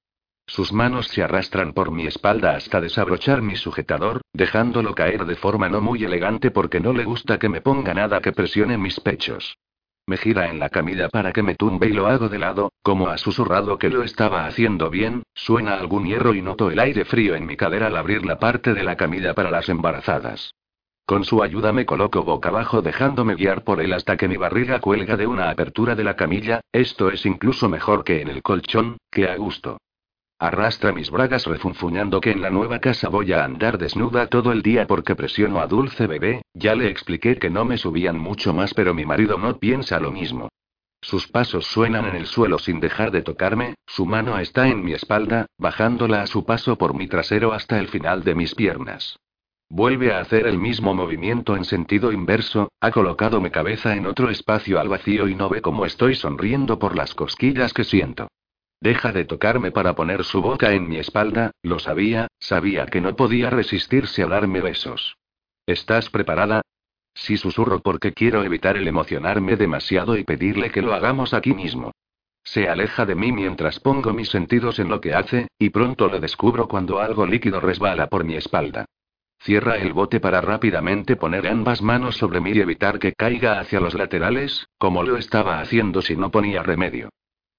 Sus manos se arrastran por mi espalda hasta desabrochar mi sujetador, dejándolo caer de forma no muy elegante porque no le gusta que me ponga nada que presione mis pechos. Me gira en la camilla para que me tumbe y lo hago de lado, como ha susurrado que lo estaba haciendo bien, suena algún hierro y noto el aire frío en mi cadera al abrir la parte de la camilla para las embarazadas. Con su ayuda me coloco boca abajo dejándome guiar por él hasta que mi barriga cuelga de una apertura de la camilla, esto es incluso mejor que en el colchón, que a gusto. Arrastra mis bragas refunfuñando que en la nueva casa voy a andar desnuda todo el día porque presiono a Dulce Bebé, ya le expliqué que no me subían mucho más pero mi marido no piensa lo mismo. Sus pasos suenan en el suelo sin dejar de tocarme, su mano está en mi espalda, bajándola a su paso por mi trasero hasta el final de mis piernas. Vuelve a hacer el mismo movimiento en sentido inverso, ha colocado mi cabeza en otro espacio al vacío y no ve cómo estoy sonriendo por las cosquillas que siento. Deja de tocarme para poner su boca en mi espalda, lo sabía, sabía que no podía resistirse a darme besos. ¿Estás preparada? Sí susurro porque quiero evitar el emocionarme demasiado y pedirle que lo hagamos aquí mismo. Se aleja de mí mientras pongo mis sentidos en lo que hace, y pronto lo descubro cuando algo líquido resbala por mi espalda. Cierra el bote para rápidamente poner ambas manos sobre mí y evitar que caiga hacia los laterales, como lo estaba haciendo si no ponía remedio.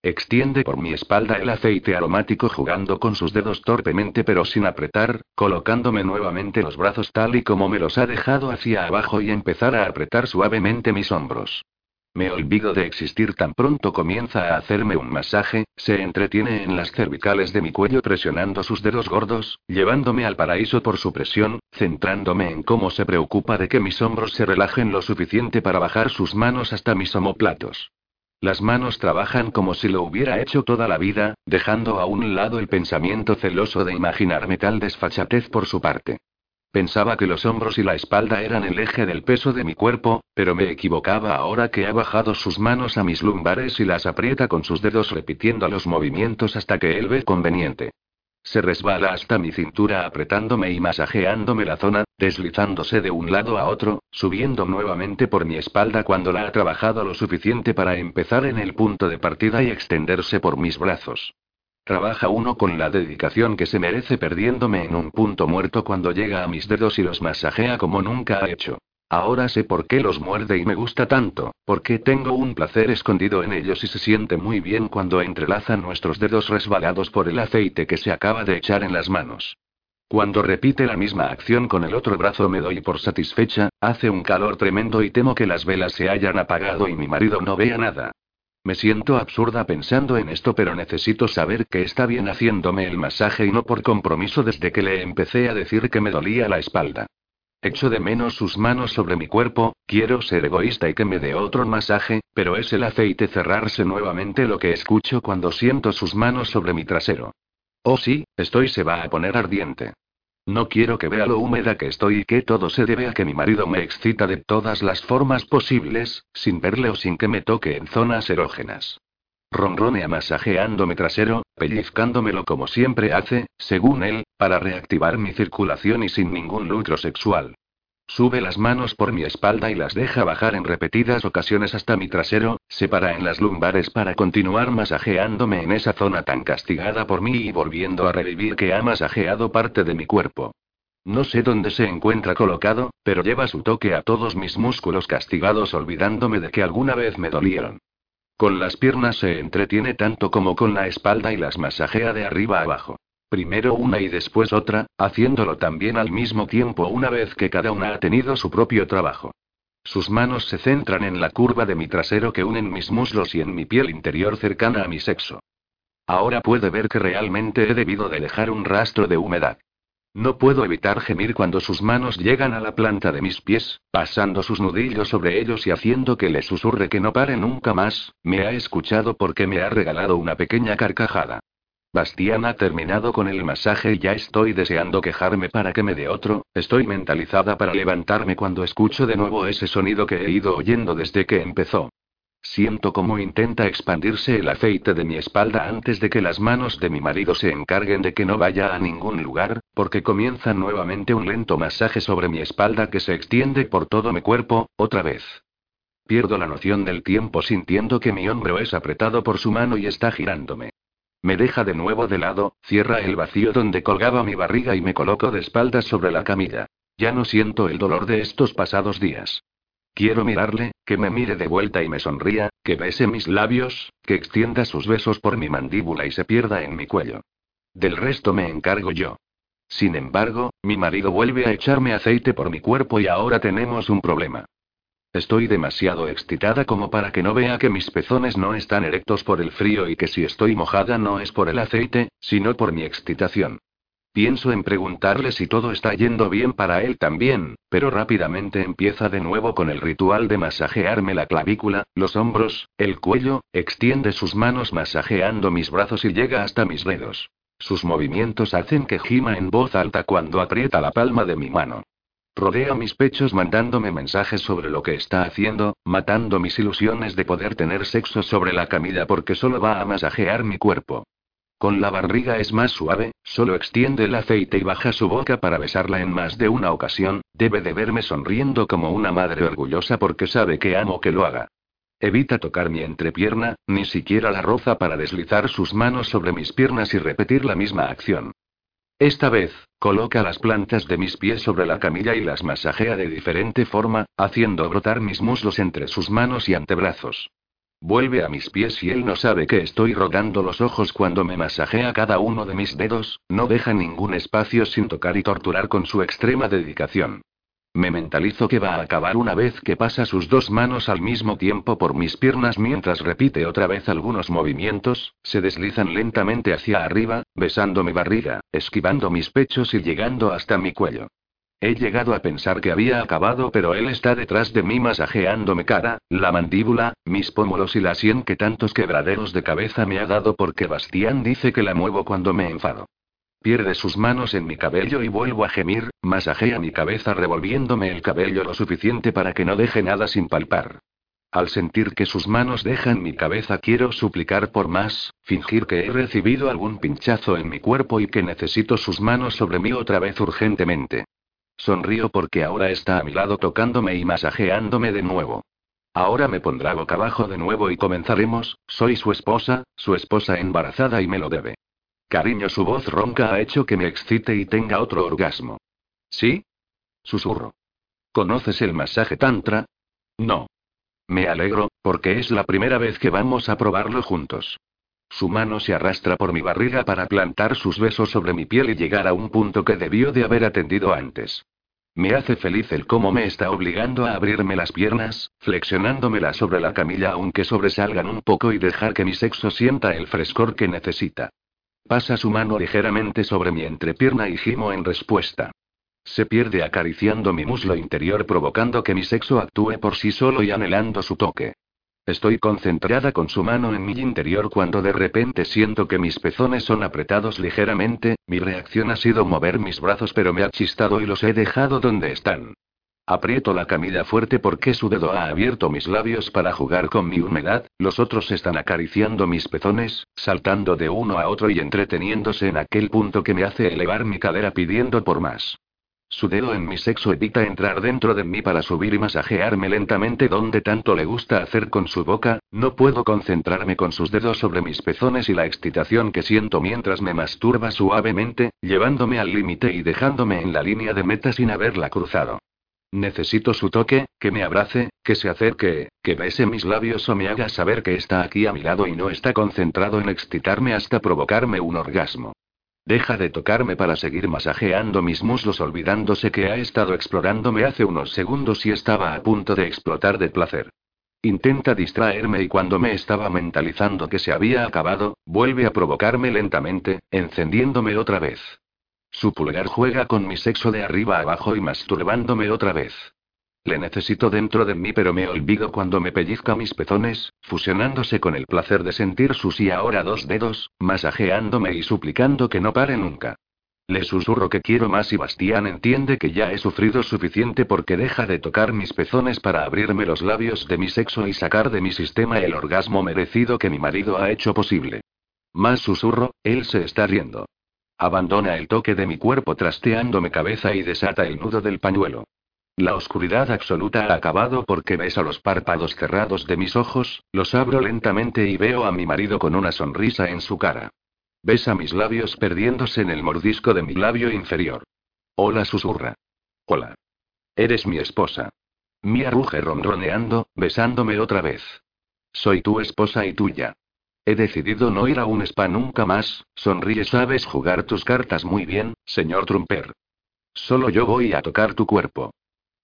Extiende por mi espalda el aceite aromático jugando con sus dedos torpemente pero sin apretar, colocándome nuevamente los brazos tal y como me los ha dejado hacia abajo y empezar a apretar suavemente mis hombros. Me olvido de existir tan pronto comienza a hacerme un masaje, se entretiene en las cervicales de mi cuello presionando sus dedos gordos, llevándome al paraíso por su presión, centrándome en cómo se preocupa de que mis hombros se relajen lo suficiente para bajar sus manos hasta mis omoplatos. Las manos trabajan como si lo hubiera hecho toda la vida, dejando a un lado el pensamiento celoso de imaginarme tal desfachatez por su parte. Pensaba que los hombros y la espalda eran el eje del peso de mi cuerpo, pero me equivocaba ahora que ha bajado sus manos a mis lumbares y las aprieta con sus dedos repitiendo los movimientos hasta que él ve conveniente. Se resbala hasta mi cintura apretándome y masajeándome la zona, deslizándose de un lado a otro, subiendo nuevamente por mi espalda cuando la ha trabajado lo suficiente para empezar en el punto de partida y extenderse por mis brazos. Trabaja uno con la dedicación que se merece perdiéndome en un punto muerto cuando llega a mis dedos y los masajea como nunca ha hecho. Ahora sé por qué los muerde y me gusta tanto, porque tengo un placer escondido en ellos y se siente muy bien cuando entrelazan nuestros dedos resbalados por el aceite que se acaba de echar en las manos. Cuando repite la misma acción con el otro brazo me doy por satisfecha, hace un calor tremendo y temo que las velas se hayan apagado y mi marido no vea nada. Me siento absurda pensando en esto, pero necesito saber que está bien haciéndome el masaje y no por compromiso desde que le empecé a decir que me dolía la espalda. Echo de menos sus manos sobre mi cuerpo, quiero ser egoísta y que me dé otro masaje, pero es el aceite cerrarse nuevamente lo que escucho cuando siento sus manos sobre mi trasero. Oh sí, estoy se va a poner ardiente. No quiero que vea lo húmeda que estoy y que todo se debe a que mi marido me excita de todas las formas posibles, sin verle o sin que me toque en zonas erógenas. Ronronea masajeándome trasero, pellizcándomelo como siempre hace, según él, para reactivar mi circulación y sin ningún lucro sexual. Sube las manos por mi espalda y las deja bajar en repetidas ocasiones hasta mi trasero, se para en las lumbares para continuar masajeándome en esa zona tan castigada por mí y volviendo a revivir que ha masajeado parte de mi cuerpo. No sé dónde se encuentra colocado, pero lleva su toque a todos mis músculos castigados olvidándome de que alguna vez me dolieron. Con las piernas se entretiene tanto como con la espalda y las masajea de arriba abajo. Primero una y después otra, haciéndolo también al mismo tiempo una vez que cada una ha tenido su propio trabajo. Sus manos se centran en la curva de mi trasero que unen mis muslos y en mi piel interior cercana a mi sexo. Ahora puede ver que realmente he debido de dejar un rastro de humedad. No puedo evitar gemir cuando sus manos llegan a la planta de mis pies, pasando sus nudillos sobre ellos y haciendo que le susurre que no pare nunca más, me ha escuchado porque me ha regalado una pequeña carcajada. Bastián ha terminado con el masaje y ya estoy deseando quejarme para que me dé otro, estoy mentalizada para levantarme cuando escucho de nuevo ese sonido que he ido oyendo desde que empezó. Siento cómo intenta expandirse el aceite de mi espalda antes de que las manos de mi marido se encarguen de que no vaya a ningún lugar, porque comienza nuevamente un lento masaje sobre mi espalda que se extiende por todo mi cuerpo, otra vez. Pierdo la noción del tiempo sintiendo que mi hombro es apretado por su mano y está girándome. Me deja de nuevo de lado, cierra el vacío donde colgaba mi barriga y me coloco de espaldas sobre la camilla. Ya no siento el dolor de estos pasados días. Quiero mirarle, que me mire de vuelta y me sonría, que bese mis labios, que extienda sus besos por mi mandíbula y se pierda en mi cuello. Del resto me encargo yo. Sin embargo, mi marido vuelve a echarme aceite por mi cuerpo y ahora tenemos un problema. Estoy demasiado excitada como para que no vea que mis pezones no están erectos por el frío y que si estoy mojada no es por el aceite, sino por mi excitación. Pienso en preguntarle si todo está yendo bien para él también, pero rápidamente empieza de nuevo con el ritual de masajearme la clavícula, los hombros, el cuello, extiende sus manos masajeando mis brazos y llega hasta mis dedos. Sus movimientos hacen que gima en voz alta cuando aprieta la palma de mi mano. Rodea mis pechos mandándome mensajes sobre lo que está haciendo, matando mis ilusiones de poder tener sexo sobre la camilla porque solo va a masajear mi cuerpo. Con la barriga es más suave, solo extiende el aceite y baja su boca para besarla en más de una ocasión, debe de verme sonriendo como una madre orgullosa porque sabe que amo que lo haga. Evita tocar mi entrepierna, ni siquiera la roza para deslizar sus manos sobre mis piernas y repetir la misma acción. Esta vez, coloca las plantas de mis pies sobre la camilla y las masajea de diferente forma, haciendo brotar mis muslos entre sus manos y antebrazos. Vuelve a mis pies y él no sabe que estoy rogando los ojos cuando me masajea cada uno de mis dedos, no deja ningún espacio sin tocar y torturar con su extrema dedicación. Me mentalizo que va a acabar una vez que pasa sus dos manos al mismo tiempo por mis piernas mientras repite otra vez algunos movimientos, se deslizan lentamente hacia arriba, besando mi barriga, esquivando mis pechos y llegando hasta mi cuello. He llegado a pensar que había acabado, pero él está detrás de mí masajeándome cara, la mandíbula, mis pómulos y la sien que tantos quebraderos de cabeza me ha dado porque Bastián dice que la muevo cuando me enfado. Pierde sus manos en mi cabello y vuelvo a gemir, masajea mi cabeza revolviéndome el cabello lo suficiente para que no deje nada sin palpar. Al sentir que sus manos dejan mi cabeza quiero suplicar por más, fingir que he recibido algún pinchazo en mi cuerpo y que necesito sus manos sobre mí otra vez urgentemente. Sonrío porque ahora está a mi lado tocándome y masajeándome de nuevo. Ahora me pondrá boca abajo de nuevo y comenzaremos, soy su esposa, su esposa embarazada y me lo debe. Cariño, su voz ronca ha hecho que me excite y tenga otro orgasmo. ¿Sí? Susurro. ¿Conoces el masaje tantra? No. Me alegro, porque es la primera vez que vamos a probarlo juntos. Su mano se arrastra por mi barriga para plantar sus besos sobre mi piel y llegar a un punto que debió de haber atendido antes. Me hace feliz el cómo me está obligando a abrirme las piernas, flexionándomela sobre la camilla aunque sobresalgan un poco y dejar que mi sexo sienta el frescor que necesita. Pasa su mano ligeramente sobre mi entrepierna y gimo en respuesta. Se pierde acariciando mi muslo interior provocando que mi sexo actúe por sí solo y anhelando su toque. Estoy concentrada con su mano en mi interior cuando de repente siento que mis pezones son apretados ligeramente, mi reacción ha sido mover mis brazos pero me ha chistado y los he dejado donde están. Aprieto la camilla fuerte porque su dedo ha abierto mis labios para jugar con mi humedad, los otros están acariciando mis pezones, saltando de uno a otro y entreteniéndose en aquel punto que me hace elevar mi cadera pidiendo por más. Su dedo en mi sexo evita entrar dentro de mí para subir y masajearme lentamente donde tanto le gusta hacer con su boca, no puedo concentrarme con sus dedos sobre mis pezones y la excitación que siento mientras me masturba suavemente, llevándome al límite y dejándome en la línea de meta sin haberla cruzado. Necesito su toque, que me abrace, que se acerque, que bese mis labios o me haga saber que está aquí a mi lado y no está concentrado en excitarme hasta provocarme un orgasmo. Deja de tocarme para seguir masajeando mis muslos olvidándose que ha estado explorándome hace unos segundos y estaba a punto de explotar de placer. Intenta distraerme y cuando me estaba mentalizando que se había acabado, vuelve a provocarme lentamente, encendiéndome otra vez. Su pulgar juega con mi sexo de arriba abajo y masturbándome otra vez. Le necesito dentro de mí, pero me olvido cuando me pellizca mis pezones, fusionándose con el placer de sentir sus y ahora dos dedos, masajeándome y suplicando que no pare nunca. Le susurro que quiero más y Bastián entiende que ya he sufrido suficiente porque deja de tocar mis pezones para abrirme los labios de mi sexo y sacar de mi sistema el orgasmo merecido que mi marido ha hecho posible. Más susurro, él se está riendo. Abandona el toque de mi cuerpo trasteándome cabeza y desata el nudo del pañuelo. La oscuridad absoluta ha acabado porque beso los párpados cerrados de mis ojos, los abro lentamente y veo a mi marido con una sonrisa en su cara. Besa mis labios perdiéndose en el mordisco de mi labio inferior. Hola susurra. Hola. Eres mi esposa. Mía ruge ronroneando, besándome otra vez. Soy tu esposa y tuya. He decidido no ir a un spa nunca más, sonríe, sabes jugar tus cartas muy bien, señor Trumper. Solo yo voy a tocar tu cuerpo.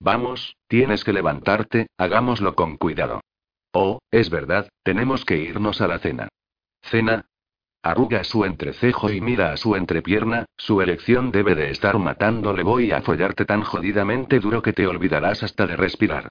Vamos, tienes que levantarte, hagámoslo con cuidado. Oh, es verdad, tenemos que irnos a la cena. ¿Cena? Arruga su entrecejo y mira a su entrepierna, su erección debe de estar matándole. Voy a follarte tan jodidamente duro que te olvidarás hasta de respirar.